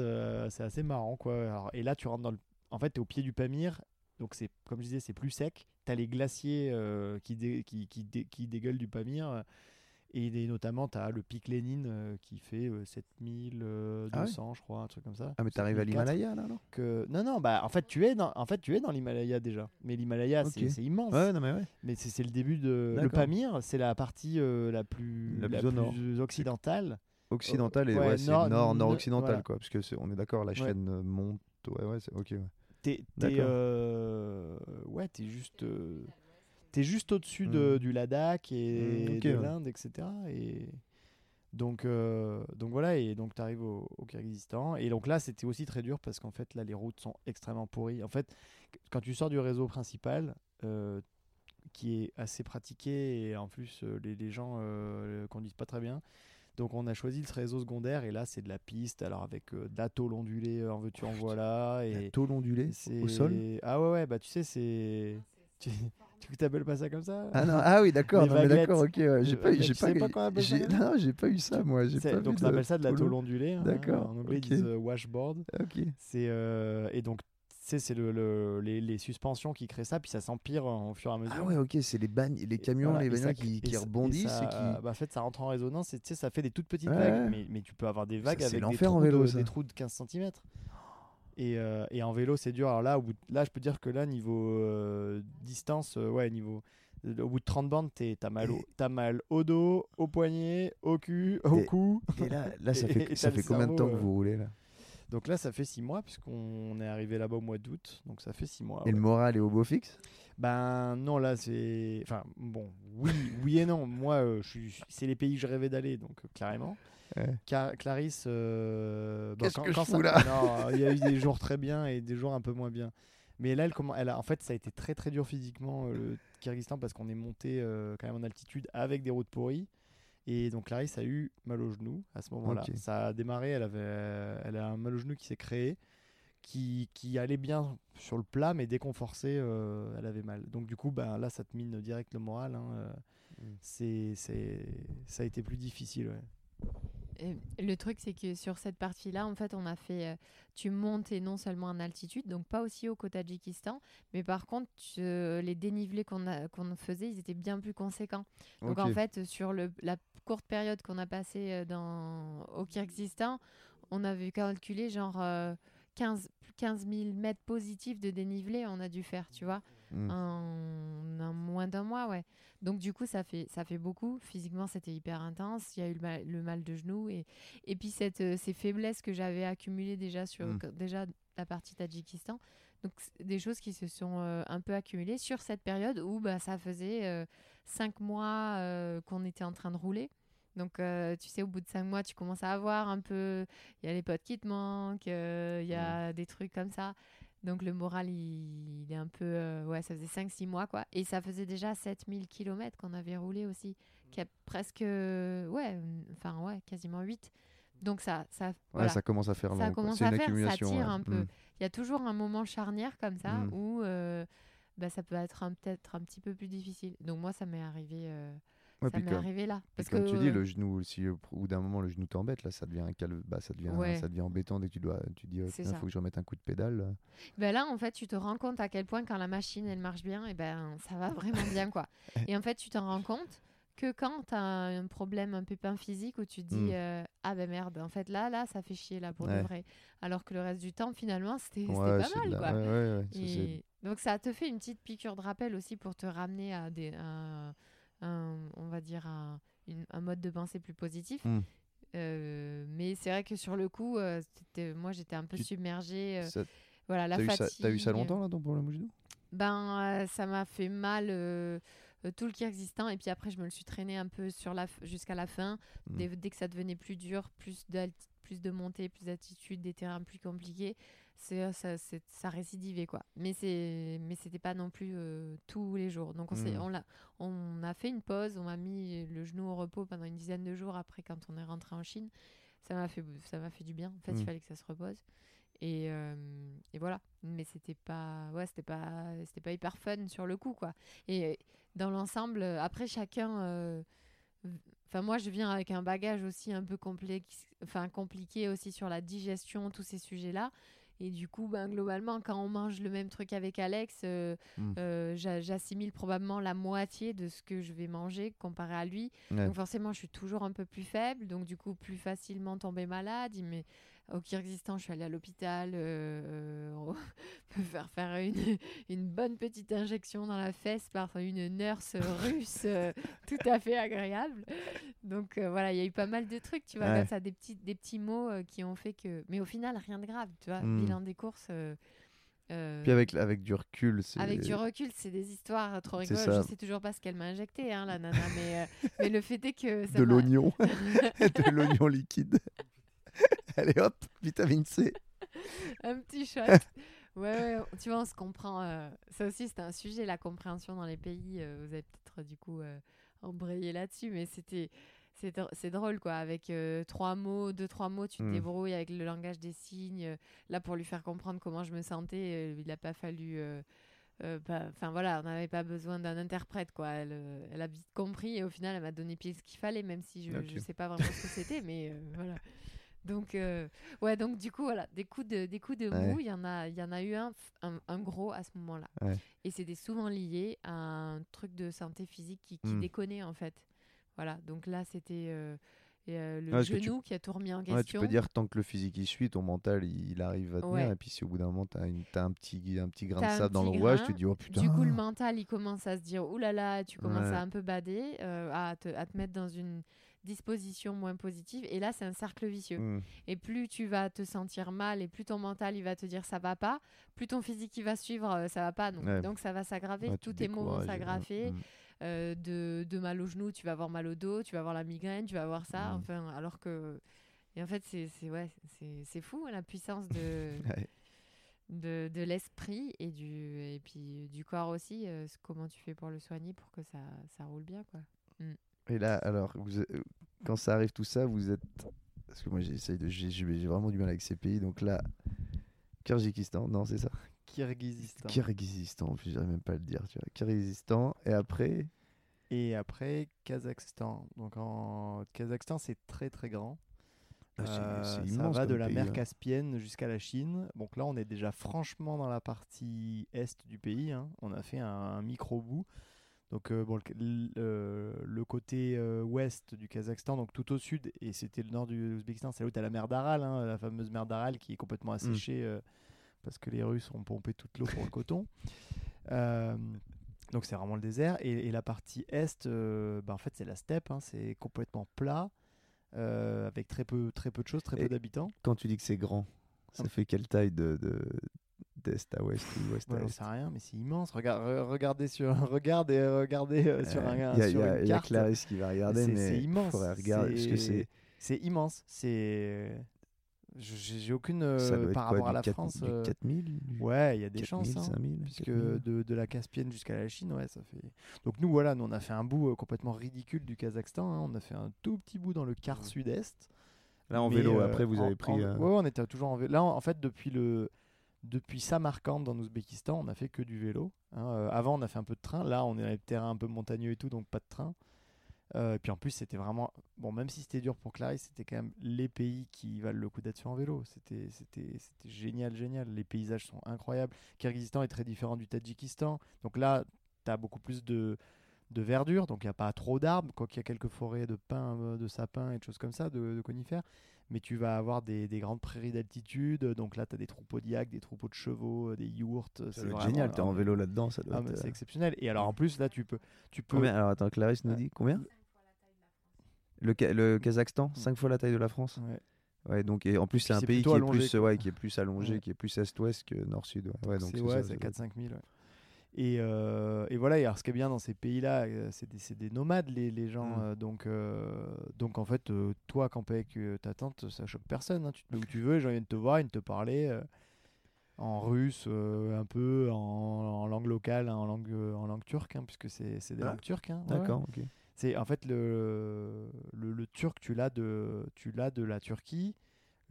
c'est assez marrant. quoi. Alors, et là, tu rentres dans le. En fait, tu es au pied du Pamir. Donc, c'est comme je disais, c'est plus sec. Tu as les glaciers euh, qui, dé- qui, qui, dé- qui dégueulent du Pamir. Et des- notamment, tu as le pic Lénine euh, qui fait euh, 7200, Ah ouais je crois, un truc comme ça. Ah, mais t'arrives à 7004. l'Himalaya là, non? Que... Non, non, bah, en fait, tu es dans, en fait, tu es dans l'Himalaya déjà. Mais l'Himalaya, c'est- immense. Ouais, non, mais ouais. Mais c'est le début de. Le. Pamir, c'est la partie euh, la plus, La plus occidentale. Occidental et nord- nord, nord, nord- occidental voilà. quoi, parce que c'est- on est d'accord, la chaîne euh, monte. Ouais, ouais, c'est ok. T'es euh, ouais, t'es juste, euh, t'es juste au-dessus de- Mhm. du Ladakh et ok, de ouais. l'Inde, etc. Et donc, euh, donc voilà, et donc tu arrives au, au Kyrgyzstan. Et donc là, c'était aussi très dur parce qu'en fait, là, les routes sont extrêmement pourries. En fait, qu- quand tu sors du réseau principal, euh, qui est assez pratiqué, et en plus, euh, les, les gens euh, conduisent pas très bien. Donc on a choisi le réseau secondaire et là c'est de la piste alors avec euh, de la tôle ondulée euh, en veux-tu en voilà et La tôle ondulée c'est- au sol. Ah ouais, ouais, bah tu sais, c'est. Tu, tu t'appelles pas ça comme ça? Ah non, ah oui, d'accord, Les non, mais d'accord, ok, ouais, j'ai pas, eu- baguettes, j'ai pas, pas comment on appelle ça, j'ai- hein non, j'ai pas eu ça, moi, j'ai pas Donc vu ça s'appelle ça de la tôle hein, D'accord, En anglais, ok. ils disent euh, washboard. Ok. C'est, euh, et donc, sais, c'est le, le- les, les suspensions qui créent ça, puis ça s'empire au fur et à mesure. Ah ouais, ok, c'est les bagnes, les camions, Voilà, les bagnoles qui, qui rebondissent ça, et qui. bah, en fait, ça rentre en résonance et tu sais, ça fait des toutes petites Ouais, vagues. Mais, mais tu peux avoir des vagues avec des en trous, vélo, de, des trous de 15 cm. Et, euh, et en vélo, c'est dur. Alors là, au bout de- là, je peux dire que là, niveau euh, distance, euh, ouais, niveau. Au bout de 30 bandes, t'as mal, au- t'as mal au dos, au poignet, au cul, au Et- cou. Et là, là ça fait, ça fait combien de temps que vous roulez là? Donc là, ça fait 6 mois, puisqu'on est arrivé là-bas au mois d'août. Donc ça fait 6 mois. Et le moral est au beau fixe? Ben non, là c'est. Enfin bon, oui, oui et non. Moi, euh, je suis... c'est les pays que je rêvais d'aller, donc euh. Ouais. Car- Clarisse. euh, bon, Qu'est-ce quand- que je fous ça- là? Non, il y a eu des jours très bien et des jours un peu moins bien. Mais là, elle, comment... elle a... en fait, ça a été très très dur physiquement euh, le Kyrgyzstan parce qu'on est monté euh, quand même en altitude avec des routes pourries. Et donc Clarisse a eu mal au genou à ce moment-là. Ça a démarré, elle avait, elle a un mal au genou qui s'est créé, qui, qui allait bien sur le plat, mais forçait, euh, elle avait mal. Donc du coup, ben, là, ça te mine direct le moral. hein, euh, Mm. c'est, c'est, ça a été plus difficile. ouais. Euh, le truc, c'est que sur cette partie-là, en fait, on a fait. euh, tu montes et non seulement en altitude, donc pas aussi haut qu'au Tadjikistan, mais par contre, euh, les dénivelés qu'on qu'on faisait, ils étaient bien plus conséquents. Donc en fait, sur le, la courte période qu'on a passée euh, dans, au Kyrgyzstan, on avait calculé genre euh, 15, 15 000 mètres positifs de dénivelé, on a dû faire, tu vois, Mm. en, en moins d'un mois, ouais. Donc du coup, ça fait, ça fait beaucoup. Physiquement, c'était hyper intense. Il y a eu le mal, le mal de genou et, et puis cette, euh, ces faiblesses que j'avais accumulées déjà sur Mm. déjà la partie Tadjikistan. Donc des choses qui se sont euh, un peu accumulées sur cette période où bah, ça faisait euh, cinq mois qu'on était en train de rouler. Donc, euh, tu sais, au bout de cinq mois, tu commences à avoir un peu. Il y a les potes qui te manquent, euh, il y a des trucs comme ça. Donc, le moral, il, il est un peu. euh, ouais, ça faisait 5-6 mois, quoi. Et ça faisait déjà 7000 km qu'on avait roulé aussi, qui a presque. Ouais, enfin, ouais, quasiment 8. Donc, ça. ça Ouais, voilà. ça commence à faire Ça long. quoi. commence à une faire, ça tire ouais. un peu. Mm. Il y a toujours un moment charnière comme ça Mm. où euh, bah, ça peut être peut-être un petit peu plus difficile. Donc, moi, ça m'est arrivé. euh, Ouais, ça m'est arrivé là. Parce comme que, tu dis, le genou, si au bout d'un moment le genou t'embête, là, ça devient un calme, bah, ça devient, Ouais. ça devient embêtant dès que tu dois, tu dis, il C'est faut que je remette un coup de pédale. là. Ben là, en fait, tu te rends compte à quel point quand la machine elle marche bien, et ben ça va vraiment bien quoi. Et en fait, tu t'en rends compte que quand tu as un problème, un pépin physique où tu te dis Mm. euh, ah ben merde, en fait là, là, ça fait chier là pour de Ouais. vrai. Alors que le reste du temps, finalement, c'était Ouais, pas mal de la- quoi. ouais, Et donc ça te fait une petite piqûre de rappel aussi pour te ramener à des, un- on va dire un, une- un mode de pensée plus positif. Mm. Euh, mais c'est vrai que sur le coup, euh, moi j'étais un peu Tu- submergée. euh, ça- voilà, la fatigue. t'as eu ça longtemps là ton problème Ben, ça m'a fait mal tout le Kyrgyzstan et puis après je me le suis traîné un peu sur la f- jusqu'à la fin. Mm. Dès, dès que ça devenait plus dur, plus plus de montée, plus d'altitude, des terrains plus compliqués, c'est euh, ça, ça récidivait quoi. Mais c'est mais c'était pas non plus euh, tous les jours. Donc on, s'est- Mm. on, a fait une pause, on m'a mis le genou au repos pendant une dizaine de jours après quand on est rentré en Chine. Ça m'a fait ça m'a fait du bien. En fait, il fallait que ça se repose. Et, euh, et voilà. Mais c'était pas, ouais, c'était pas, c'était pas hyper fun sur le coup, quoi. Et dans l'ensemble, après chacun, euh, enfin moi je viens avec un bagage aussi un peu complexe, enfin compliqué aussi sur la digestion, tous ces sujets-là. Et du coup, ben, globalement, quand on mange le même truc avec Alex, euh, Mm. euh, j'a- j'assimile probablement la moitié de ce que je vais manger comparé à lui. Ouais. Donc forcément, je suis toujours un peu plus faible, donc du coup plus facilement tomber malade. M'est- Au Kyrgyzstan, je suis allée à l'hôpital. euh, euh, on peut faire faire une, une bonne petite injection dans la fesse par une nurse russe, euh, tout à fait agréable. Donc euh, voilà, il y a eu pas mal de trucs, tu vois, Ouais. comme ça, des petits, des petits mots qui ont fait que. Mais au final, rien de grave, tu vois. Hmm. Bilan des courses. Puis avec, avec du recul, c'est. avec du recul, c'est des histoires trop ça. Je sais toujours pas ce qu'elle m'a injecté, hein, la nana, mais, mais le fait est que ça de l'oignon. de l'oignon liquide. Allez hop, vitamine C. un petit shot. Ouais, ouais, tu vois, on se comprend. euh, Ça aussi, c'était un sujet, la compréhension dans les pays. euh, vous avez peut-être du coup euh, embrayé là-dessus, mais c'était. C'est dr- c'est drôle quoi, avec euh, trois mots, deux, trois mots, tu te Mm. débrouilles avec le langage des signes. euh, là, pour lui faire comprendre comment je me sentais, euh, il n'a pas fallu. euh, euh, Enfin voilà, on n'avait pas besoin d'un interprète quoi. Elle, euh, elle a vite compris et au final, elle m'a donné pile ce qu'il fallait, même si je ne sais pas vraiment ce que c'était, mais euh, voilà. Donc euh, ouais, donc du coup voilà, des coups de des coups de mou, il y en a y en a eu un, un, un gros à ce moment-là. Ouais. Et c'était souvent lié à un truc de santé physique qui, qui Mm. déconnait en fait. Voilà, donc là c'était euh, euh, le tu- genou qui a tout remis en Ouais, tu question. peux dire tant que le physique il suit, ton mental il, il arrive à tenir. Et puis si au bout d'un moment une- t'as un petit, un petit grain de sable dans le rouage, tu te dis oh putain. Du coup, le mental, il commence à se dire oulala, là là, tu commences à un peu bader, à, te, à te mettre dans une disposition moins positive. Et là, c'est un cercle vicieux. Mm. Et plus tu vas te sentir mal et plus ton mental, il va te dire ça va pas, plus ton physique, il va suivre euh, ça va pas. Donc, Ouais. donc ça va s'aggraver, Ouais, tous te tes maux vont s'aggraver. mm. Euh, de, de mal au genou, tu vas avoir mal au dos, tu vas avoir la migraine, tu vas avoir ça. Mm. Enfin, alors que. Et en fait, c'est ouais, c'est- fou hein, la puissance de, de, de l'esprit et du, et puis du corps aussi. euh, comment tu fais pour le soigner pour que ça, ça roule bien, quoi. Et là, alors, vous, euh, quand ça arrive tout ça, vous êtes. Parce que moi, j'essaye de. J'ai vraiment du mal avec ces pays. Donc là, Kyrgyzstan, non, c'est ça? Kyrgyzstan. Kyrgyzstan, en plus, j'arrive même pas à le dire. Tu vois. Kyrgyzstan, et après? Et après, Kazakhstan. Donc en Kazakhstan, c'est très très grand. Ah, Euh, ça immense va de la pays, mer hein. Caspienne jusqu'à la Chine. Donc là, on est déjà franchement dans la partie est du pays. hein. On a fait un, un micro bout. Donc euh, bon, le, l- euh, le côté euh, ouest du Kazakhstan, donc tout au sud, et c'était le nord du Ouzbékistan, c'est là où tu as la mer d'Aral, hein, la fameuse mer d'Aral qui est complètement asséchée euh, parce que les Russes ont pompé toute l'eau pour le coton. Donc c'est vraiment le désert. Et, et la partie est, bah, en fait, c'est la steppe, hein, c'est complètement plat. avec très peu, très peu de choses, très Et- peu d'habitants. Quand tu dis que c'est grand, ça Ah. fait quelle taille de. de- d'est à ouest ou ouest Ouais, à est sais rien, mais c'est immense. Regarde, re- regardez sur, regarde et regardez euh, sur, un, Il y a, sur y a- une y a carte. Clarisse qui va regarder, C'est- mais c'est immense. regarder parce que c'est. C'est immense. C'est. J'ai aucune. ça euh, par quoi, rapport à du la 4 France. euh, 4000 du Ouais, il y a des 4000, chances. hein, 5000, puisque 4000. de, de la Caspienne jusqu'à la Chine, ouais, ça fait. Donc nous, voilà, nous, on a fait un bout euh, complètement ridicule du Kazakhstan. hein. On a fait un tout petit bout dans le quart sud-est. Là, en Mais, vélo, euh, après, vous en- avez pris. en- euh, Ouais, ouais, on était toujours en vélo. Là, en en fait, depuis le. Depuis Samarkand en Ouzbékistan, on a fait que du vélo. hein. Euh, avant, on a fait un peu de train. Là, on est dans les terrains un peu montagneux et tout, donc pas de train. Euh, et puis en plus, c'était vraiment. Bon, même si c'était dur pour Clarisse, c'était quand même les pays qui valent le coup d'être fait en vélo. C'était génial, génial. Les paysages sont incroyables. Kyrgyzstan est très différent du Tadjikistan. Donc là, tu as beaucoup plus de, de verdure, donc il n'y a pas trop d'arbres, quoi qu'il y a quelques forêts de pins, euh, de sapins et de choses comme ça, de, de conifères. Mais tu vas avoir des, des grandes prairies d'altitude, donc là tu as des troupeaux d'yak, des troupeaux de chevaux, euh, des yourtes. C'est vraiment- génial, t'es en vélo là-dedans, ça doit ah, être, c'est euh, exceptionnel. Et alors en plus, là tu peux. Tu peux Combien? Alors attends, Clarisse nous dit combien? Le, Ka- le Kazakhstan, 5 fois la taille de la France? Ouais. Ouais, donc et en plus c'est un pays qui est, allongé, plus, ouais, qui est plus allongé, qui est plus est-ouest que nord-sud. Ouais. Donc c'est ouais, ça, c'est ça doit 4-5 000. Ouais. Et, euh, et voilà, et alors ce qui est bien dans ces pays-là, euh, c'est des, nomades, les, les gens. Mm. euh, donc, donc en fait, toi, camper avec ta tante, ça choque personne. hein. Tu te mets où tu veux, les gens viennent te voir, ils viennent te parler en russe, euh, un peu, en, en langue locale, en langue, euh, en langue turque, hein, puisque c'est des Ah. langues turques. hein. Ouais, ouais. D'accord, ok. C'est en fait le, le, le turc, tu l'as de, tu l'as de la Turquie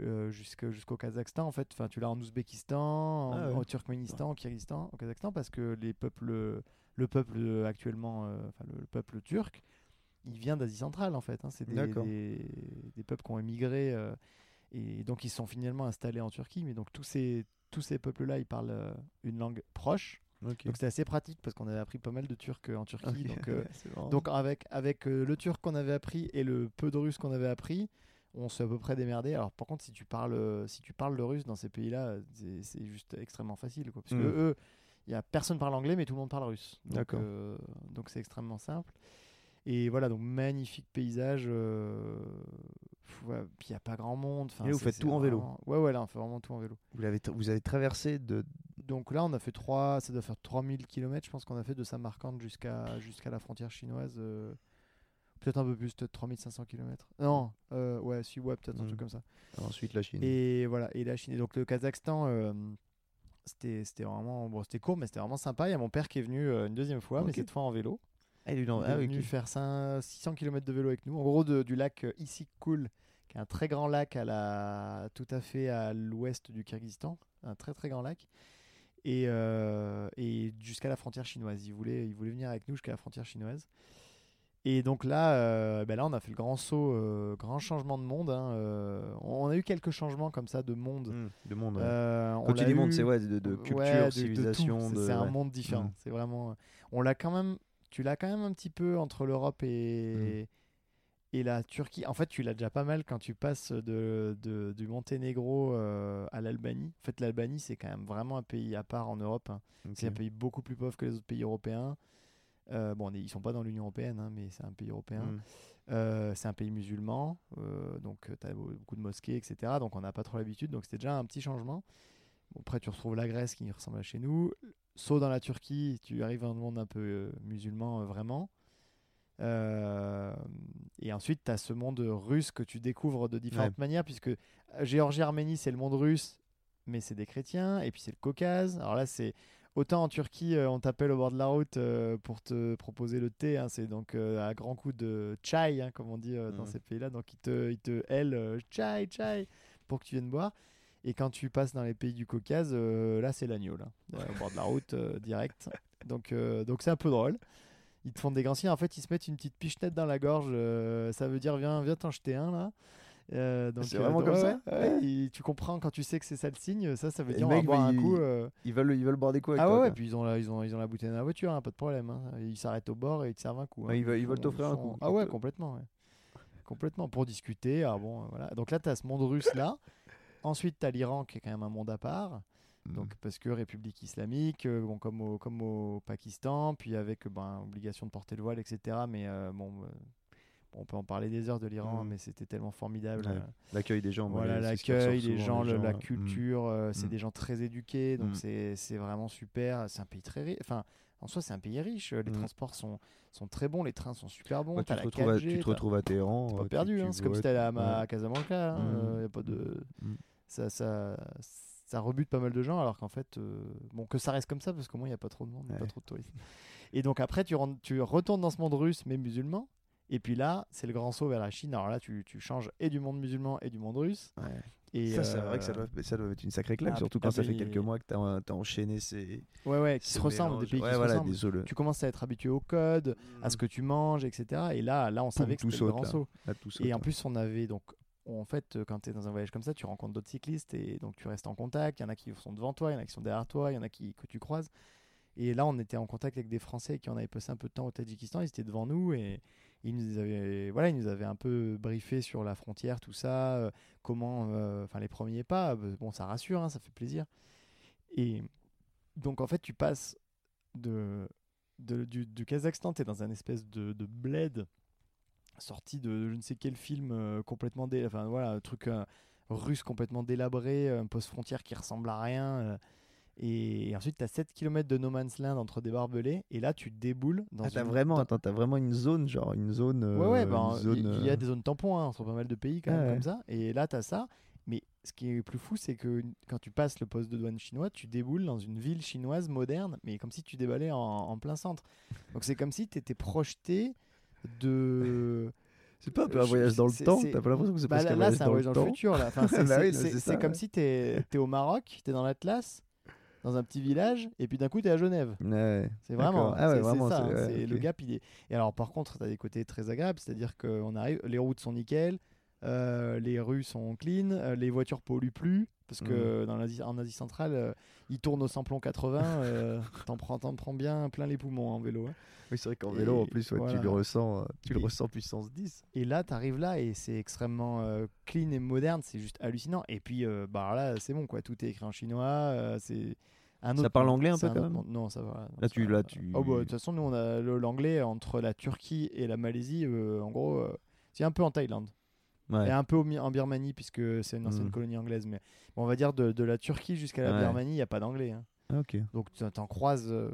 euh, jusqu'au Kazakhstan. En fait, enfin, tu l'as en Ouzbékistan, en, Ah en Turkménistan, au Kyrgyzstan, au Kazakhstan, parce que les peuples, le peuple actuellement, euh, enfin le, le peuple turc, il vient d'Asie centrale en fait. hein. C'est des, des, des peuples qui ont émigré euh, et donc ils sont finalement installés en Turquie. Mais donc tous ces tous ces peuples-là, ils parlent euh, une langue proche. Donc c'était assez pratique parce qu'on avait appris pas mal de turc en Turquie. Donc euh, c'est donc avec, avec euh, le turc qu'on avait appris et le peu de russe qu'on avait appris, on s'est à peu près démerdé. Alors par contre, si tu parles, euh, si tu parles le russe dans ces pays-là, c'est juste extrêmement facile. Quoi, parce Mm. que eux, il y a personne parle anglais, mais tout le monde parle russe. Donc, euh, donc c'est extrêmement simple. Et voilà, donc magnifique paysage. euh, ouais, puis il n'y a pas grand monde. Enfin, Et là, vous faites tout en vélo Ouais, ouais, là on fait vraiment tout en vélo. vous, l'avez tra- vous avez traversé de. Donc là, on a fait 3, ça doit faire 3000 km, je pense qu'on a fait de Samarcande jusqu'à jusqu'à la frontière chinoise. euh, peut-être un peu plus, peut-être 3500 km. Non, euh, ouais, si, ouais, peut-être un truc comme ça. Ensuite la Chine. Et voilà, et la Chine. Et donc le Kazakhstan, euh, c'était vraiment, bon, c'était court, mais c'était vraiment sympa. Il y a mon père qui est venu euh, une deuxième fois, mais cette fois en vélo. Ah, il est dans- Il est ah, venu ok. faire 5 600 km de vélo avec nous. En gros, de- du lac euh, Issyk-Kul, qui est un très grand lac à la, tout à fait à l'ouest du Kyrgyzstan, un très très grand lac, et, euh, et jusqu'à la frontière chinoise. Il voulait, il voulait venir avec nous jusqu'à la frontière chinoise. Et donc là, euh, ben là, on a fait le grand saut, euh, grand changement de monde. hein, euh, on a eu quelques changements comme ça de monde. Hmm, de monde. ouais. On tu dis monde, c'est ouais, de, de culture, de- civilisation. C'est- un monde différent. Mm. C'est vraiment. On l'a quand même. Tu l'as quand même un petit peu entre l'Europe et Mm. et la Turquie. En fait, tu l'as déjà pas mal quand tu passes de, de- du Monténégro à l'Albanie. En fait, l'Albanie c'est quand même vraiment un pays à part en Europe. hein. C'est un pays beaucoup plus pauvre que les autres pays européens. Euh, bon, ils sont pas dans l'Union européenne, hein, mais c'est un pays européen. Hmm. Euh, c'est un pays musulman, euh, donc tu as beaucoup de mosquées, etc. Donc on n'a pas trop l'habitude, donc c'était déjà un petit changement. Bon, après, tu retrouves la Grèce qui ressemble à chez nous. Saut dans la Turquie, tu arrives à un monde un peu musulman, vraiment. Et ensuite, tu as ce monde russe que tu découvres de différentes manières, puisque euh, Géorgie, Arménie, c'est le monde russe, mais c'est des chrétiens. Et puis c'est le Caucase. Alors là, c'est autant en Turquie, euh, on t'appelle au bord de la route euh, pour te proposer le thé. hein, c'est donc euh, à grand coup de chai, hein, comme on dit dans Mhm. ces pays-là. Donc ils te, ils te hèlent chai, chai pour que tu viennes boire. Et quand tu passes dans les pays du Caucase, euh, là c'est l'agneau, là, euh, au bord de la route, euh, direct. Donc donc c'est un peu drôle. Ils te font des grands. En fait, ils se mettent une petite pichenette dans la gorge. ça veut dire viens, viens t'en jeter un là. Euh, C'est euh, vraiment donc, comme ça ouais, et tu comprends quand tu sais que c'est ça le signe. Ça, ça veut Et dire le on va mec, boire un coup. euh, Ils veulent, ils veulent boire des coups avec ah toi, ouais, quoi. puis ils ont, la, ils, ont, ils ont la bouteille dans la voiture, hein, pas de problème. hein. Ils s'arrêtent au bord et ils te servent un coup. hein. Ils veulent- ils veulent sont- t'offrir un coup. Ah ouais, complètement. Complètement, pour discuter. Ah bon, voilà. Donc là, tu as ce monde russe là. Ensuite, tu as l'Iran qui est quand même un monde à part. Hmm. Donc, parce que République islamique, euh, bon, comme, au, comme au Pakistan, puis avec ben, obligation de porter le voile, etc. Mais euh, bon, on peut en parler des heures de l'Iran, Mhm. mais c'était tellement formidable. Ouais. euh, L'accueil des gens. voilà, l'accueil, les gens, le- la hmm. culture, euh, c'est Mm. des gens très éduqués, donc c'est vraiment super. C'est un pays très riche. Enfin, en soi, c'est un pays riche. Les transports sont, sont très bons, les trains sont super bons. Ouais, tu, te retrouves à, 4G, tu te t'as- retrouves à Téhéran. pas perdu. hein. C'est comme si t'allais à, ma- à Casablanca. hein. Euh, pas de... Ça, ça, ça rebute pas mal de gens, alors qu'en fait, euh, bon, que ça reste comme ça, parce qu'au moins, il n'y a pas trop de monde, pas trop de touristes. Et donc après, tu, rentres- tu retournes dans ce monde russe, mais musulman. Et puis là, c'est le grand saut vers la Chine. Alors là, tu, tu changes et du monde musulman et du monde russe. Ouais. Et ça, c'est vrai que ça euh, doit, ça doit être une sacrée claque, ah, surtout ah, quand ça fait quelques mois que tu as, enchaîné ces. Ouais, ouais, qui se ressemblent, des pays ouais, qui se ressemblent. Tu commences à être habitué au code, à ce que tu manges, etc. Et là, là on savait que tout c'était le grand là. saut. Là, tout saute, Et en plus, on avait donc, en fait, quand tu es dans un voyage comme ça, tu rencontres d'autres cyclistes et donc tu restes en contact. Il y en a qui sont devant toi, il y en a qui sont derrière toi, il y en a qui, que tu croises. Et là, on était en contact avec des Français qui en avaient passé un peu de temps au Tadjikistan. Ils étaient devant nous et ils nous avaient, voilà, nous un peu briefé sur la frontière, tout ça, euh, comment, euh, enfin les premiers pas. Euh, Bon, ça rassure, hein, ça fait plaisir. Et donc, en fait, tu passes de, du, Kazakhstan, tu es dans un espèce de, de bled sorti de je ne sais quel film complètement dé... enfin voilà un truc russe complètement délabré un poste frontière qui ressemble à rien et, ensuite tu as 7 km de no man's land entre des barbelés et là tu déboules dans Ah, une- vraiment, dans- attends, t'as vraiment une zone, genre une zone. euh, Ouais, ouais, une zone, il y a euh, des zones tampons hein, entre pas mal de pays quand Ah même ouais. comme ça. Et là, tu as ça. Mais ce qui est plus fou, c'est que quand tu passes le poste de douane chinois, tu déboules dans une ville chinoise moderne, mais comme si tu déballais en, en plein centre. Donc c'est comme si tu étais projeté de. C'est pas un peu un Euh, voyage dans le temps T'as pas l'impression que c'est Bah, presque là, un là, voyage c'est un dans voyage le dans le futur. là. Enfin, c'est Bah comme si tu es, au Maroc, tu es dans l'Atlas, dans un petit village, et puis d'un coup tu es à Genève. Ouais. C'est vraiment. Ah ouais, vraiment, ça, hein, ouais, le gap il est. Et alors par contre, tu as des côtés très agréables, c'est-à-dire qu'on arrive, les routes sont nickel, euh, les rues sont clean, euh, les voitures polluent plus, parce que Mm. dans l'Asie- en Asie centrale, euh, ils tournent au samplon 80, euh, t'en prends, t'en prends bien plein les poumons en vélo. hein. Oui, c'est vrai qu'en vélo, en plus, tu le ressens, tu le Et- ressens puissance 10. Et là, tu arrives là et c'est extrêmement clean et moderne, c'est juste hallucinant. Et puis, bah là, c'est bon, quoi. Tout est écrit en chinois. c'est un Ça parle anglais un peu, quand même monde. Non, ça va. non, Là, tu- là, tu- Oh, bah, de toute façon, nous, on a l'anglais entre la Turquie et la Malaisie. euh, en gros, euh, c'est un peu en Thaïlande. Ouais. Et un peu en Birmanie, puisque c'est une ancienne Mm. colonie anglaise. Mais bon, on va dire de, de la Turquie jusqu'à la Ouais. Birmanie, il n'y a pas d'anglais. hein. Ah, ok. Donc tu t'en croises. euh,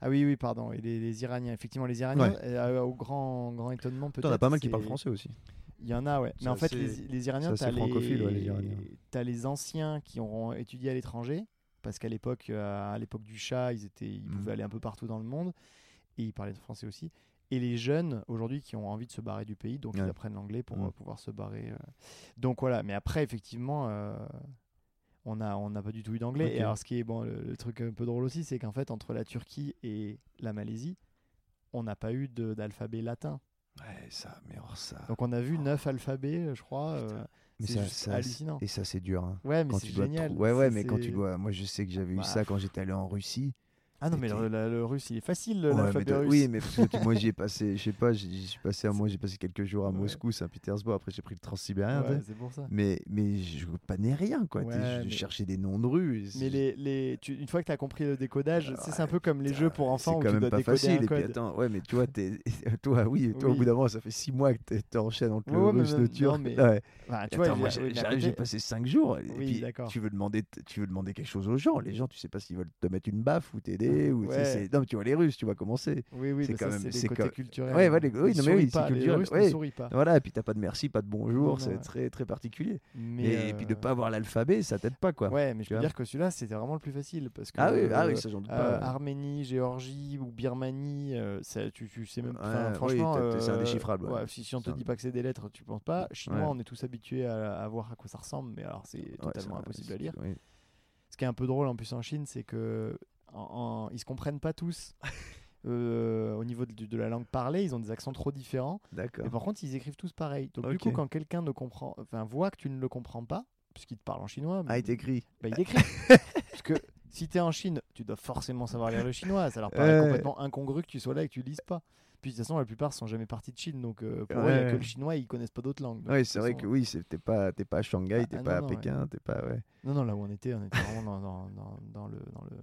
Ah oui, oui, pardon. Et les, les Iraniens, effectivement, les Iraniens, Ouais. euh, au grand, grand étonnement, peut-être. T'en as pas mal qui parlent français aussi. Il y en a, ouais. Mais en fait, les, les Iraniens, francophile, ouais, les Iraniens. les... t'as les anciens qui auront étudié à l'étranger, parce qu'à l'époque, euh, à l'époque du Shah, ils, étaient... ils pouvaient aller un peu partout dans le monde, et ils parlaient français aussi. Et les jeunes, aujourd'hui, qui ont envie de se barrer du pays, donc ils apprennent l'anglais pour Mhm. euh, pouvoir se barrer. euh. Donc voilà, mais après, effectivement, euh, on n'a on pas du tout eu d'anglais. Et alors, ce qui est bon, le, le truc un peu drôle aussi, c'est qu'en fait, entre la Turquie et la Malaisie, on n'a pas eu d'alphabet latin. Ouais, ça, mais alors ça. Donc on a vu neuf alphabets, je crois. euh, mais c'est ça, ça- hallucinant. Et ça, c'est dur. hein. Ouais, mais Quand c'est tu dois génial. Ouais, ouais, mais quand tu dois. Moi, je sais que j'avais eu Bah, ça quand j'étais allé en Russie. Ah non, mais le, c'était- la- le russe, il est facile, Ouais, l'alphabet russe. Oui, mais parce que tu- moi j'y ai passé, je sais pas, suis passé un mois, j'ai passé quelques jours à Ouais. Moscou, Saint-Pétersbourg, après j'ai pris le transsibérien, tu Ouais, c'est pour ça. mais mais je comprenais rien quoi. Je mais- cherchais des noms de rues. Mais les, les, tu- une fois que tu as compris le décodage, tu sais, c'est un peu comme les jeux pour enfants où C'est quand tu même dois pas facile. un Et puis attends, ouais, mais tu vois, toi, oui, toi, au bout d'un moment, ça fait six mois que t'es- t'enchaînes entre le russe, le turc. tu j'ai- j'ai- j'ai passé cinq jours. Et puis d'accord. tu veux demander, tu veux demander quelque chose aux gens. Les gens, tu sais pas s'ils veulent te mettre une baffe ou t'aider ou Ouais. c'est- non, mais tu vois les Russes, tu vas commencer. Oui, oui, c'est quand ça, même- c'est c'est quand- culturels. Ouais, ouais, les- oui, non, mais oui, pas, c'est les culturel, Russes ouais. ne sourient pas. Voilà, et puis t'as pas de merci, pas de bonjour, c'est ouais. très très particulier. Mais, Et, et puis de euh, pas avoir l'alphabet, ça t'aide pas quoi. Ouais, mais je peux vois. dire que celui-là, c'était vraiment le plus facile. Parce que, Ah oui, ah euh, oui, ça j'en doute euh, pas. Arménie, Géorgie ou Birmanie, euh, ça, tu, tu sais même. Franchement, c'est euh, indéchiffrable, si, on te C'est dit pas que c'est des lettres, tu penses pas. Chinois, on est tous habitués à, voir à quoi ça ressemble, mais alors c'est totalement impossible à lire. Ce qui est un peu drôle en plus en Chine, c'est que en, en- ils se comprennent pas tous. euh, au niveau de, de la langue parlée, ils ont des accents trop différents. D'accord. Mais par contre, ils écrivent tous pareil. Donc du coup, quand quelqu'un ne comprend, enfin voit que tu ne le comprends pas, puisqu'il te parle en chinois, Ah, il t'écrit. bah, il écrit. Parce que si tu es en Chine, tu dois forcément savoir lire le chinois. Ça leur paraît complètement incongru que tu sois là et que tu lises pas. Puis de toute façon, la plupart sont jamais partis de Chine. Donc euh, pour eux, il n'y a Ouais. que le chinois, ils connaissent pas d'autres langues. Oui, c'est vrai que oui, t'es pas, t'es pas à Shanghai, Ah, t'es ah, pas non, à Pékin, t'es pas. Ouais. Non, non, là où on était, on était vraiment dans, dans, dans, dans le. Dans le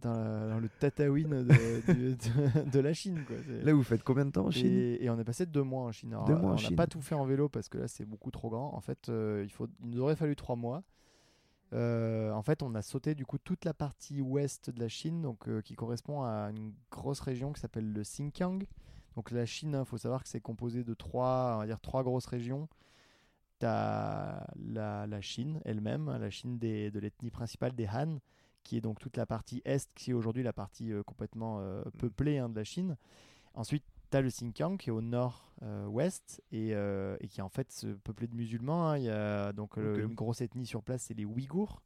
dans, la- dans le Tatooine de, du- de, de la Chine. Quoi. Là, vous faites combien de temps en Chine? Et, et on est passé deux mois en Chine. Alors, Deux mois en on n'a pas tout fait en vélo parce que là c'est beaucoup trop grand. En fait, euh, il, faut, il nous aurait fallu trois mois. Euh, en fait, on a sauté du coup toute la partie ouest de la Chine, donc euh, qui correspond à une grosse région qui s'appelle le Xinjiang. Donc la Chine, il faut savoir que c'est composé de trois, on va dire trois grosses régions. Tu as la, la Chine elle-même, hein, la Chine des, de l'ethnie principale des Han, qui est donc toute la partie est, qui est aujourd'hui la partie euh, complètement euh, peuplée hein, de la Chine. Ensuite, tu as le Xinjiang qui est au nord-ouest et, euh, et qui est en fait peuplé de musulmans. hein. Il y a donc une grosse ethnie sur place, c'est les Ouïghours,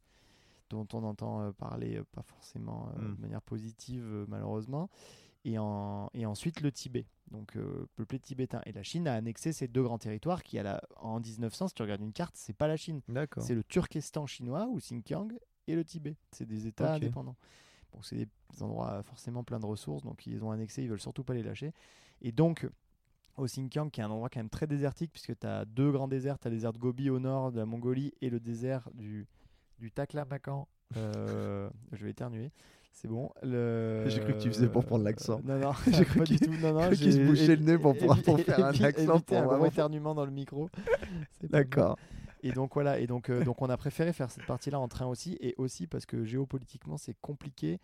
dont on entend parler pas forcément euh, Mm. de manière positive malheureusement. Et, en, et ensuite le Tibet, donc euh, peuplé de Tibétains. Et la Chine a annexé ces deux grands territoires qui, à la, en 1900, si tu regardes une carte, c'est pas la Chine. C'est le Turkestan chinois ou Xinjiang et le Tibet. C'est des États indépendants. Bon, c'est des endroits forcément pleins de ressources, donc ils ont annexés, ils veulent surtout pas les lâcher. Et donc, au Xinjiang, qui est un endroit quand même très désertique, puisque tu as deux grands déserts, tu as le désert de Gobi au nord de la Mongolie et le désert du, du Taklamakan. Euh, je vais éternuer. C'est bon. Le... J'ai cru que tu faisais pour prendre l'accent. Non, non, J'ai cru pas du qu'il- tout. Non, non, se bouchait le nez pour pouvoir- pour faire un accent pour un éternuement dans le micro. D'accord. Et donc voilà, et donc, euh, donc on a préféré faire cette partie-là en train aussi, et aussi parce que géopolitiquement c'est compliqué,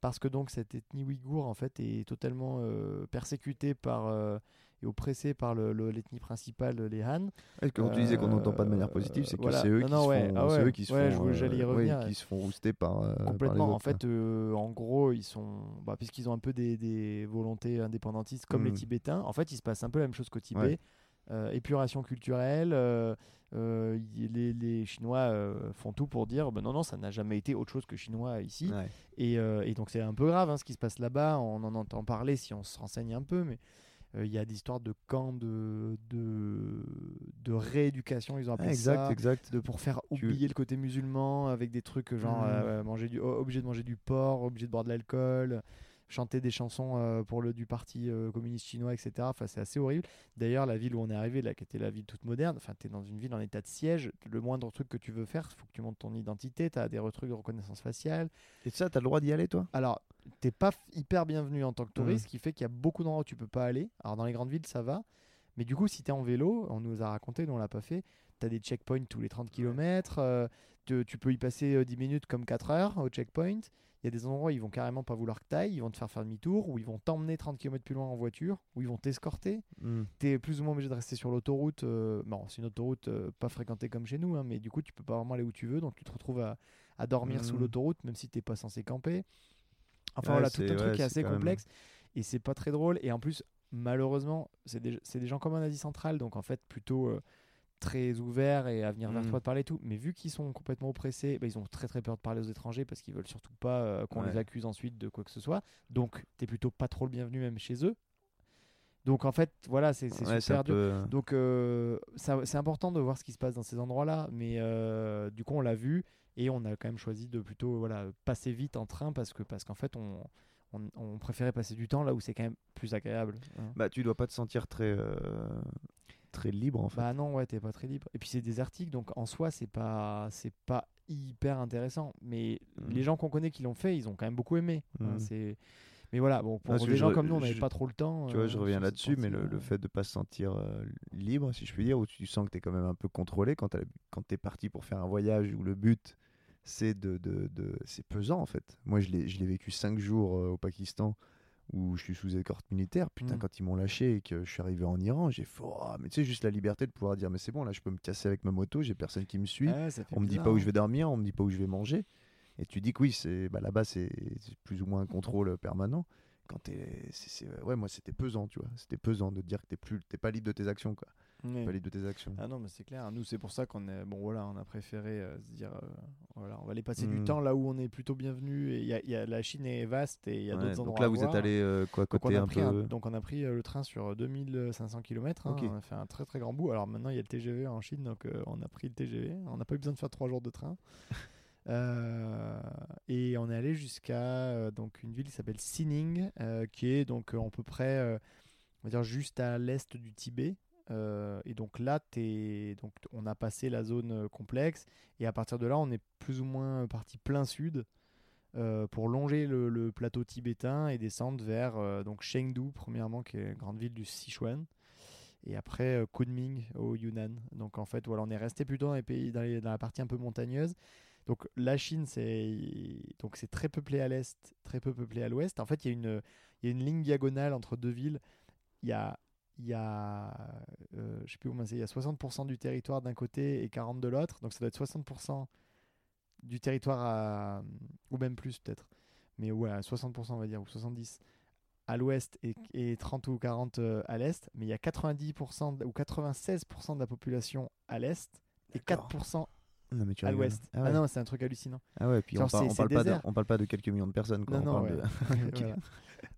parce que donc cette ethnie ouïghour en fait est totalement euh, persécutée par euh, et oppressée par le- le- l'ethnie principale, les Han. Que quand tu disais qu'on n'entend pas de manière positive, c'est que voilà. c'est eux, ouais. font, Ah c'est ouais. eux qui se Ouais, font, oui, qui se font rouster par, par les Complètement. autres, en fait, en gros, ils sont, bah, puisqu'ils ont un peu des, des volontés indépendantistes comme les Mm. Tibétains. En fait, il se passe un peu la même chose qu'au Tibet. Euh, épuration culturelle. euh, euh, les, les Chinois euh, font tout pour dire, bah, non, non, ça n'a jamais été autre chose que chinois ici. Ouais. Et, euh, et donc c'est un peu grave hein, ce qui se passe là-bas. On en entend parler si on se renseigne un peu, mais il y a des histoires de camps de, de, de rééducation, ils ont appelé Ah, exact, ça exact. de pour faire Tu- oublier le côté musulman avec des trucs genre euh, manger du obligé de manger du porc obligé de boire de l'alcool chanter des chansons euh, pour le du parti euh, communiste chinois etc enfin c'est assez horrible d'ailleurs la ville où on est arrivé là qui était la ville toute moderne enfin tu es dans une ville en état de siège le moindre truc que tu veux faire faut que tu montes ton identité tu as des trucs de reconnaissance faciale Et ça, t'as le droit d'y aller, toi? Alors, t'es pas hyper bienvenu en tant que touriste, Mhm. ce qui fait qu'il y a beaucoup d'endroits où tu peux pas aller. Alors, dans les grandes villes, ça va. Mais du coup, si t'es en vélo, on nous a raconté, nous on l'a pas fait, t'as des checkpoints tous les 30 km. tu peux y passer euh, 10 minutes comme 4 heures au checkpoint. Il y a des endroits où ils vont carrément pas vouloir que t'ailles, ils vont te faire faire demi-tour, ou ils vont t'emmener 30 km plus loin en voiture, ou ils vont t'escorter. Hmm. Tu es plus ou moins obligé de rester sur l'autoroute. euh, bon, c'est une autoroute euh, pas fréquentée comme chez nous, hein, mais du coup, tu peux pas vraiment aller où tu veux, donc tu te retrouves à, à dormir sous Mhm. l'autoroute, même si t'es pas censé camper. Enfin Ouais, voilà, tout un truc ouais, qui est assez quand même- complexe et c'est pas très drôle. Et en plus, malheureusement, c'est des, des gens comme en Asie centrale, donc en fait plutôt euh, très ouverts et à venir vers Mhm. toi de parler et tout. Mais vu qu'ils sont complètement oppressés, bah, ils ont très très peur de parler aux étrangers parce qu'ils veulent surtout pas euh, qu'on Ouais. les accuse ensuite de quoi que ce soit. Donc t'es plutôt pas trop le bienvenu même chez eux. Donc en fait, voilà, c'est Ouais, super dur. Donc euh, c'est important de voir ce qui se passe dans ces endroits-là, mais euh, du coup on l'a vu et on a quand même choisi de plutôt voilà, passer vite en train parce que parce qu'en fait on, on, on préférait passer du temps là où c'est quand même plus agréable. hein. Bah, tu dois pas te sentir très, euh, très libre, en fait. Bah non ouais t'es pas très libre. Et puis c'est désertique donc en soi c'est pas c'est pas hyper intéressant. Mais Mhm. les gens qu'on connaît qui l'ont fait ils ont quand même beaucoup aimé. hein. Mhm. c'est mais voilà bon pour que des gens re- comme nous on n'avait je- pas trop le temps. Tu vois, euh, je reviens sur cette là-dessus, mais le, fait de pas se sentir euh, libre, si je puis dire, où tu sens que tu es quand même un peu contrôlé quand, tu es parti pour faire un voyage où le but, c'est de, de, de- c'est pesant en fait. Moi, je l'ai je l'ai vécu cinq jours euh, au Pakistan où je suis sous escorte militaire. Putain, Mm. quand ils m'ont lâché et que je suis arrivé en Iran, j'ai fait, Oh, mais tu sais, juste la liberté de pouvoir dire, mais c'est bon, là, je peux me casser avec ma moto, j'ai personne qui me suit. Fait on me dit pas où hein. je vais dormir, on me dit pas où je vais manger. Et tu dis que oui, c'est bah, là-bas, c'est plus ou moins un contrôle permanent. Quand t'es, c'est- c'est- ouais, moi, c'était pesant, tu vois. C'était pesant de te dire que t'es plus, t'es pas libre de tes actions, quoi. Ouais. Pas libre de tes actions. Ah non, mais c'est clair. Nous, c'est pour ça qu'on est bon. Voilà, on a préféré euh, se dire, euh, voilà, on va aller passer du Mm. temps là où on est plutôt bienvenu. Et y a, y a- la Chine est vaste et il y a Ouais, d'autres endroits. donc là, à vous êtes allé euh, quoi, côté a un pris peu. un- donc on a pris euh, le train sur 2500 km. Ok. On a fait un très très grand bout. Alors maintenant il y a le TGV en Chine, donc on a pris le TGV. On n'a pas eu besoin de faire trois jours de train. Euh, et on est allé jusqu'à euh, donc une ville qui s'appelle Xining, euh, qui est donc à peu près, on va dire juste à l'est du Tibet. Euh, et donc là, t'es- donc on a passé la zone euh, complexe et à partir de là, on est plus ou moins parti plein sud euh, pour longer le, plateau tibétain et descendre vers euh, donc Chengdu premièrement, qui est une grande ville du Sichuan, et après euh, Kunming au Yunnan. Donc en fait, voilà, on est resté plutôt dans les pays, dans, la partie un peu montagneuse. Donc la Chine, c'est très peuplé à l'est, très peu peuplé à l'ouest. En fait, il y a une il y a une ligne diagonale entre deux villes. Il y a il y a euh, je sais plus comment c'est, il y a 60% du territoire d'un côté et 40 de l'autre. Donc ça doit être 60% du territoire à, ou même plus peut-être. Mais ouais, à 60% on va dire ou 70 à l'ouest et, et 30 ou 40 euh, à l'est, mais il y a 90% ou 96% de la population à l'est et D'accord. 4% Non, mais tu à l'ouest. Ah Ah, non, c'est un truc hallucinant. Ah ouais, puis on, par- on parle pas de, désert. on parle pas de quelques millions de personnes Non, on non, parle ouais. de. Ok. Voilà.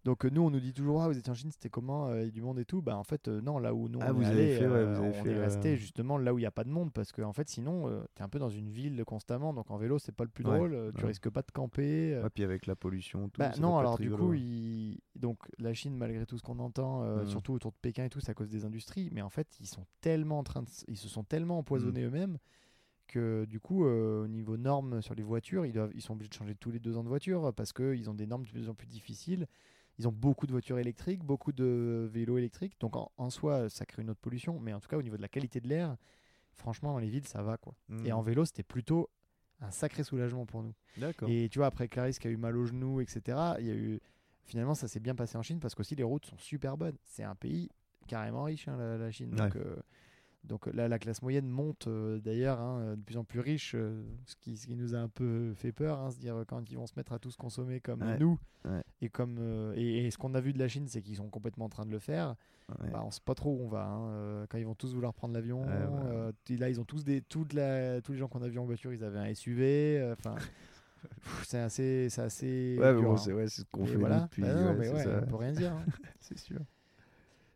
Donc euh, nous, on nous dit toujours, ah, vous étiez en Chine, c'était comment euh, Il y a du monde et tout. Bah en fait, euh, non, là où nous Ah, on vous est avez allé, fait, ouais, euh, vous on fait, est euh, resté justement là où il n'y a pas de monde parce que en fait, sinon, euh, t'es un peu dans une ville constamment. Donc en vélo, c'est pas le plus drôle. euh, Tu risques pas de camper. euh, puis avec la pollution, tout. bah, non, alors du coup, il... donc la Chine, malgré tout ce qu'on entend, euh, Mm. surtout autour de Pékin et tout, c'est à cause des industries. Mais en fait, ils sont tellement en train de... ils se sont tellement empoisonnés eux-mêmes que du coup, euh, au niveau normes sur les voitures, ils, doivent... ils sont obligés de changer tous les deux ans de voiture parce qu'ils ont des normes de plus en plus difficiles. Ils ont beaucoup de voitures électriques, beaucoup de vélos électriques. Donc en, en soi, ça crée une autre pollution. Mais en tout cas, au niveau de la qualité de l'air, franchement, dans les villes, ça va. quoi. Mm. Et en vélo, c'était plutôt un sacré soulagement pour nous. D'accord. Et tu vois, après Clarisse qui a eu mal au genou, etc., il y a eu. Finalement, ça s'est bien passé en Chine parce qu'aussi les routes sont super bonnes. C'est un pays carrément riche, hein, la, la Chine. Donc, euh, donc là, la classe moyenne monte euh, d'ailleurs, hein, de plus en plus riche, euh, ce, qui, ce qui nous a un peu fait peur, hein, se dire euh, quand ils vont se mettre à tous consommer comme Ouais. nous. Ouais. Et, comme, euh, et, et ce qu'on a vu de la Chine, c'est qu'ils sont complètement en train de le faire. Ouais. Bah, on sait pas trop où on va. hein, euh, quand ils vont tous vouloir prendre l'avion, euh, là ils ont tous des, toute la, tous les gens qu'on a vus en voiture, ils avaient un SUV. euh, Enfin, c'est assez, c'est assez. Ouais, mais dur, bon, hein. c'est ce qu'on fait voilà. depuis. Bah non, mais on peut rien dire. C'est sûr.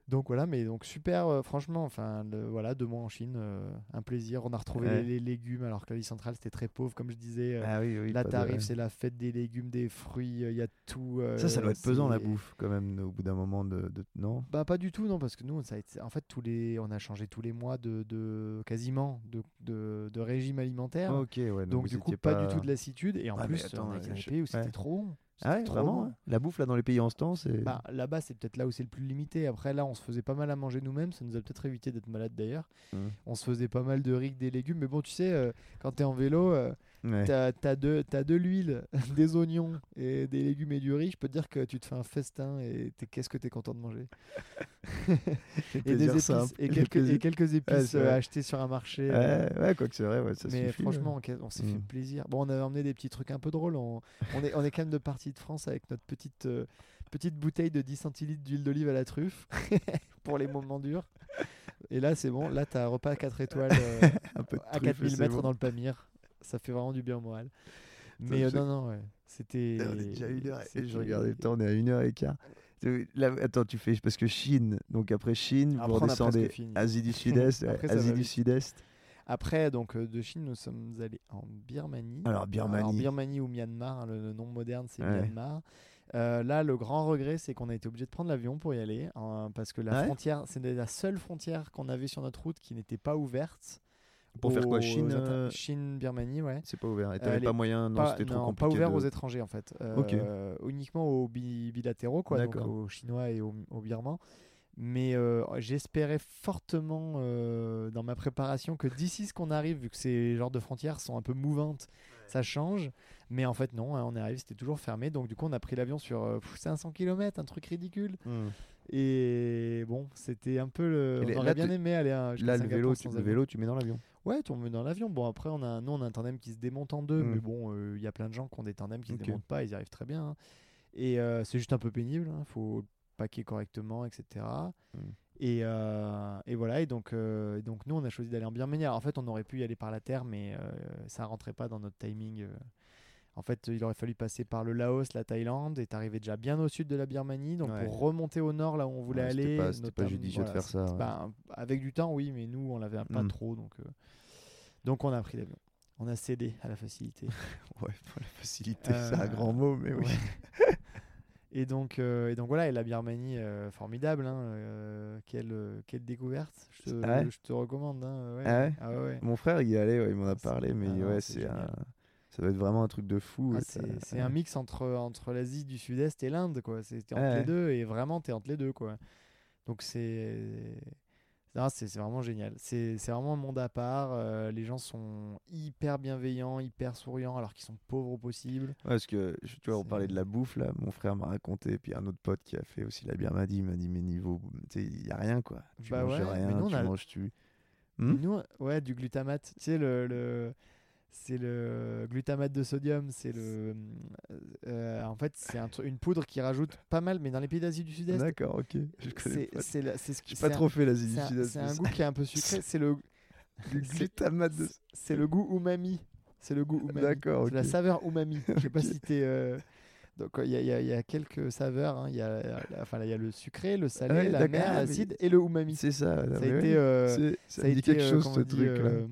Donc voilà, mais donc super, euh, franchement, enfin le- voilà, deux mois en Chine, euh, un plaisir. On a retrouvé Ouais. les, les légumes alors que la vie centrale c'était très pauvre, comme je disais. euh, Ah oui, oui. là pas de- t'arrives, c'est la fête des légumes, des fruits, euh, il y a tout. Ça, ça doit être pesant la bouffe quand même au bout d'un moment de, de- non? Bah pas du tout non parce que nous ça a été- en fait tous les on a changé tous les mois de, de quasiment de, régime alimentaire. Ok, ouais. Donc, donc du coup pas... du tout de lassitude et en Ah, plus attends, on a des je- où c'était ouais. trop bon. Ah ouais, vraiment hein La bouffe là dans les pays en ce temps, c'est. Bah, là-bas, c'est peut-être là où c'est le plus limité. Après, là, on se faisait pas mal à manger nous-mêmes. Ça nous a peut-être évité d'être malade d'ailleurs. Mm. On se faisait pas mal de riz, des légumes. Mais bon, tu sais, euh, quand t'es en vélo, euh, Ouais. t'as as de, de l'huile, des oignons et des légumes et du riz. Je peux te dire que tu te fais un festin et qu'est-ce que t'es content de manger? Et des épices, et quelques, plaisirs- et quelques épices euh, achetées sur un marché. euh, Ouais, ouais, quoi que c'est vrai, ouais, ça mais suffit, franchement, ouais. on, s'est fait Mm. plaisir. Bon, on avait emmené des petits trucs un peu drôles. On, on est, on est quand même de partie de France avec notre petite, euh, petite bouteille de 10 centilitres d'huile d'olive à la truffe pour les moments durs. Et là, c'est bon. Là, t'as un repas 4 étoiles euh, Un peu à truffe, 4000 c'est mètres bon. dans le Pamir. Ça fait vraiment du bien au moral. Mais euh, non, non, ouais. C'était. On est déjà une heure et- je regardais le temps, on est à une heure et quart. Là, attends, tu fais parce que Chine, donc après Chine, Après, vous redescendez. Asie du Sud-Est, Asie du. Sud-Est. Après, donc, euh, de Chine, nous sommes allés en Birmanie. Alors Birmanie. Alors, Birmanie ou Myanmar, hein, le, nom moderne c'est Ouais. Myanmar. Euh, là, le grand regret, c'est qu'on a été obligé de prendre l'avion pour y aller, hein, parce que la ouais frontière, c'est la seule frontière qu'on avait sur notre route qui n'était pas ouverte. Pour faire quoi Chine inter- euh, Chine, Birmanie, ouais. C'est pas ouvert. Et Euh, t'avais les- pas moyen, non, pas, c'était trop non, compliqué. pas ouvert de- aux étrangers en fait. Ok. Euh, Uniquement aux bi- bilatéraux, quoi, donc D'accord. aux Chinois et aux, aux Birmans. Mais euh, j'espérais fortement euh, dans ma préparation que d'ici ce qu'on arrive, vu que ces genres de frontières sont un peu mouvantes, ça change. Mais en fait, non, hein, on est arrivé, c'était toujours fermé. Donc, du coup, on a pris l'avion sur euh, pff, 500 km, un truc ridicule. Hmm. Et bon, c'était un peu le. Et les- on aurait là, bien tu- aimé aller à, Là, le vélo, tu, le vélo, tu mets dans l'avion. Ouais, met dans l'avion. Bon, après, on a, nous, on a un tandem qui se démonte en deux, Mm. mais bon, euh, il y a plein de gens qui ont des tandems qui Ok. se démontent pas, ils y arrivent très bien. hein. Et euh, c'est juste un peu pénible, il faut le paquer correctement, etc. Mm. Et, euh, et voilà, et donc, donc nous, on a choisi d'aller en Birmanie. Alors, en fait, on aurait pu y aller par la terre, mais ça rentrait pas dans notre timing. Euh. En fait, il aurait fallu passer par le Laos, la Thaïlande, et t'arrivais déjà bien au sud de la Birmanie. Donc, Ouais. pour remonter au nord, là où on voulait Ouais, c'était aller, pas- c'était pas notamment- judicieux de faire ça, ouais. avec du temps, oui, mais nous, on l'avait pas Mm. trop, donc, euh, donc on a pris l'avion. On a cédé à la facilité. Ouais, la facilité, c'est un Euh, grand mot, mais oui. Et, donc, euh, et donc voilà, et la Birmanie, euh, formidable. hein, euh, quelle, euh, quelle découverte. Je te, Ah ouais je te recommande. hein. Ah ouais Ah. Mon frère, il y allait, il m'en a parlé, mais ah ouais, c'est c'est génial. un- ça doit être vraiment un truc de fou. Ah, c'est un mix entre, entre l'Asie du Sud-Est et l'Inde. quoi. C'est entre Ouais. les deux et vraiment, t'es entre les deux. quoi. Donc c'est. C'est vraiment génial. C'est vraiment un monde à part. euh, les gens sont hyper bienveillants, hyper souriants, alors qu'ils sont pauvres au possible. Ouais, parce que tu vois, on parlait de la bouffe là, mon frère m'a raconté, puis un autre pote qui a fait aussi la Birmanie, il m'a dit mais niveau, tu sais, il y a rien quoi. Tu Bah manges ouais, mais rien, nous, on tu a- manges tu. Hmm Nous, ouais, du glutamate. Tu sais, le, le- c'est le glutamate de sodium. C'est le. euh, en fait, c'est un une poudre qui rajoute pas mal, mais dans les pays d'Asie du Sud-Est, D'accord, ok. Je connais pas. c'est ce qui. Pas trop un- fait l'Asie du Sud-Est. C'est un goût qui est un peu sucré. C'est le. Glutamate de. C'est le goût umami. C'est le goût umami. D'accord, C'est la saveur umami. Je sais pas Ok. si t'es. euh, Donc il y, a- il y il y a quelques saveurs. hein. Il y, a, enfin, il y a le sucré, le salé, Ouais, la mer, l'acide et le umami. C'est ça. Ça a été, euh, ça, a été, quelque euh, chose ce truc-là. euh,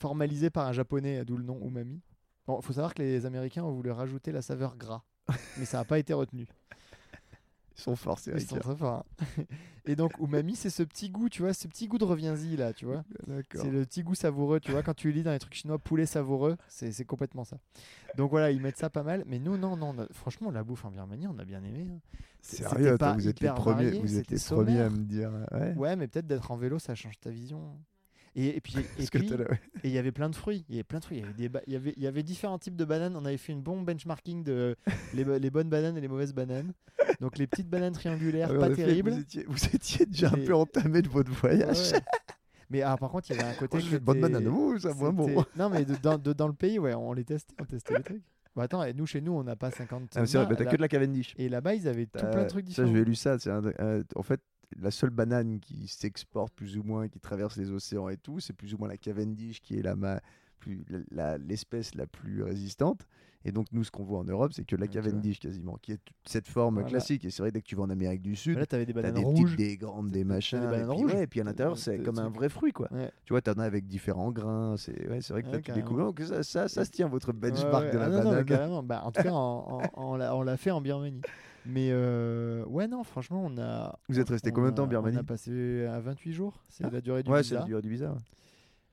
formalisé par un japonais, d'où le nom umami. Bon, faut savoir que les Américains ont voulu rajouter la saveur gras, mais ça n'a pas été retenu. Ils sont forts, ces Ils sont très forts. hein. Et donc umami, c'est ce petit goût, tu vois, ce petit goût de reviens-y là, tu vois. C'est le petit goût savoureux, tu vois, quand tu lis dans les trucs chinois, poulet savoureux, c'est c'est complètement ça. Donc voilà, ils mettent ça pas mal, mais nous, non, non, a- franchement, la bouffe en Birmanie, on a bien aimé. hein. Sérieux, pas vous êtes les premiers, varié, vous êtes les premiers à me dire. Ouais. Ouais, mais peut-être d'être en vélo, ça change ta vision. Et, et puis, et ouais. il y avait plein de fruits. Il y avait plein de fruits. Il y avait, des ba- il y avait, il y avait différents types de bananes. On avait fait une bon benchmarking de les, bo- les bonnes bananes et les mauvaises bananes. Donc les petites bananes triangulaires, Ah ouais, pas terribles. Vous étiez, vous étiez déjà un peu entamé de votre voyage. ouais. Mais ah, par contre, il y avait un côté. Oh, j'ai que une bonne banane. Ouh, ça moins bon. Non, mais de- dans, de- dans le pays, ouais, on les testait, on testait les trucs. Bah attends, nous, chez nous, on n'a pas 50. Ah, c'est vrai, bah, t'as que de la Cavendish. Et là-bas, ils avaient tout plein de trucs Ça, différents. j'avais lu ça. un- en fait, la seule banane qui s'exporte plus ou moins, qui traverse les océans et tout, c'est plus ou moins la Cavendish qui est la ma- plus- la- la- l'espèce la, plus résistante. Et donc, nous, ce qu'on voit en Europe, c'est que la tu. Cavendish quasiment, qui est cette forme Voilà. classique. Et c'est vrai, dès que tu vas en Amérique du Sud, Là, t'avais des bananes des rouges. petites, des grandes, des machins. des et bananes puis, rouges. ouais, et puis à l'intérieur, c'est comme un vrai fruit, quoi. Ouais. Tu vois, t'en as avec différents grains. C'est ouais, vrai que là, tu découvres que ça, ça, ça se tient, votre benchmark de la Ah non, mais banane. Bah, en tout cas, en- en- en l'a- on l'a fait en Birmanie. Mais euh, ouais, non, franchement, on a. Vous êtes resté combien de temps en Birmanie On a passé à 28 jours. C'est Ah. la durée du ouais, visa. c'est du, du bizarre.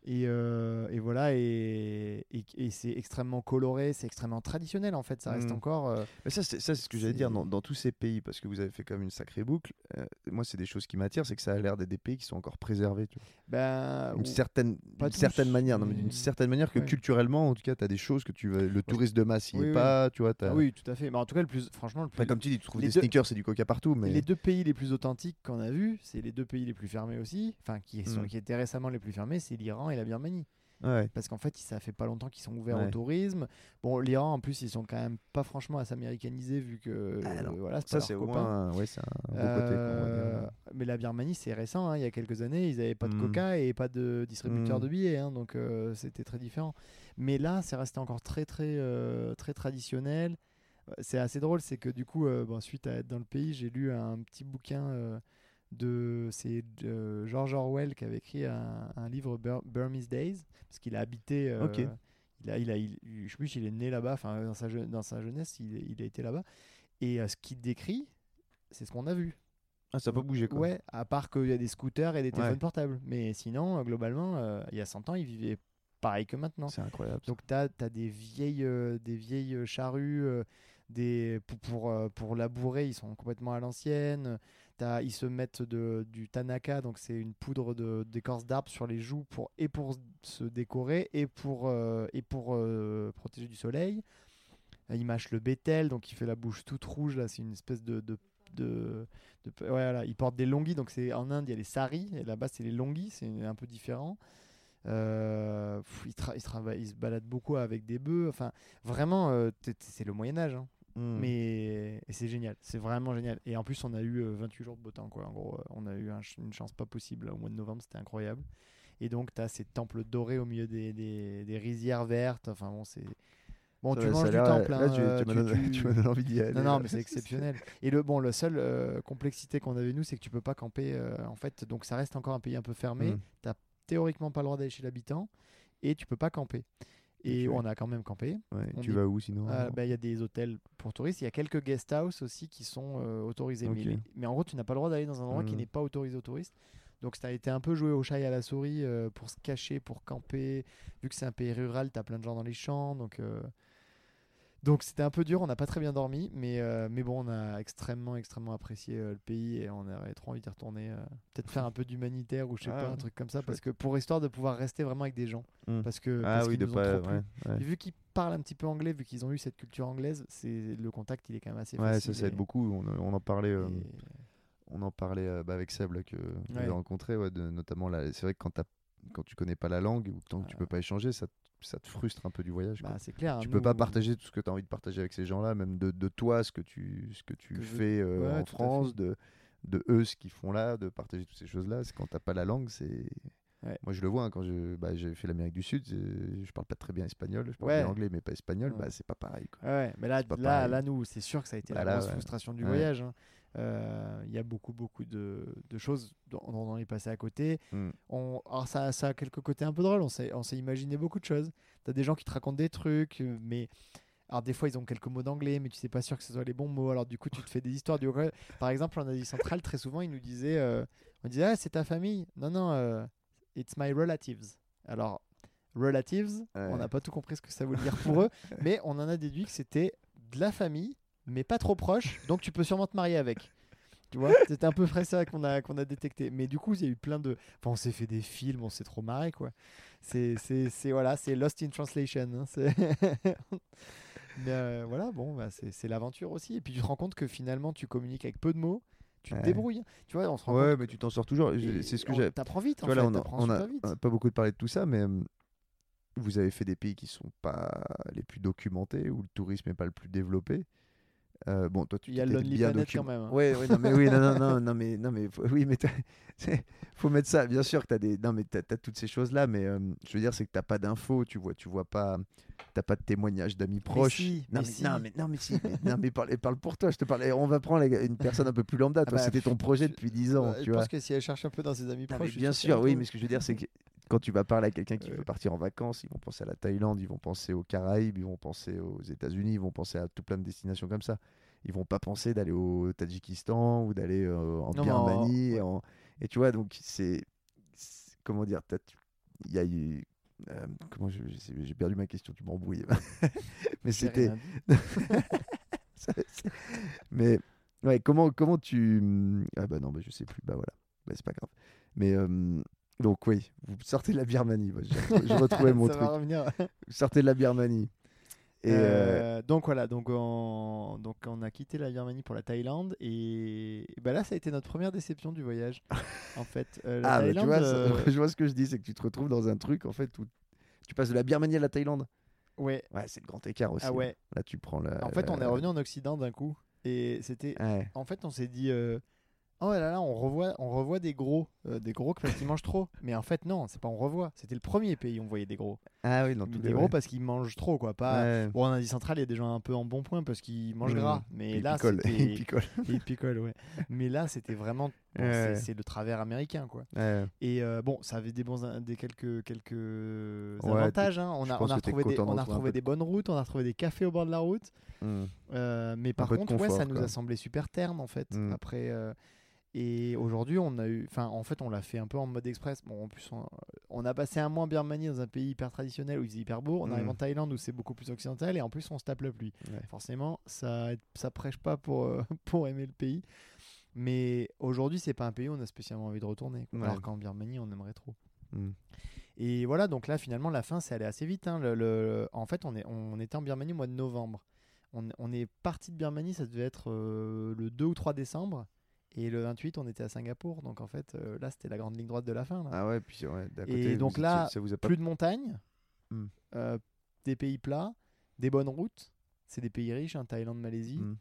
Et, euh, et voilà, et, et, et c'est extrêmement coloré, c'est extrêmement traditionnel en fait. Ça reste Mm. encore. euh, Mais ça, c'est c'est ce que j'allais dire C'est- dans, dans tous ces pays, parce que vous avez fait comme une sacrée boucle. euh, moi, c'est des choses qui m'attirent, c'est que ça a l'air d'être des pays qui sont encore préservés. Tu vois. ben, D'une ou- certaine, certaine manière, non, d'une certaine manière que Ouais. culturellement, en tout cas, tu as des choses que tu veux. Le tourisme de masse, il Oui, est oui. pas, tu vois. Ah oui, tout à fait. Mais en tout cas, le plus, franchement, le plus. Enfin, comme tu dis, tu trouves les des deux- sneakers et du coca partout, mais Les deux pays les plus authentiques qu'on a vus, c'est les deux pays les plus fermés aussi, enfin qui, sont, Mm. qui étaient récemment les plus fermés, c'est l'Iran et la Birmanie. ouais. Parce qu'en fait, ça fait pas longtemps qu'ils sont ouverts Ouais. au tourisme. Bon, l'Iran, en plus, ils sont quand même pas franchement à s'américaniser vu que Ah euh, voilà, c'est ça c'est ouais, un Euh, mais la Birmanie, c'est récent. hein, il y a quelques années, ils n'avaient pas de Mm. coca et pas de distributeur Mm. de billets. hein, donc euh, c'était très différent. Mais là, c'est resté encore très, très, très traditionnel. C'est assez drôle, c'est que du coup, bon, suite à être dans le pays, j'ai lu un petit bouquin de. C'est euh, George Orwell qui avait écrit un, un livre Bur- Burmese Days, parce qu'il a habité. euh, Ok. Il a, il a, il- je sais plus s'il est né là-bas, enfin dans sa, dans sa jeunesse, il, il a été là-bas. Et euh, ce qu'il décrit, c'est ce qu'on a vu. Ah, ça peut bouger quoi. Ouais, à part qu'il y a des scooters et des téléphones Ouais. portables. Mais sinon, euh, globalement, il y a 100 ans, ils vivaient pareil que maintenant. C'est incroyable. Donc, tu as, des vieilles, des vieilles charrues des, pour, pour, pour labourer, ils sont complètement à l'ancienne. Ils se mettent du tanaka, donc c'est une poudre d'écorce d'arbre sur les joues pour, et pour se décorer et pour, euh, et pour euh, protéger du soleil. Euh, Ils mâchent le bétel, donc il fait la bouche toute rouge. Là, c'est une espèce de. Ils portent des longis, donc c'est en Inde il y a les saris et là-bas c'est les longis, c'est un peu différent. Euh, ils se baladent beaucoup avec des bœufs. Enfin, vraiment, c'est le Moyen Âge. hein. Mm. Mais c'est génial, c'est vraiment génial. Et en plus, on a eu euh, 28 jours de beau temps, quoi. En gros, euh, on a eu un une chance pas possible au mois de novembre, c'était incroyable. Et donc, tu as ces temples dorés au milieu des, des, des rizières vertes. Enfin, bon, c'est. Bon, Ça tu va, manges du temple. Là, hein, tu, euh, tu tu- tu- tu m'as donné envie d'y aller. non, non, mais c'est exceptionnel. Et le bon, la seule euh, complexité qu'on avait nous, c'est que tu peux pas camper. euh, en fait, donc ça reste encore un pays un peu fermé. Mm. T'as théoriquement pas le droit d'aller chez l'habitant et tu peux pas camper. Et on a quand même campé. Ouais, tu dit- vas où sinon? bah, Il y a des hôtels pour touristes. Il y a quelques guest house aussi qui sont euh, autorisés. Mais, Ok. mais- mais en gros, tu n'as pas le droit d'aller dans un endroit qui Mm. n'est pas autorisé aux touristes. Donc ça a été un peu joué au chat et à la souris euh, pour se cacher, pour camper. Vu que c'est un pays rural, tu as plein de gens dans les champs. Donc euh, donc c'était un peu dur, on n'a pas très bien dormi, mais, euh, mais bon, on a extrêmement, extrêmement apprécié euh, le pays et on aurait trop envie d'y retourner. euh, Peut-être faire un peu d'humanitaire ou je sais Ah pas, un truc comme ça, parce que pour histoire de pouvoir rester vraiment avec des gens. Mm. Parce que, Ah parce oui, de nous ont pas. trop plu. Ouais, ouais. Et vu qu'ils parlent un petit peu anglais, vu qu'ils ont eu cette culture anglaise, c'est le contact, il est quand même assez Ouais, facile. ça, ça aide et- beaucoup. On, on en parlait, et- on en parlait bah, avec Seb là, que Ouais. avez rencontré, ouais, de, notamment là. C'est vrai que quand, t'as- quand tu connais pas la langue ou tant que tu peux pas échanger, ça, te- ça te frustre un peu du voyage. bah, c'est clair. tu hein, peux pas nous- partager tout ce que tu as envie de partager avec ces gens-là, même de, de toi, ce que tu, ce que tu Que je- fais euh, Ouais, en France, de, de eux, ce qu'ils font là, de partager toutes ces choses-là. Quand t'as pas la langue, c'est Ouais. Moi, je le vois hein, quand bah, j'ai fait l'Amérique du Sud. Je parle pas très bien espagnol. Je parle Ouais. bien anglais, mais pas espagnol. Bah, c'est pas pareil. Quoi. Mais là, là, pareil. là, nous, c'est sûr que ça a été Bah la là, grosse frustration du voyage. hein. Euh, Il y a beaucoup, beaucoup de, de choses dont dont on est passé à côté. Mm. On, alors ça, ça a quelques côtés un peu drôles. On s'est, imaginé beaucoup de choses. T'as des gens qui te racontent des trucs, euh, mais alors des fois ils ont quelques mots d'anglais, mais tu sais pas sûr que ce soit les bons mots. Alors du coup, tu te fais des histoires du. Par exemple, en Asie centrale, très souvent, ils nous disaient, euh, on disait, ah, c'est ta famille? Non, non, euh, it's my relatives. Alors relatives, Ouais. on n'a pas tout compris ce que ça voulait dire pour eux, mais on en a déduit que c'était de la famille, mais pas trop proche, donc tu peux sûrement te marier avec. Tu vois, c'était un peu près ça qu'on a, qu'on a détecté. Mais du coup, il y a eu plein de. Enfin, on s'est fait des films, on s'est trop marré, quoi. C'est, c'est, c'est, voilà, c'est Lost in Translation. hein, c'est- Mais euh, voilà, bon, bah, c'est, c'est l'aventure aussi. Et puis tu te rends compte que finalement, tu communiques avec peu de mots, tu te Ouais. débrouilles. Tu vois, on se rend Ouais, compte. mais tu t'en sors toujours. et C'est ce que on- j'ai. T'apprends vite, Tu en vois, fait. là, on a, t'apprends on a- super vite. on a pas beaucoup parlé de tout ça, mais euh, vous avez fait des pays qui sont pas les plus documentés, où le tourisme n'est pas le plus développé. Euh, bon, toi, tu Il y a Lonely bien Planet docu- quand même, hein. Ouais, ouais, non, mais oui, non, non, non, non, mais, non, mais faut- oui, mais faut mettre ça. Bien sûr que t'as des, non, mais t'as, t'as toutes ces choses-là, mais euh, je veux dire, c'est que t'as pas d'infos, tu vois, tu vois pas, t'as pas de témoignages d'amis proches. si, non, mais mais, si. non, mais non, mais si, mais, non, mais parle, parle pour toi. Je te parlais. On va prendre une personne un peu plus lambda. Ah bah, c'était ton projet depuis 10 ans, tu je vois. pense que si elle cherche un peu dans ses amis proches, bien sûr, oui, mais ce que je veux dire, c'est que quand tu vas parler à quelqu'un qui veut partir en vacances, ils vont penser à la Thaïlande, ils vont penser aux Caraïbes, ils vont penser aux États-Unis, ils vont penser à tout plein de destinations comme ça. Ils vont pas penser d'aller au Tadjikistan ou d'aller euh, en Birmanie. ouais. et en- Et tu vois, donc c'est. Comment dire Il y a eu. euh, comment je- je j'ai perdu ma question, tu m'embrouilles. mais J'ai c'était. mais ouais, comment, comment tu. Ah bah non, bah je sais plus, bah voilà, bah, c'est pas grave. Mais euh, donc, oui, vous sortez de la Birmanie, je retrouvais mon truc. Vous sortez de la Birmanie. Et euh, Euh, donc voilà, donc on, donc on a quitté la Birmanie pour la Thaïlande et, et bah là ça a été notre première déception du voyage. en fait, Euh, la ah, bah, tu vois, ça- euh, je vois ce que je dis, c'est que tu te retrouves dans un truc en fait où tu passes de la Birmanie à la Thaïlande. ouais, Ouais, c'est le grand écart aussi. ah hein. ouais. Là, tu prends la. En fait, on est revenu en Occident d'un coup et c'était, Ouais. en fait, on s'est dit, oh là là, on revoit, on revoit des gros, euh, des gros parce qu'ils mangent trop. Mais en fait non, c'est pas on revoit. C'était le premier pays où on voyait des gros, Ah oui, dans tous des les gros ouais. parce qu'ils mangent trop quoi. Pas Ouais. bon en Asie centrale, il y a des gens un peu en bon point parce qu'ils mangent gras. Mais là, picole, c'était il picole. Il picole, ouais. Mais là, c'était vraiment. bon, Ouais. c'est- le travers américain, quoi. Et euh, bon, ça avait des bons, des quelques, quelques avantages. hein. On a, on a retrouvé, des, on a retrouvé des bonnes routes, on a retrouvé des cafés au bord de la route. Mm. Euh, mais par contre, ouais, ça nous quoi. a semblé super terne, en fait. Mm. Après. Et aujourd'hui, on a eu, enfin, en fait, on l'a fait un peu en mode express. Bon, en plus, on, on a passé un mois en Birmanie dans un pays hyper traditionnel où il faisait hyper beau. On Mm. arrive en Thaïlande où c'est beaucoup plus occidental et en plus, on se tape la pluie. Ouais. Forcément, ça, ça prêche pas pour, euh, pour aimer le pays. Mais aujourd'hui, c'est pas un pays où on a spécialement envie de retourner. Ouais. Alors qu'en Birmanie, on aimerait trop. Mm. Et voilà, donc là, finalement, la fin, c'est allé assez vite. hein. Le- le- En fait, on, est, on était en Birmanie au mois de novembre. On, on est parti de Birmanie, ça devait être euh, le 2 ou 3 décembre. Et le 28, on était à Singapour. Donc en fait, euh, là, c'était la grande ligne droite de la fin. là. Ah ouais, puis ouais, Et côté, donc là, ça vous a pas Plus de montagnes, Hmm. euh, des pays plats, des bonnes routes. C'est des pays riches, hein, Thaïlande, Malaisie. Mm.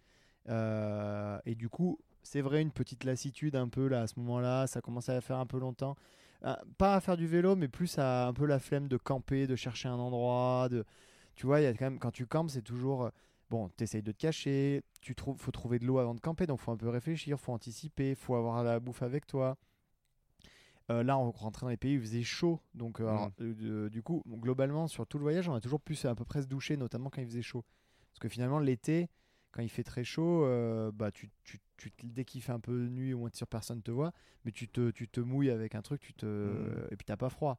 Euh, et du coup, c'est vrai, une petite lassitude un peu là à ce moment-là. Ça commençait à faire un peu longtemps. Euh, pas à faire du vélo, mais plus à un peu la flemme de camper, de chercher un endroit. De... Tu vois, il y a quand même, quand tu campes, c'est toujours. euh, Bon, t'essayes de te cacher, tu trouves, faut trouver de l'eau avant de camper, donc faut un peu réfléchir, faut anticiper, faut avoir la bouffe avec toi. Euh, là, on rentrait dans les pays où il faisait chaud, donc euh, alors, euh, de- du coup, globalement, sur tout le voyage, on a toujours pu à peu près se doucher, notamment quand il faisait chaud. Parce que finalement, l'été, quand il fait très chaud, bah, tu, tu, tu, dès qu'il fait un peu nuit, au moins sûr personne te voit, mais tu te, tu te mouilles avec un truc, tu te, Mm. et puis t'as pas froid.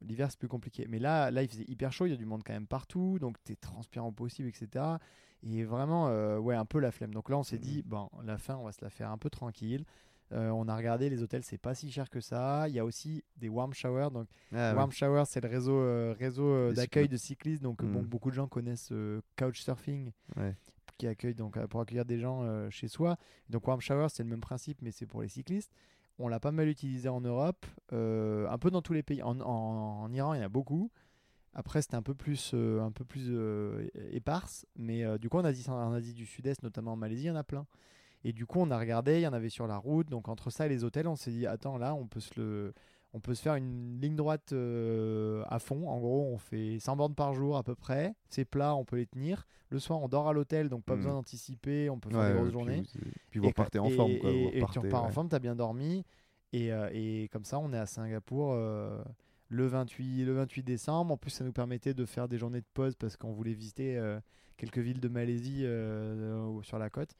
L'hiver, c'est plus compliqué. Mais là, là, il faisait hyper chaud, il y a du monde quand même partout, donc t'es transpirant au possible, etc. Et vraiment, euh, ouais, un peu la flemme. Donc là, on s'est dit, bon, la fin, on va se la faire un peu tranquille. Euh, on a regardé les hôtels, c'est pas si cher que ça. Il y a aussi des warm showers. Donc, Ah ouais. warm shower, c'est le réseau, euh, réseau d'accueil de cyclistes. Donc, Mm. bon, beaucoup de gens connaissent Couchsurfing, Ouais. qui accueille donc pour accueillir des gens chez soi. Donc, warm shower, c'est le même principe, mais c'est pour les cyclistes. On l'a pas mal utilisé en Europe, euh, un peu dans tous les pays. En, Iran, il y en a beaucoup. Après, c'était un peu plus, euh, un peu plus euh, éparse, mais du coup, en Asie, en Asie du Sud-Est, notamment en Malaisie, il y en a plein. Et du coup, on a regardé, il y en avait sur la route. Donc, entre ça et les hôtels, on s'est dit, attends, là, on peut se le, on peut se faire une ligne droite euh, à fond. En gros, on fait 100 bornes par jour à peu près. C'est plat, on peut les tenir. Le soir, on dort à l'hôtel, donc pas Mm. besoin d'anticiper. On peut faire Ouais, des grosses puis journées. vous- Puis vous Et repartez en forme. et- Quoi. Vous et- et tu repartez, repars en forme, tu as bien dormi. Et, euh, et comme ça, on est à Singapour euh, le, 28, le 28 décembre. En plus, ça nous permettait de faire des journées de pause parce qu'on voulait visiter quelques villes de Malaisie sur la côte.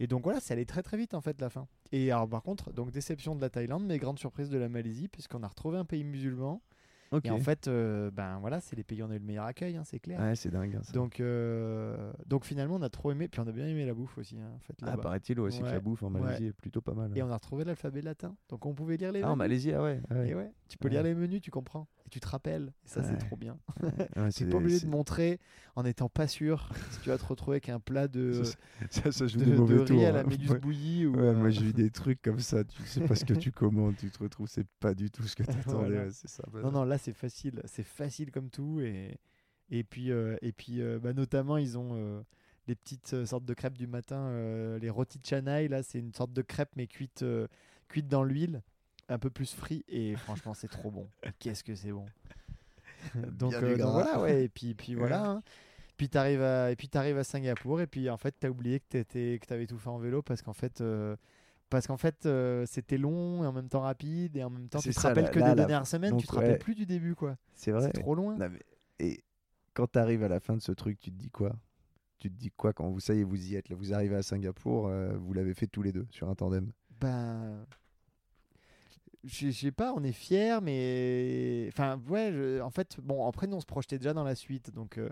Et donc voilà, ça allait très très vite en fait la fin. Et alors par contre, donc déception de la Thaïlande, mais grande surprise de la Malaisie puisqu'on a retrouvé un pays musulman. Ok. Et en fait, euh, ben voilà, c'est les pays où on a eu le meilleur accueil, hein, c'est clair. Ouais, c'est dingue. hein, ça. Donc, euh, donc finalement, on a trop aimé, puis on a bien aimé la bouffe aussi. hein, en fait, ah, paraît-il aussi que la bouffe en Ouais. Malaisie est plutôt pas mal. Et on a retrouvé l'alphabet latin. Donc on pouvait lire les Ah, en. Malaisie, ah ouais. ah ouais. Et ouais, tu peux lire les menus, tu comprends. Et tu te rappelles. Et ça, Ouais. c'est trop bien. Ouais, Tu c'est- pas obligé de montrer en n'étant pas sûr si tu vas te retrouver avec un plat de, Ça, ça, joue de, des de riz tours. à la hein. méduse Ouais. bouillie. Ou, Ouais, euh, moi j'ai eu des trucs comme ça, tu sais pas ce que tu commandes, tu te retrouves, c'est pas du tout ce que t'attendais, Voilà. ouais, c'est ça. bah, Non, non, là, c'est facile. C'est facile comme tout. Et, et puis, euh, et puis euh, bah, notamment, ils ont les petites euh, sortes de crêpes du matin, euh, les rôtis de Chanaï. Là, c'est une sorte de crêpe, mais cuite, euh, cuite dans l'huile, un peu plus frit. Et franchement, c'est trop bon. Qu'est-ce que c'est bon. donc, euh, donc voilà, ouais. Et puis, puis voilà. hein. Puis t'arrives à, et puis t'arrives à Singapour et puis en fait t'as oublié que t'étais, que t'avais tout fait en vélo parce qu'en fait, euh, parce qu'en fait euh, c'était long et en même temps rapide et en même temps tu te ça, rappelles là- que là, des la- dernières semaines, donc, tu te rappelles plus du début quoi. C'est vrai. C'est trop loin. Non, mais- Et quand t'arrives à la fin de ce truc, tu te dis quoi? Tu te dis quoi quand vous, ça y est, vous y êtes, là, vous arrivez à Singapour, vous l'avez fait tous les deux sur un tandem? Ben. Je je sais pas, on est fiers, mais. Enfin, ouais, je- en fait, bon, après, nous, on se projetait déjà dans la suite. Donc, euh,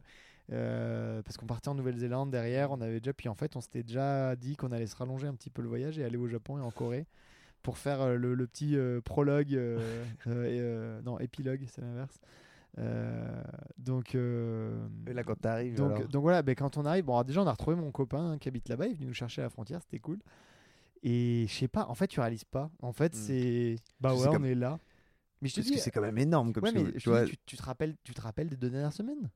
euh, parce qu'on partait en Nouvelle-Zélande derrière, on avait déjà. Puis en fait, on s'était déjà dit qu'on allait se rallonger un petit peu le voyage et aller au Japon et en Corée pour faire euh, le, le petit euh, prologue. euh, et, non, épilogue, c'est l'inverse. Donc. Et là, quand t'arrives, donc, voilà, ben, quand on arrive, bon, alors déjà on a retrouvé mon copain hein, qui habite là-bas, il est venu nous chercher à la frontière, c'était cool. Et je sais pas, en fait tu réalises pas. En fait Hmm. c'est bah ouais, on est là. Mais je te Parce dis, que c'est quand même énorme comme ouais, mais tu te vois. dis, tu, tu te rappelles, tu te rappelles des deux dernières semaines?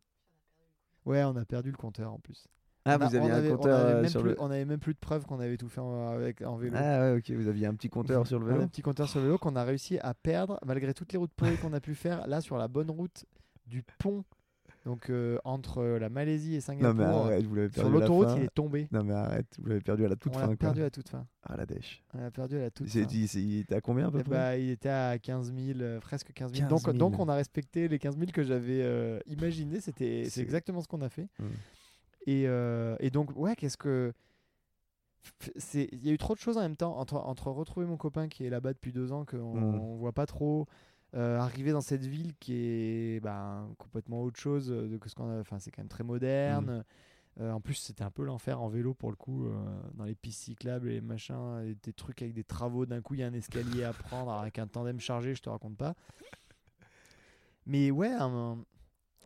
Ouais, on a perdu le compteur en plus. Ah, On a- vous aviez on un avait- on compteur avait euh, même sur plus- le. On avait même plus de preuves qu'on avait tout fait en, avec, en vélo. Ah ouais, ok, vous aviez un petit compteur sur le On a vélo. un petit compteur sur le vélo qu'on a réussi à perdre malgré toutes les routes pourries qu'on a pu faire. Là, sur la bonne route du pont, donc euh, entre la Malaisie et Non Singapour, mais arrête, vous sur perdu la l'autoroute, il est tombé. Non mais arrête, vous l'avez perdu à la toute on fin. l'a quoi. perdu à la toute fin. Ah la dèche. On l'a perdu à la toute fin. il était à combien à peu Eh près bah, il était à 15 000, euh, presque 15 000. 15 Donc, 000. donc, on a respecté les 15 000 que j'avais euh, imaginé. C'était, c'est exactement ce qu'on a fait. Mm. Et, euh, et donc, ouais, qu'est-ce que. Il y a eu trop de choses en même temps. Entre, entre retrouver mon copain qui est là-bas depuis deux ans, qu'on Mm. on voit pas trop, euh, arriver dans cette ville qui est ben, complètement autre chose euh, de que ce qu'on a. Enfin, c'est quand même très moderne. Euh, en plus, c'était un peu l'enfer en vélo pour le coup, euh, dans les pistes cyclables et les machins, et des trucs avec des travaux. D'un coup, il y a un escalier à prendre avec un tandem chargé, je te raconte pas. Mais ouais, un,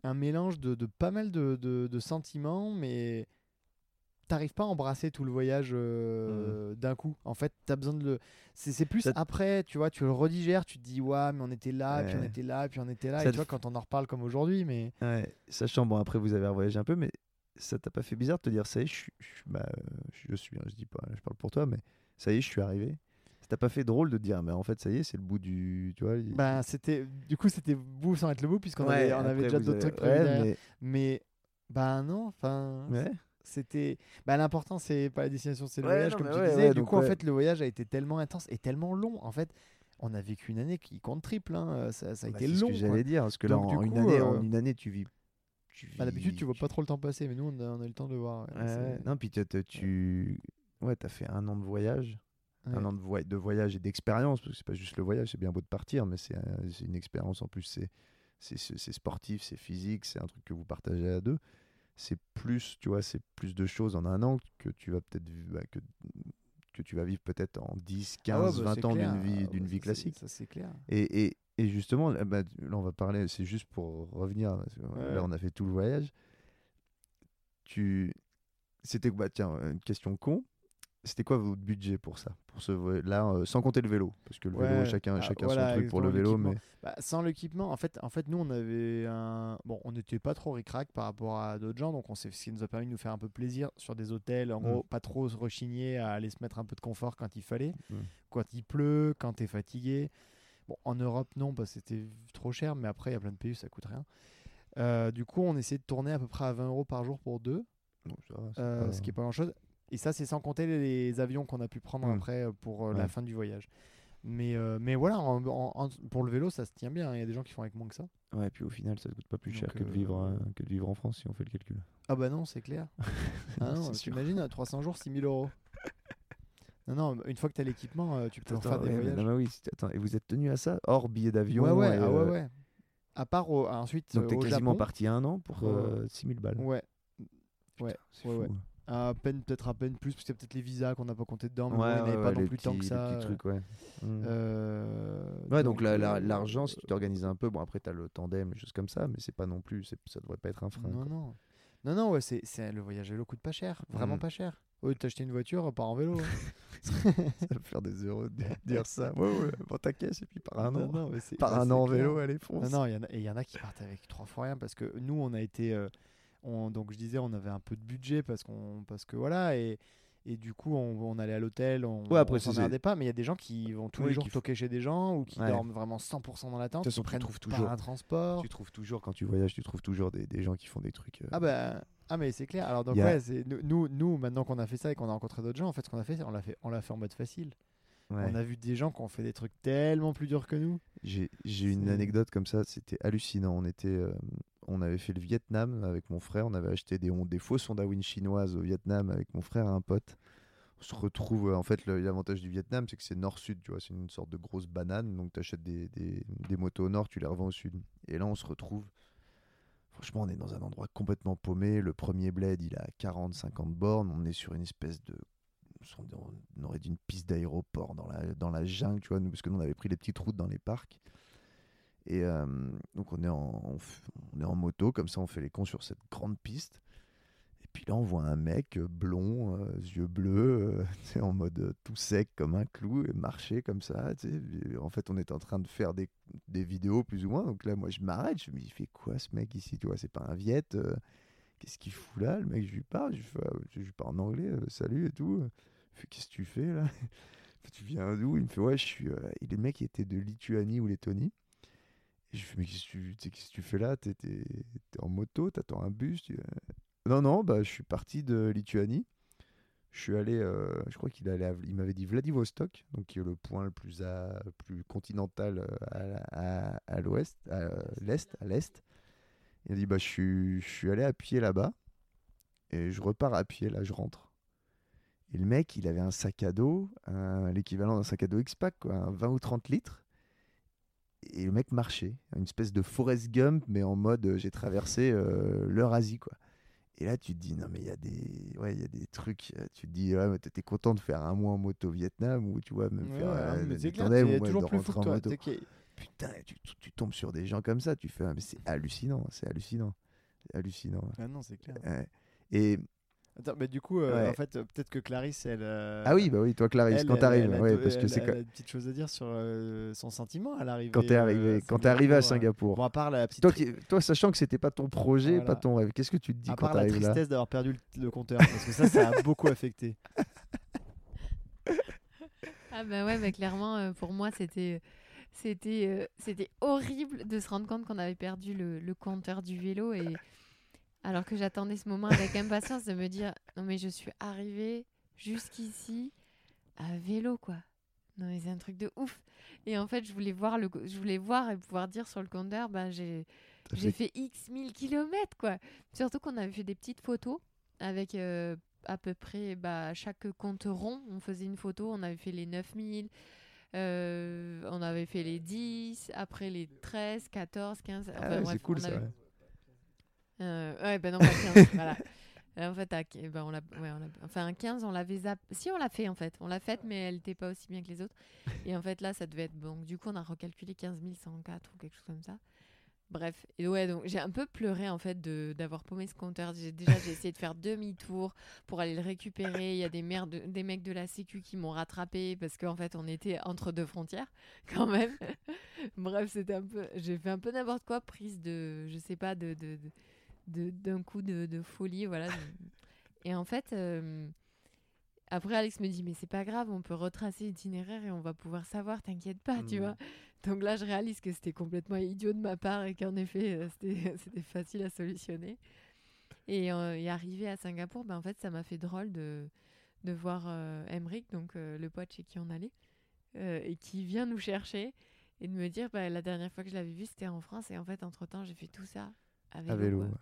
un mélange de, de pas mal de, de- de sentiments, mais t'arrives pas à embrasser tout le voyage euh, d'un coup. En fait, t'as besoin de le. C'est c'est plus Ça après, tu vois, tu le redigères, tu te dis, ouais, mais on était là, puis on était là, puis on était là. Ça et tu vois, quand on en reparle comme aujourd'hui, mais. Ouais, sachant, bon, après, vous avez revoyagé un peu, mais ça t'a pas fait bizarre de te dire, ça y est, je suis, je, bah, je suis, hein, je dis pas, je parle pour toi, mais ça y est, je suis arrivé. Ça t'a pas fait drôle de te dire, mais en fait, ça y est, c'est le bout du. Tu vois, il- Ben, c'était du coup c'était bout sans être le bout puisqu'on Ouais, avait, on avait après, déjà d'autres avez- trucs mais- mais ben non enfin Ouais. C'était ben l'important c'est pas la destination c'est le Ouais, voyage non, comme tu ouais, disais ouais, du coup en fait le voyage a été tellement intense et tellement long en fait on a vécu une année qui compte triple hein. ça, ça a Bah, été c'est ce long que j'allais dire, parce que là, Donc, en, une coup, année, euh, en une année, tu vis. tu Bah, d'habitude tu vois pas trop le temps passer mais nous on a, on a eu le temps de voir. Non, puis tu. Ouais, t'as fait un an de voyage. un an de, voy- de voyage et d'expérience, parce que c'est pas juste le voyage, c'est bien beau de partir, mais c'est euh, une expérience en plus, c'est c'est sportif, c'est physique, c'est un truc que vous partagez à deux. C'est plus, tu vois, c'est plus de choses en un an que tu vas peut-être bah, que, que tu vas vivre peut-être en 10, 15, Ah ouais, bah, 20 c'est ans d'une vie, Ah, d'une bah, vie classique. ça c'est clair Et, et, et justement, là, bah, là, on va parler, c'est juste pour revenir, parce que, Ouais. là on a fait tout le voyage. Tu, c'était bah tiens une question con. C'était quoi votre budget pour ça, pour ce là, euh, sans compter le vélo, parce que le vélo, chacun, ah, chacun voilà, son truc pour le vélo, mais Bah, sans l'équipement, en fait, en fait, nous, on avait un. Bon, on n'était pas trop ric-rac par rapport à d'autres gens, donc on s'est- ce qui nous a permis de nous faire un peu plaisir sur des hôtels. En Mm. gros, pas trop se rechigner à aller se mettre un peu de confort quand il fallait, Mm. quand il pleut, quand t'es fatigué. Bon, en Europe, non, parce que c'était trop cher, mais après, il y a plein de pays où ça coûte rien. Euh, du coup, on essaie de tourner à peu près à 20 euros par jour pour deux, ça euh, pas- ce qui est pas grand chose. Et ça, c'est sans compter les, les avions qu'on a pu prendre Mm. après euh, pour euh, la fin du voyage. Mais, euh, mais voilà, en- en- en- pour le vélo, ça se tient bien. hein. Il y a des gens qui font avec moins que ça. Ouais, puis au final, ça coûte pas plus cher que, de vivre, euh, que de vivre en France si on fait le calcul. Ah bah non, c'est clair. ah non, t'imagines, à 300 jours, 6000 euros. Non, non, une fois que tu as l'équipement, tu peux en Attends, faire des ouais, voyages. non, mais oui, attends, et vous êtes tenu à ça Hors billet d'avion ouais, ouais, et, ah ouais, ouais. À part au- ensuite Donc t'es au quasiment Japon, parti un an pour Ouais. euh, 6000 balles. Ouais, Putain, ouais, ouais, fou. ouais. À peine, peut-être à peine plus, parce qu'il y a peut-être les visas qu'on n'a pas compté dedans, mais Ouais, bon, il n'y en avait ouais, pas ouais, non plus tant que petits- ça. petits trucs, ouais. Mm. Euh, Ouais, donc, la- la- euh, l'argent, si tu t'organises un peu, bon après t'as le tandem, les choses comme ça, mais c'est pas non plus, c'est- ça devrait pas être un frein. Non, quoi. non. Non, non, ouais, c'est, c'est- le voyage vélo coûte pas cher, vraiment Mm. pas cher. Lieu de t'acheter une voiture, pars en vélo. hein. Ça va faire des euros de dire ça. Ouais, ouais, prends ta caisse et puis par un Non, an. non, mais c'est- Par un c'est an en vélo, allez, fonce. Non, non, il y en a- et il y en a qui partent avec trois fois rien parce que nous, on a été. euh, on, donc, je disais, on avait un peu de budget parce, qu'on, parce que voilà. Et, et du coup, on, on allait à l'hôtel, on Ouais, après, on c'est- s'emmerdait pas. Mais il y a des gens qui vont tous Oui, les jours toquer chez des gens ou qui Ouais. dorment vraiment 100% dans la tente. De toute façon, tu trouves toujours- un transport. Tu trouves toujours, quand tu voyages, tu trouves toujours des, des gens qui font des trucs. euh, Ah bah. Ah mais c'est clair. Alors donc ouais, c'est nous, nous, maintenant qu'on a fait ça et qu'on a rencontré d'autres gens, en fait, ce qu'on a fait, on l'a fait, on l'a fait en mode facile. ouais. On a vu des gens qui ont fait des trucs tellement plus durs que nous. J'ai j'ai une anecdote comme ça, c'était hallucinant. On était, euh, on avait fait le Vietnam avec mon frère, on avait acheté des, on- des Win chinoises au Vietnam avec mon frère et un pote. On se retrouve, euh, en fait, l'avantage du Vietnam, c'est que c'est nord-sud, tu vois, c'est une sorte de grosse banane, donc tu achètes des, motos au nord, tu les revends au sud. Et là, on se retrouve, franchement, on est dans un endroit complètement paumé. Le premier bled, il a 40-50 bornes, on est sur une espèce de on aurait dit une piste d'aéroport dans la, dans la jungle, tu vois, nous, parce que nous, on avait pris les petites routes dans les parcs. Et euh, donc, on est, en, on, est en moto, comme ça, on fait les cons sur cette grande piste. Et puis là, on voit un mec euh, blond, euh, yeux bleus, en mode tout sec comme un clou, et marcher comme ça. En fait, on est en train de faire des, des vidéos plus ou moins. Donc là, moi, je m'arrête. Je me dis, il fait quoi ce mec ici Tu vois, c'est pas un Viet. euh, Qu'est-ce qu'il fout là? Le mec, je lui parle. Je lui, ah, parle en anglais. salut et tout. Qu'est-ce que tu fais là? Tu viens d'où? Il me fait, ouais, je suis. le mec, était de Lituanie ou Lettonie. Et je fais, mais qu'est-ce que tu, fais là? T'es en moto T'attends un bus tu- Non, non, bah, je suis parti de Lituanie. Je suis allé, euh, je crois qu'il il m'avait dit Vladivostok, donc qui est le point le plus à, plus continental euh, à, l'ouest, à l'est, à l'est. Il a dit bah je suis, je suis allé à pied là-bas et je repars à pied là, je rentre. Et le mec, il avait un sac à dos, l'équivalent d'un sac à dos X-Pack, quoi, un 20 ou 30 litres. Et le mec marchait, une espèce de Forrest Gump, mais en mode euh, j'ai traversé euh, l'Eurasie, quoi. Et là, tu te dis, non, mais il y a des, ouais, y a des trucs. euh, Tu te dis, ouais, mais t'étais content de faire un mois en moto au Vietnam ou tu vois, même Ouais, faire ouais, euh, mais des ou toujours de plus fou rentrer en toi. moto. Putain, tu, tu- tu tombes sur des gens comme ça, tu fais, ah, mais c'est hallucinant, c'est hallucinant. C'est hallucinant. Ah non, c'est clair. Et, Attends, mais du coup, euh, Ouais. en fait, euh, peut-être que Clarisse, elle. euh, ah oui, bah oui, toi, Clarisse, elle, quand t'arrives, ouais, parce que elle c'est elle a une petite chose à dire sur euh, son sentiment à l'arrivée. quand t'es arrivé, à quand t'es arrivé à Singapour. Bon, à part la petite. Toi, qui- toi, sachant que c'était pas ton projet, Voilà. pas ton rêve, qu'est-ce que tu te dis à quand part la t'arrives là tristesse d'avoir perdu le, le compteur, parce que ça, ça a beaucoup affecté. Ah bah ouais, bah clairement, euh, pour moi, c'était c'était euh, c'était horrible de se rendre compte qu'on avait perdu le, le compteur du vélo et alors que j'attendais ce moment avec impatience de me dire non mais je suis arrivée jusqu'ici à vélo quoi. Non mais c'est un truc de ouf. Et en fait, je voulais voir le je voulais voir et pouvoir dire sur le compteur bah j'ai j'ai fait- X 1000 kilomètres, quoi. Surtout qu'on avait fait des petites photos avec euh, à peu près bah, chaque compte rond. On faisait une photo, on avait fait les 9000, euh, on avait fait les 10, après les 13, 14, 15. Ah enfin, ouais, bref, c'est cool on ça. avait- ouais. Euh, ouais, ben non, pas 15. voilà. Euh, En fait, à- ben, on l'a, ouais, on l'a- enfin, un 15, on l'avait. Si, on l'a fait en fait. On l'a faite, mais elle n'était pas aussi bien que les autres. Et en fait, là, ça devait être. Donc, du coup, on a recalculé 15 104 ou quelque chose comme ça. Bref. Et ouais, donc j'ai un peu pleuré en fait de, d'avoir paumé ce compteur. J'ai, déjà, j'ai essayé de faire demi-tour pour aller le récupérer. Il y a des, de- des mecs de la Sécu qui m'ont rattrapé parce qu'en fait, on était entre deux frontières quand même. Bref, c'était un peu. J'ai fait un peu n'importe quoi, prise de. Je sais pas, de. de, de- de- d'un coup de, de folie, voilà. Et en fait, euh, Après, Alex me dit, mais c'est pas grave, on peut retracer l'itinéraire et on va pouvoir savoir, t'inquiète pas, tu Mm. vois. Donc là, je réalise que c'était complètement idiot de ma part et qu'en effet, euh, c'était facile à solutionner. Et, euh, et arrivé à Singapour, ben, en fait, ça m'a fait drôle de, de voir euh, Emric, donc euh, le pote chez qui on allait, et qui vient nous chercher et de me dire, bah, la dernière fois que je l'avais vu, c'était en France. Et en fait, entre-temps, j'ai fait tout ça à vélo. À vélo. quoi. ouais.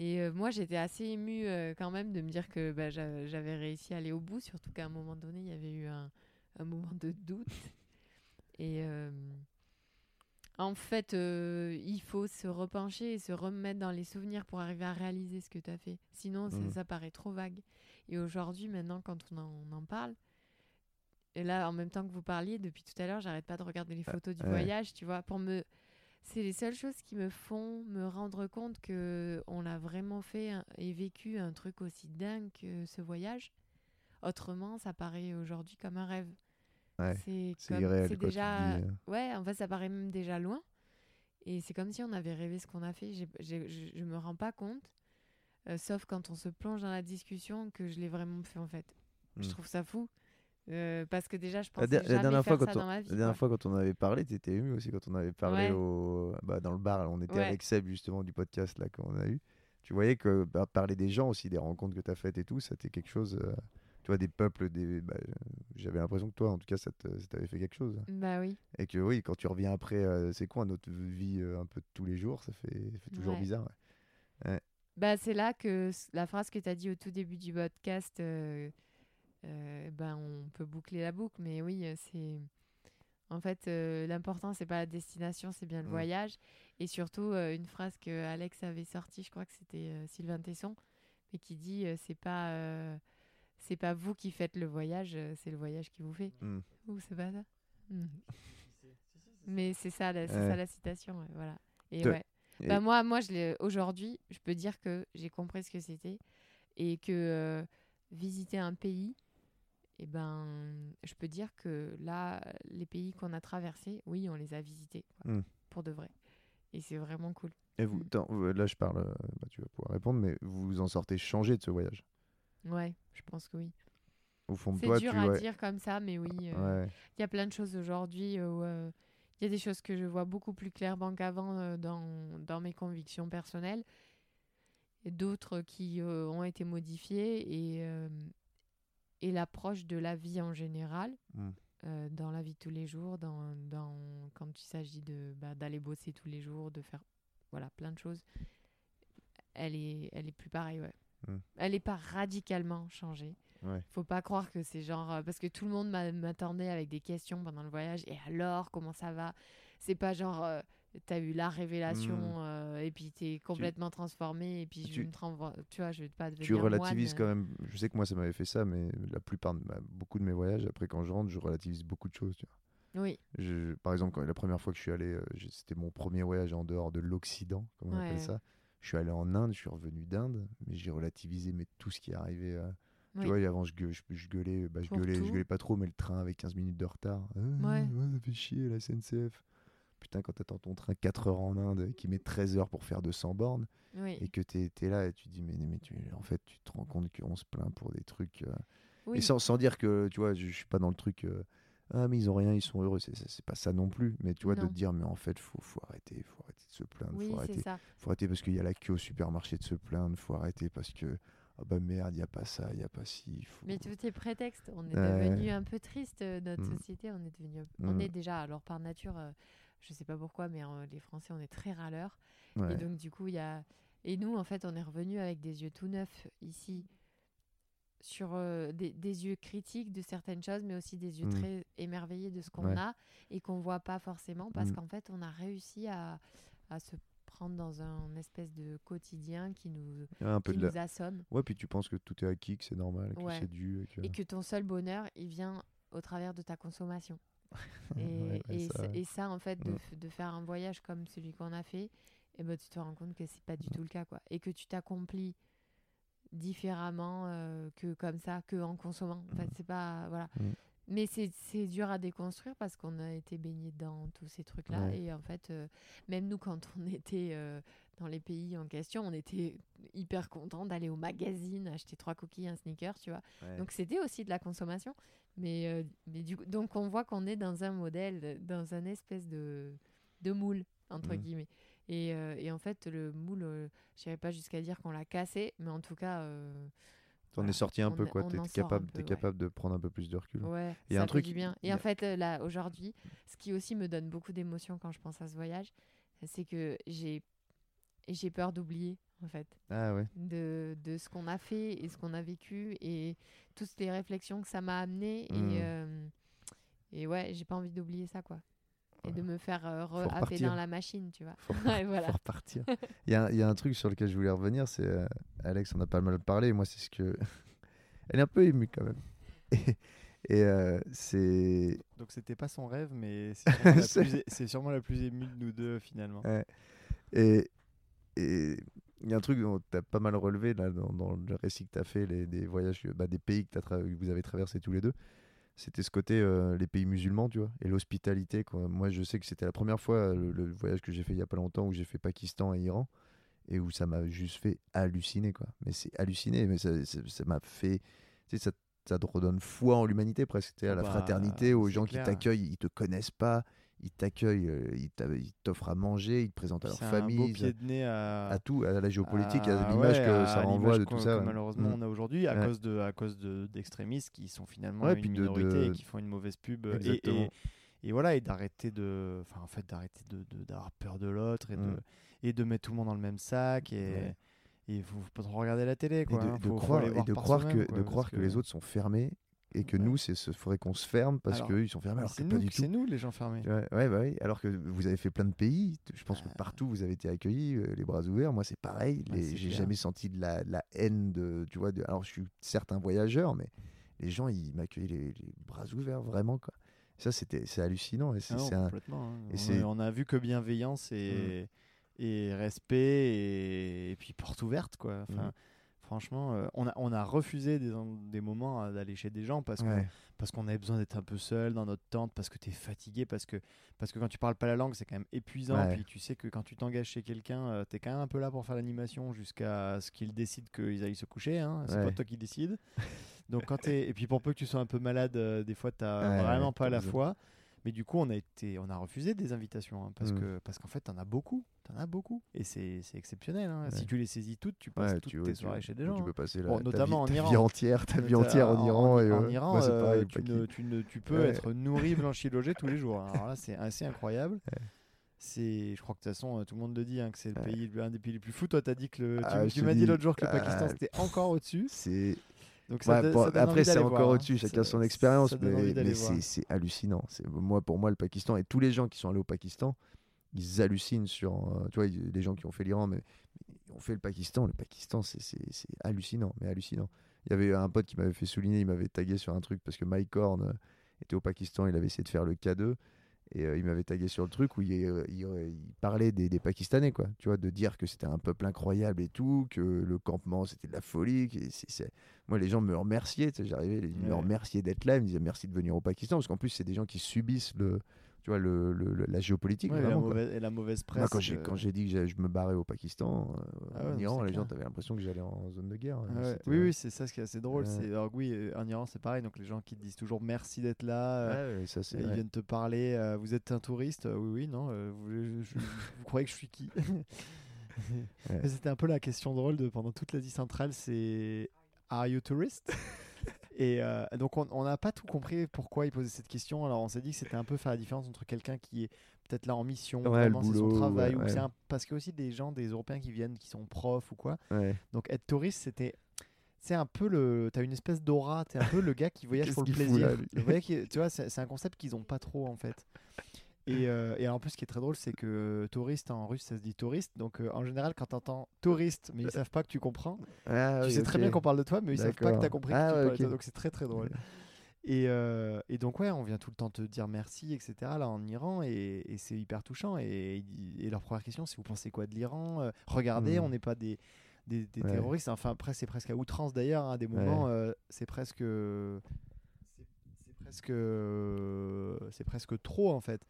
Et euh, moi, j'étais assez émue euh, quand même de me dire que bah, j'a- j'avais réussi à aller au bout, surtout qu'à un moment donné, il y avait eu un, un moment de doute. Et euh, en fait, il faut se repencher et se remettre dans les souvenirs pour arriver à réaliser ce que tu as fait. Sinon, ça, Mhm. ça paraît trop vague. Et aujourd'hui, maintenant, quand on en, on en parle, et là, en même temps que vous parliez, depuis tout à l'heure, j'arrête pas de regarder les photos du ouais. voyage, tu vois, pour me... C'est les seules choses qui me font me rendre compte que on a vraiment fait un- et vécu un truc aussi dingue que ce voyage. Autrement, ça paraît aujourd'hui comme un rêve. Ouais, c'est C'est déjà euh, ouais en fait ça paraît même déjà loin et c'est comme si on avait rêvé ce qu'on a fait J'ai- j'ai- je, je me rends pas compte euh, sauf quand on se plonge dans la discussion que je l'ai vraiment fait en fait je Mm. trouve ça fou Euh, parce que déjà je pensais la jamais dernière fois, faire quand ça on, dans ma la dernière quoi. fois quand on avait parlé, tu étais ému aussi quand on avait parlé Ouais. au, bah, dans le bar. On était Ouais. avec Seb justement du podcast là qu'on a eu. Tu voyais que bah, parler des gens aussi, des rencontres que tu as faites et tout, c'était quelque chose. euh, tu vois, des peuples, des. bah, J'avais l'impression que toi, en tout cas, ça ça t'avait fait quelque chose. bah oui Et que oui, quand tu reviens après, euh, c'est quoi notre vie un peu de tous les jours, ça fait, ça fait toujours Ouais. bizarre. Bah, c'est là que la phrase que tu as dit au tout début du podcast, ben, on peut boucler la boucle, mais oui, euh, c'est. En fait, euh, l'important, c'est pas la destination, c'est bien le Mm. voyage. Et surtout, euh, une phrase que Alex avait sortie, je crois que c'était euh, Sylvain Tesson, mais qui dit euh, c'est pas. euh, c'est pas vous qui faites le voyage, euh, c'est le voyage qui vous fait. Mm. Ou c'est pas ça? Mm. Mais c'est ça, la- c'est Ouais. ça la citation, ouais, voilà. Et ouais. et- Bah moi, moi, aujourd'hui, je peux dire que j'ai compris ce que c'était et que euh, visiter un pays, et ben, je peux dire que là, les pays qu'on a traversés, oui, on les a visités quoi, Mm. pour de vrai. Et c'est vraiment cool. Et vous, Mm. attends, euh, là, je parle, euh, bah, tu vas pouvoir répondre, mais vous en sortez changé de ce voyage? Ouais, je pense que oui. Au fond de C'est toi, dur tu à ouais, dire comme ça, mais oui. euh, ouais. Il y a plein de choses aujourd'hui où euh, il y a des choses que je vois beaucoup plus clairement qu'avant euh, dans, dans mes convictions personnelles d'autres qui euh, ont été modifiées et, euh, et l'approche de la vie en général Mm. euh, dans la vie de tous les jours, dans, dans, quand il s'agit de, bah, d'aller bosser tous les jours, de faire voilà, plein de choses, elle est, elle est plus pareille. Ouais. Mm. Elle n'est pas radicalement changée. Ouais. Faut pas croire que c'est genre euh, parce que tout le monde m'a- m'attendait avec des questions pendant le voyage et alors comment ça va? C'est pas genre euh, t'as eu la révélation Mm. euh, et puis t'es complètement transformé et puis je Tu- vais me transfor- tu vois je vais pas tu relativises moine. quand même. Je sais que moi, ça m'avait fait ça, mais la plupart de ma- beaucoup de mes voyages, après quand je rentre, je relativise beaucoup de choses. tu vois. Oui, Je- par exemple, quand, la première fois que je suis allé, euh, c'était mon premier voyage en dehors de l'Occident, comme on Ouais. appelle ça. Je suis allé en Inde, je suis revenu d'Inde, mais j'ai relativisé mais tout ce qui est arrivé. euh, Oui. Tu vois, avant, je, gueule- je, je gueulais, bah, je, gueulais je gueulais pas trop, mais le train avec 15 minutes de retard. Ah, Ouais. ça fait chier, la SNCF. Putain, quand t'attends ton train 4 heures en Inde qui met 13 heures pour faire 200 bornes, oui, et que t'es es là et tu dis, mais, mais tu, en fait, tu te rends compte qu'on se plaint pour des trucs. euh, oui. Et sans, sans dire que, tu vois, je, je suis pas dans le truc. euh, ah, mais ils ont rien, ils sont heureux. C'est- pas ça non plus. Mais tu vois, de te dire, mais en fait, faut, faut arrêter. Faut arrêter de se plaindre. oui faut, arrêter, ça. faut arrêter parce qu'il y a la queue au supermarché de se plaindre. Faut arrêter parce que, ah bah merde, il y a pas ça, il y a pas ci. Faut... Mais tout est prétexte. On est Ouais. devenu un peu triste, euh, notre Mm. société. On est devenu, on Mm. est déjà, alors par nature, euh, je sais pas pourquoi, mais les Français, on est très râleurs. Ouais. Et donc, du coup, il y a. Et nous, en fait, on est revenu avec des yeux tout neufs ici, sur euh, des, des yeux critiques de certaines choses, mais aussi des yeux Mm. très émerveillés de ce qu'on Ouais. a et qu'on voit pas forcément parce Mm. qu'en fait, on a réussi à, à se prendre dans un espèce de quotidien qui nous, un peu qui de la... nous assomme Ouais, puis tu penses que tout est acquis, que c'est normal, que Ouais. c'est dû. Et que... et que ton seul bonheur, il vient au travers de ta consommation. Et, Ouais, ouais, et, ça, et en fait, de, Mm. de faire un voyage comme celui qu'on a fait, et ben, tu te rends compte que c'est pas du tout le cas. Quoi. Et que tu t'accomplis différemment euh, que comme ça, que en consommant. En fait, Mm. c'est pas. Voilà. Mm. mais c'est dur à déconstruire parce qu'on a été baigné dans tous ces trucs-là. Ouais. Et en fait, euh, même nous, quand on était euh, dans les pays en question, on était hyper contents d'aller au magazine, acheter trois cookies, un sneaker, tu vois. Ouais. Donc c'était aussi de la consommation. Mais, euh, mais du coup, donc on voit qu'on est dans un modèle, dans un espèce de, de moule, entre Mhm. guillemets. Et, euh, et en fait, le moule, euh, je n'irais pas jusqu'à dire qu'on l'a cassé, mais en tout cas. euh, T'en voilà, es sorti un peu, quoi. T'es capable, peu, ouais. capable de prendre un peu plus de recul. Ouais, a ça un fait truc- du bien. Et en fait, euh, là, aujourd'hui, ce qui aussi me donne beaucoup d'émotion quand je pense à ce voyage, c'est que j'ai peur d'oublier, en fait, Ah ouais. de, de ce qu'on a fait et ce qu'on a vécu et toutes les réflexions que ça m'a amené. Et, euh, et ouais, j'ai pas envie d'oublier ça, quoi. Et de me faire euh, repartir. dans la machine, tu vois. Faut Ouais, voilà. faut repartir. Il y, a, il y a un truc sur lequel je voulais revenir, c'est euh, Alex, on a pas mal parlé. Moi, c'est ce que. Elle est un peu émue quand même. Et, et, euh, c'est. Donc c'était pas son rêve, mais c'est sûrement, la plus- c'est sûrement la plus émue de nous deux finalement. Ouais. Et et il y a un truc dont tu as pas mal relevé là, dans, dans le récit que tu as fait, les, des voyages, bah, des pays que, que vous avez traversés tous les deux. C'était ce côté, euh, les pays musulmans, tu vois, et l'hospitalité. Moi, je sais que c'était la première fois, le, le voyage que j'ai fait il y a pas longtemps, où j'ai fait Pakistan et Iran, et où ça m'a juste fait halluciner, quoi. Mais c'est halluciné, mais ça m'a fait. Tu sais, ça, ça te redonne foi en l'humanité presque, à la Bah, fraternité, aux gens clair. qui t'accueillent, ils te connaissent pas, ils t'accueillent, euh, ils t'offrent à manger, ils te présentent à leur un famille, beau pied de nez à, à tout, à la géopolitique, à à- l'image ouais, que ça renvoie de tout ça. que malheureusement, Mm. on a aujourd'hui à Ouais. cause de à cause de d'extrémistes qui sont finalement Ouais, une puis de- minorité de- et qui font une mauvaise pub. et-. Et, et voilà, et d'arrêter de, enfin en fait d'arrêter de d'avoir peur de l'autre et de Mm. et de mettre tout le monde dans le même sac et il faut, pas trop regarder la télé Et quoi. de, hein, de faut- faut croire, aller et de que, croire que... les autres sont fermés et que Ouais. nous, il faudrait qu'on se ferme parce Alors, qu'eux, ils sont fermés alors que c'est nous, c'est nous les gens fermés. Ouais, ouais, bah oui. Alors que vous avez fait plein de pays, je pense que Ah. partout vous avez été accueillis, euh, les bras ouverts. Moi, c'est pareil. Ouais, les- c'est J'ai jamais senti de la, haine de, tu vois. De, alors, je suis certes un voyageur, mais les gens, ils m'accueillaient les, les bras ouverts, vraiment quoi. Ça, c'était, c'est hallucinant. Et c'est, Ah non, c'est un- complètement, hein. et On, c'est- a, on a vu que bienveillance et, et respect et, et puis porte ouverte quoi. Enfin, Mhm. Franchement, euh, on, a, on a refusé des, des moments euh, d'aller chez des gens parce qu'on Ouais. parce qu'on avait besoin d'être un peu seul dans notre tente, parce que tu es fatigué, parce que, parce que quand tu parles pas la langue, c'est quand même épuisant. Ouais. Puis tu sais que quand tu t'engages chez quelqu'un, tu es quand même un peu là pour faire l'animation jusqu'à ce qu'il décide qu'ils aillent se coucher. Hein. C'est Ouais. pas toi qui décide. Donc quand Et puis pour peu que tu sois un peu malade, euh, des fois, tu vraiment pas la foi. Mais du coup, on a, été, on a refusé des invitations hein, parce Mm. que parce qu'en fait, t'en as beaucoup. T'en as beaucoup. Et c'est c'est exceptionnel. hein. Si tu les saisis toutes, tu passes Ouais, toutes tu, tes tu- soirées chez des tu gens. peux hein. passer la, Bon, ta notamment en vie, ta Iran. vie entière, ta vie entière en, Iran. et, en. Iran, euh, pareil, tu, ne, tu, ne- tu peux Ouais. être nourri, blanchi, logé tous les jours. Alors là, c'est assez incroyable. C'est, je crois que de toute façon, euh, tout le monde le dit, hein, que c'est le Ouais. pays, un des pays les plus fous. Toi, t'as dit que le, tu- Ah, tu, m'as dit l'autre jour que le ah, Pakistan c'était encore au-dessus. C'est Donc ça Ouais, te- bon, ça donne après, c'est encore hein. au-dessus, chacun son expérience, mais, c'est hallucinant. C'est moi, pour moi, le Pakistan et tous les gens qui sont allés au Pakistan, ils hallucinent sur, euh, tu vois, les gens qui ont fait l'Iran, mais ils ont fait le Pakistan. Le Pakistan, c'est c'est- c'est hallucinant, mais hallucinant. Il y avait un pote qui m'avait fait souligner, il m'avait tagué sur un truc parce que Mike Horn euh, était au Pakistan, il avait essayé de faire le K2 et euh, il m'avait tagué sur le truc où il, euh, il, il parlait des, des Pakistanais, quoi. Tu vois, de dire que c'était un peuple incroyable et tout, que le campement c'était de la folie. que Moi, les gens me remerciaient, j'arrivais, ils me remerciaient d'être là, ils me disaient merci de venir au Pakistan, parce qu'en plus, c'est des gens qui subissent le, tu vois, le, le- la géopolitique. Ouais, et, la vraiment, mauvaise, et la mauvaise presse. Moi, quand j'ai euh, quand j'ai dit que je me barrais au Pakistan, euh, Ah ouais, en Iran, les gens avaient l'impression que j'allais en zone de guerre. Ah ouais. C'était- Oui, oui, c'est ça ce qui est assez drôle. C'est, alors, oui, euh, en Iran, c'est pareil. Donc les gens qui te disent toujours merci d'être là. euh, ça, c'est Ils viennent te parler. euh, vous êtes un touriste Euh, Oui, oui, non. euh, vous, je- vous croyez que je suis qui? C'était un peu la question drôle de pendant toute l'Asie centrale. C'est Are you tourist? Et euh, donc on n'a pas tout compris pourquoi il posait cette question. Alors on s'est dit que c'était un peu faire la différence entre quelqu'un qui est peut-être là en mission, Ouais, vraiment c'est son travail, ouais, ou ouais. un- parce que aussi des gens, des Européens qui viennent, qui sont profs ou quoi. Donc être touriste, c'était c'est un peu le t'as une espèce d'aura, t'es un peu le gars qui voyage pour le qu'il fout plaisir. là, lui? Le voyage qui- tu vois, c'est c'est un concept qu'ils ont pas trop en fait. Et, euh, et en plus, ce qui est très drôle, c'est que touriste en russe, ça se dit touriste. Donc euh, en général, quand t'entends touriste, mais ils savent pas que tu comprends, Ah, tu oui, sais très bien qu'on parle de toi, mais ils savent pas que t'as compris que Ah, tu parlais de toi. Donc c'est très très drôle. Et, euh, et donc ouais, on vient tout le temps te dire merci, etc. Là en Iran et, et c'est hyper touchant. Et, et leur première question, c'est vous pensez quoi de l'Iran Regardez, Mm. on n'est pas des, des, des Ouais. terroristes. Enfin après c'est presque à outrance d'ailleurs. hein, à des moments, c'est presque c'est presque, c'est presque trop en fait.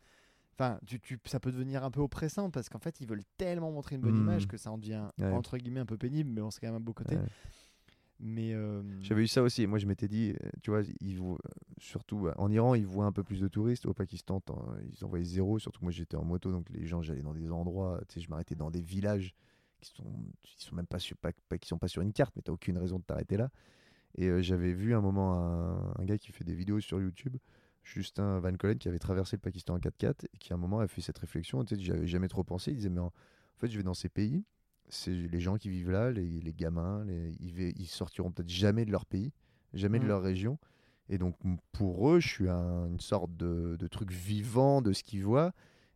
Enfin, tu, tu- ça peut devenir un peu oppressant parce qu'en fait, ils veulent tellement montrer une bonne Mm. image que ça en devient Ouais. entre guillemets un peu pénible, mais on sait quand même un beau côté. Ouais. Mais euh, J'avais eu ça aussi. Moi, je m'étais dit, euh, tu vois, ils voient- surtout euh, en Iran, ils voient un peu plus de touristes. Au Pakistan, ils envoyaient zéro. Surtout que moi, j'étais en moto, donc les gens, j'allais dans des endroits. Tu sais, je m'arrêtais dans des villages qui sont, qui sont même pas sur, pas, pas- qui sont pas sur une carte, mais t'as aucune raison de t'arrêter là. Et euh, j'avais vu un moment un, un gars qui fait des vidéos sur YouTube, Justin Van Collen, qui avait traversé le Pakistan en 4x4 et qui à un moment a fait cette réflexion. Tu sais, j'y avais jamais trop pensé. Il disait, mais en, en fait, je vais dans ces pays c'est les gens qui vivent là, les, les gamins, les- ils, sortiront peut-être jamais de leur pays, jamais de Mm. leur région. Et donc pour eux, je suis un- une sorte de, de truc vivant de ce qu'ils voient.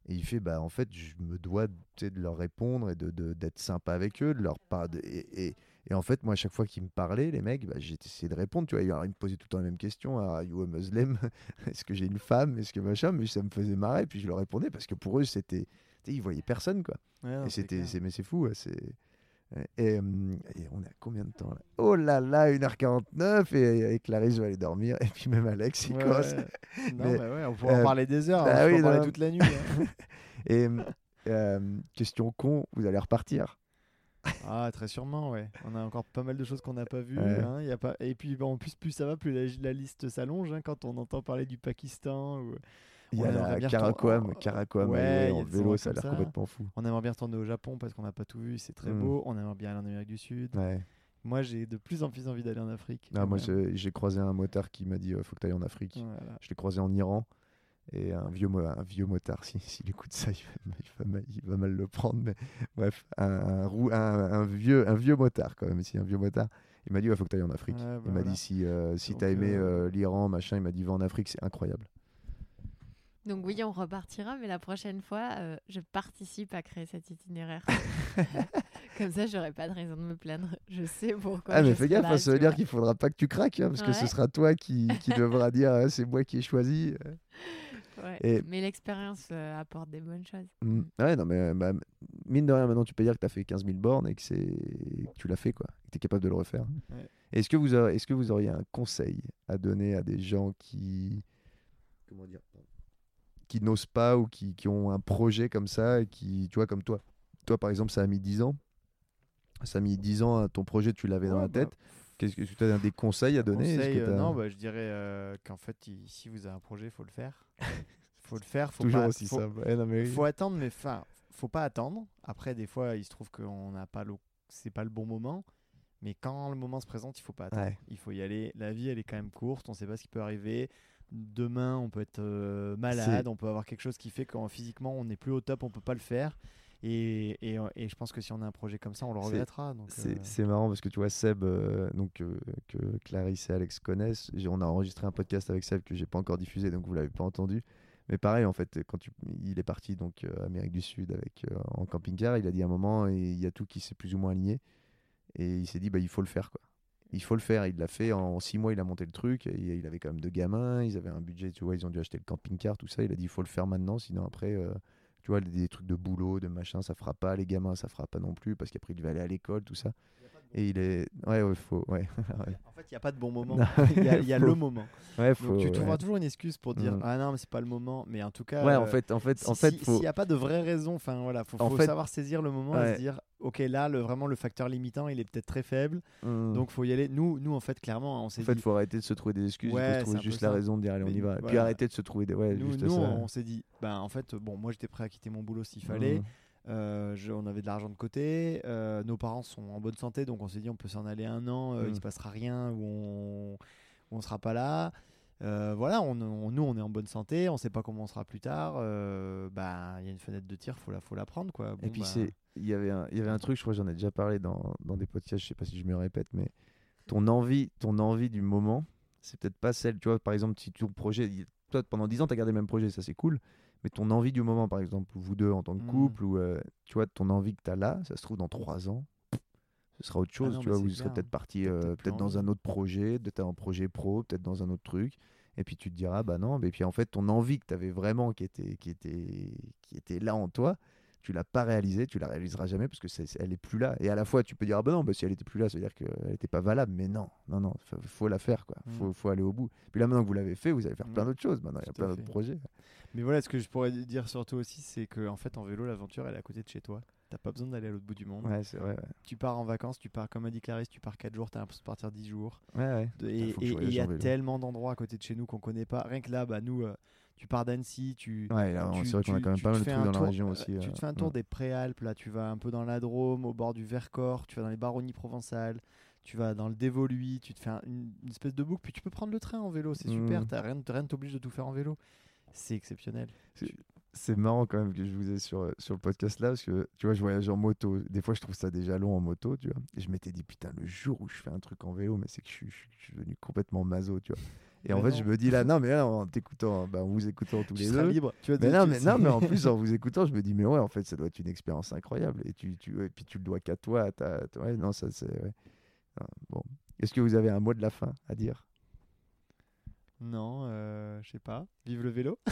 Et il fait, bah en fait, je me dois de leur répondre et de- d'être sympa avec eux, de leur et, et- et en fait, moi, à chaque fois qu'ils me parlaient, les mecs, bah, j'ai essayé de répondre. Tu vois, Alors, ils me posaient tout le temps la même question Are you a Muslim? Est-ce que j'ai une femme? Est-ce que machin? Mais ça me faisait marrer. Puis je leur répondais parce que pour eux, c'était. Ils voyaient personne, quoi. ouais, Et c'était, mais c'est fou, ouais, c'est. Et, hum, et on est à combien de temps là? Oh là là, 1h49 et, et Clarisse va aller dormir et puis même Alex il Ouais. Non, Mais, mais ouais, on pourrait euh, en parler des heures, bah hein, oui, en parler toute la nuit. hein. Et hum, euh, question con, vous allez repartir? Ah, très sûrement, ouais. On a encore pas mal de choses qu'on n'a pas vues. Ouais. hein, y a pas... Et puis, bon, en plus, plus ça va, plus la, la liste s'allonge hein, quand on entend parler du Pakistan. Ou... Il y On a la retourner- Ouais, a en vélo, ça a l'air complètement fou. On aimerait bien retourner au Japon parce qu'on n'a pas tout vu, c'est très Mm. beau. On aimerait bien aller en Amérique du Sud. Ouais. Moi, j'ai de plus en plus envie d'aller en Afrique. Ah, moi j'ai, j'ai croisé un motard qui m'a dit euh, faut que tu ailles en Afrique. Voilà. Je l'ai croisé en Iran. Et un vieux, mo- un vieux motard, si- s'il écoute ça, il va, il va mal, il va mal le prendre. Mais bref, un, un, rou- un, un vieux, un vieux motard, quand même, si un vieux motard. Il m'a dit il faut que tu ailles en Afrique. Ouais, bah il m'a voilà. dit si, euh, si tu as aimé euh, euh, l'Iran, machin, il m'a dit va en Afrique, c'est incroyable. Donc oui, on repartira, mais la prochaine fois, euh, je participe à créer cet itinéraire. Comme ça, j'aurai pas de raison de me plaindre. Je sais pourquoi. ah, mais fais gaffe, là, hein, ça veut dire qu'il faudra pas que tu craques, hein, parce que ce Ouais. sera toi qui, qui devra dire c'est moi qui ai choisi. Ouais. Et- Mais l'expérience euh, apporte des bonnes choses. Mm. Ouais, non, mais euh, bah, mine de rien, maintenant tu peux dire que tu as fait 15 000 bornes et que, c'est... que tu l'as fait, quoi. Que tu es capable de le refaire. Ouais. Est-ce que, vous. Est-ce que vous auriez un conseil à donner à des gens qui. Comment dire Qui n'osent pas ou qui, qui ont un projet comme ça et qui, tu vois, comme toi? Toi, par exemple, ça a mis 10 ans. Ça a mis 10 ans, à ton projet, tu l'avais dans la bah, tête. Qu'est-ce que tu as des conseils à donner? Est-ce Conseil, que euh, non, bah, je dirais euh, qu'en fait, il- si vous avez un projet, il faut le faire. faut le faire. Faut Toujours pas, aussi faut, simple. Ouais, non, mais oui. faut attendre, mais enfin, faut pas attendre. Après, des fois, il se trouve qu'on n'a pas le, c'est pas le bon moment. Mais quand le moment se présente, il faut pas attendre. Ouais. Il faut y aller. La vie, elle est quand même courte. On sait pas ce qui peut arriver. Demain, on peut être euh, malade. On peut avoir quelque chose qui fait qu'en physiquement, on n'est plus au top. On peut pas le faire. Et, et, et je pense que si on a un projet comme ça, on le regrettera. C'est euh, c'est marrant parce que tu vois Seb, euh, donc euh, que Clarisse et Alex connaissent. On a enregistré un podcast avec Seb que j'ai pas encore diffusé, donc vous l'avez pas entendu. Mais pareil, en fait, quand tu, il est parti donc euh, Amérique du Sud avec euh, en camping-car, il a dit à un moment il y a tout qui s'est plus ou moins aligné et il s'est dit bah il faut le faire quoi. Il faut le faire. Il l'a fait en six mois. Il a monté le truc. Et il avait quand même deux gamins. Ils avaient un budget. Tu vois, ils ont dû acheter le camping-car, tout ça. Il a dit il faut le faire maintenant, sinon après. Tu vois, des trucs de boulot, de machin, ça fera pas. Les gamins, ça fera pas non plus, parce qu'après, il devait aller à l'école, tout ça. Et il est. Ouais, ouais, faut. Ouais, ouais. En fait, il n'y a pas de bon moment. Il y a, y le moment. Ouais, faut. Donc, tu trouveras toujours une excuse pour dire Mm. Ah non, mais c'est pas le moment. Mais en tout cas. Ouais, en euh, fait, en fait, si- en fait, faut. S'il n'y a pas de vraie raison, enfin voilà, faut, En faut fait- savoir saisir le moment et se dire Ok, là, le, vraiment, le facteur limitant, il est peut-être très faible. Hmm. Donc, faut y aller. Nous, nous en fait, clairement, on s'est en fait, dit. faut arrêter de se trouver des excuses. il Ouais, faut se trouver juste la raison de dire allez, on y va. Et puis voilà. arrêter de se trouver des. Ouais, nous, juste nous, on s'est dit ben, En fait, bon, moi, j'étais prêt à quitter mon boulot s'il fallait. Hmm. Euh, je- on avait de l'argent de côté. euh, nos parents sont en bonne santé, donc on s'est dit on peut s'en aller un an. euh, Mm. Il se passera rien ou on, on sera pas là. Euh, voilà, on, on- nous on est en bonne santé, on sait pas comment on sera plus tard. euh, bah, il y a une fenêtre de tir, faut la, faut la prendre quoi. Et puis bah, c'est, il y avait un, il y avait un truc, je crois, que j'en ai déjà parlé dans, dans des podcasts, je sais pas si je me répète, mais ton envie, ton envie du moment, c'est peut-être pas celle, tu vois, par exemple, si ton projet, toi pendant 10 ans, tu as gardé le même projet, ça c'est cool, mais ton envie du moment, par exemple, vous deux en tant que Mm. couple, ou euh, tu vois, ton envie que tu as là, ça se trouve dans 3 ans, ce sera autre chose, Ah non, tu vois, vous serez peut-être parti euh, peut-être dans envie. un autre projet, peut-être un projet pro, peut-être dans un autre truc. Et puis tu te diras, bah non, mais puis en fait, ton envie que tu avais vraiment, qui était, qui, était, qui était là en toi, tu l'as pas réalisée, tu la réaliseras jamais parce que c'est, c'est- elle est plus là. Et à la fois, tu peux dire ah ben non, bah, si elle était plus là, ça veut dire qu'elle n'était pas valable. Mais non, non, non, faut, faut la faire quoi. Mm. Faut, faut aller au bout. Puis là maintenant que vous l'avez fait, vous allez faire plein Mm. d'autres choses. Maintenant, il y a plein d'autres projets. Mais voilà, ce que je pourrais dire surtout aussi, c'est que en fait, en vélo, l'aventure, elle est à côté de chez toi. T'as pas besoin d'aller à l'autre bout du monde. Ouais, c'est vrai. Ouais, Tu pars en vacances, tu pars, comme a dit Clarisse, tu pars 4 jours, t'as l'impression de partir 10 jours. ouais. et il y a tellement d'endroits à côté de chez nous qu'on connaît pas. Rien que là, bah, nous, euh, tu pars d'Annecy, tu. Ouais, tu- c'est vrai qu'on a tu- quand même tu pas mal de trucs dans la région euh, aussi. Tu euh, te fais un tour des Préalpes, là, tu vas un peu dans la Drôme, au bord du Vercors, tu vas dans les baronnies provençales, tu vas dans le Dévoluy, tu te fais un- une, une espèce de boucle, puis tu peux prendre le train en vélo, c'est super, Mm. t'as rien, ne t'oblige de tout faire en vélo. C'est exceptionnel. C'est marrant quand même que je vous ai sur, euh, sur le podcast là, parce que tu vois, je voyage en moto. Des fois, je trouve ça déjà long en moto, tu vois. Et je m'étais dit, putain, le jour où je fais un truc en vélo, mais c'est que je suis, je je suis devenu complètement maso, tu vois. Et en fait, je me dis là, non, mais là, en t'écoutant, bah, en vous écoutant tous Tu les deux. libre. Tu vas Mais non, mais, non, mais en plus, en vous écoutant, je me dis, mais ouais, en fait, ça doit être une expérience incroyable. Et, tu, tu, et puis, tu le dois qu'à toi. à ta- ouais, non, ça, c'est. ouais. Non, bon. Est-ce que vous avez un mot de la fin à dire? Non, euh, je sais pas. Vive le vélo.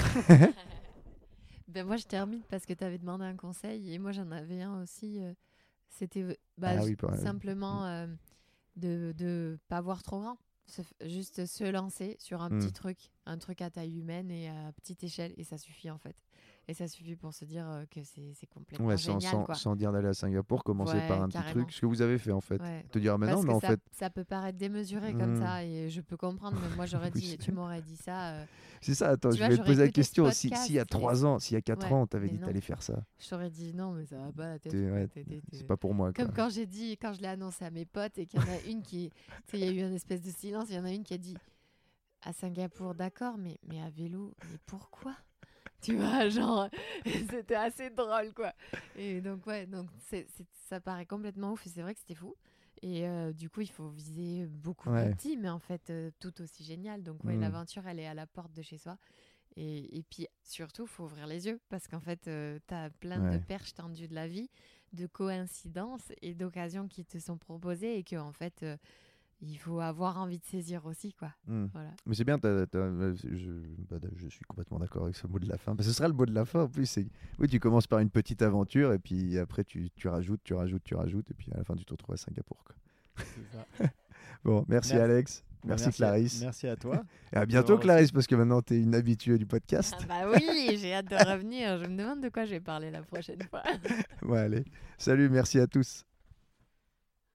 Ben moi, je termine parce que tu avais demandé un conseil et moi, j'en avais un aussi. euh, C'était euh, bah, Ah oui, pareil. simplement euh, de ne pas voir trop grand. Se f- juste se lancer sur un Mm. petit truc, un truc à taille humaine et à petite échelle, et ça suffit en fait. Et ça suffit pour se dire euh, que c'est complètement Ouais, sans, génial. sans, dire d'aller à Singapour, commencer Ouais, par un petit truc. Ce que vous avez fait, en fait. Ouais. Te dire, mais Parce non, mais en ça, fait, ça peut paraître démesuré comme Mm. ça, et je peux comprendre, mais moi j'aurais dit, tu m'aurais dit ça, euh, C'est ça, attends, Tu je vois, vais te poser la question. Si, podcast si il y a et- 3 ans, s'il y a 4 Ouais, ans, on t'avait dit t'allais faire ça, je t'aurais dit non, mais ça va pas la tête. c'est pas pour moi. Quoi. Comme quand j'ai dit, quand je l'ai annoncé à mes potes et qu'il y en a une qui, tu sais, il y a eu une espèce de silence, il y en a une qui a dit à Singapour, d'accord, mais, mais à vélo, mais pourquoi? Tu vois, genre, c'était assez drôle, quoi. Et donc, ouais, donc ça paraît complètement ouf et c'est vrai que c'était fou. Et euh, du coup, il faut viser beaucoup Ouais. petit, mais en fait, euh, tout aussi génial. Donc, ouais, Mm. l'aventure, elle est à la porte de chez soi. Et, et puis, surtout, faut ouvrir les yeux parce qu'en fait, tu as plein Ouais. de perches tendues de la vie, de coïncidences et d'occasions qui te sont proposées et que, en fait, euh, il faut avoir envie de saisir aussi, quoi. Hmm. Voilà. Mais c'est bien, euh, je, bah, je suis complètement d'accord avec ce mot de la fin. Parce que ce sera le mot de la fin en plus. Oui, tu commences par une petite aventure et puis après tu, tu rajoutes, tu rajoutes, tu rajoutes et puis à la fin tu te retrouves à Singapour. quoi. Ça. Bon, merci, Merci. Alex, Bon, merci, à- Clarisse. merci à toi. Et à bientôt Clarisse parce que maintenant tu es une habituée du podcast. Ah bah oui, j'ai hâte de revenir. Je me demande de quoi je vais parler la prochaine fois. Ouais, allez. Salut, merci à tous.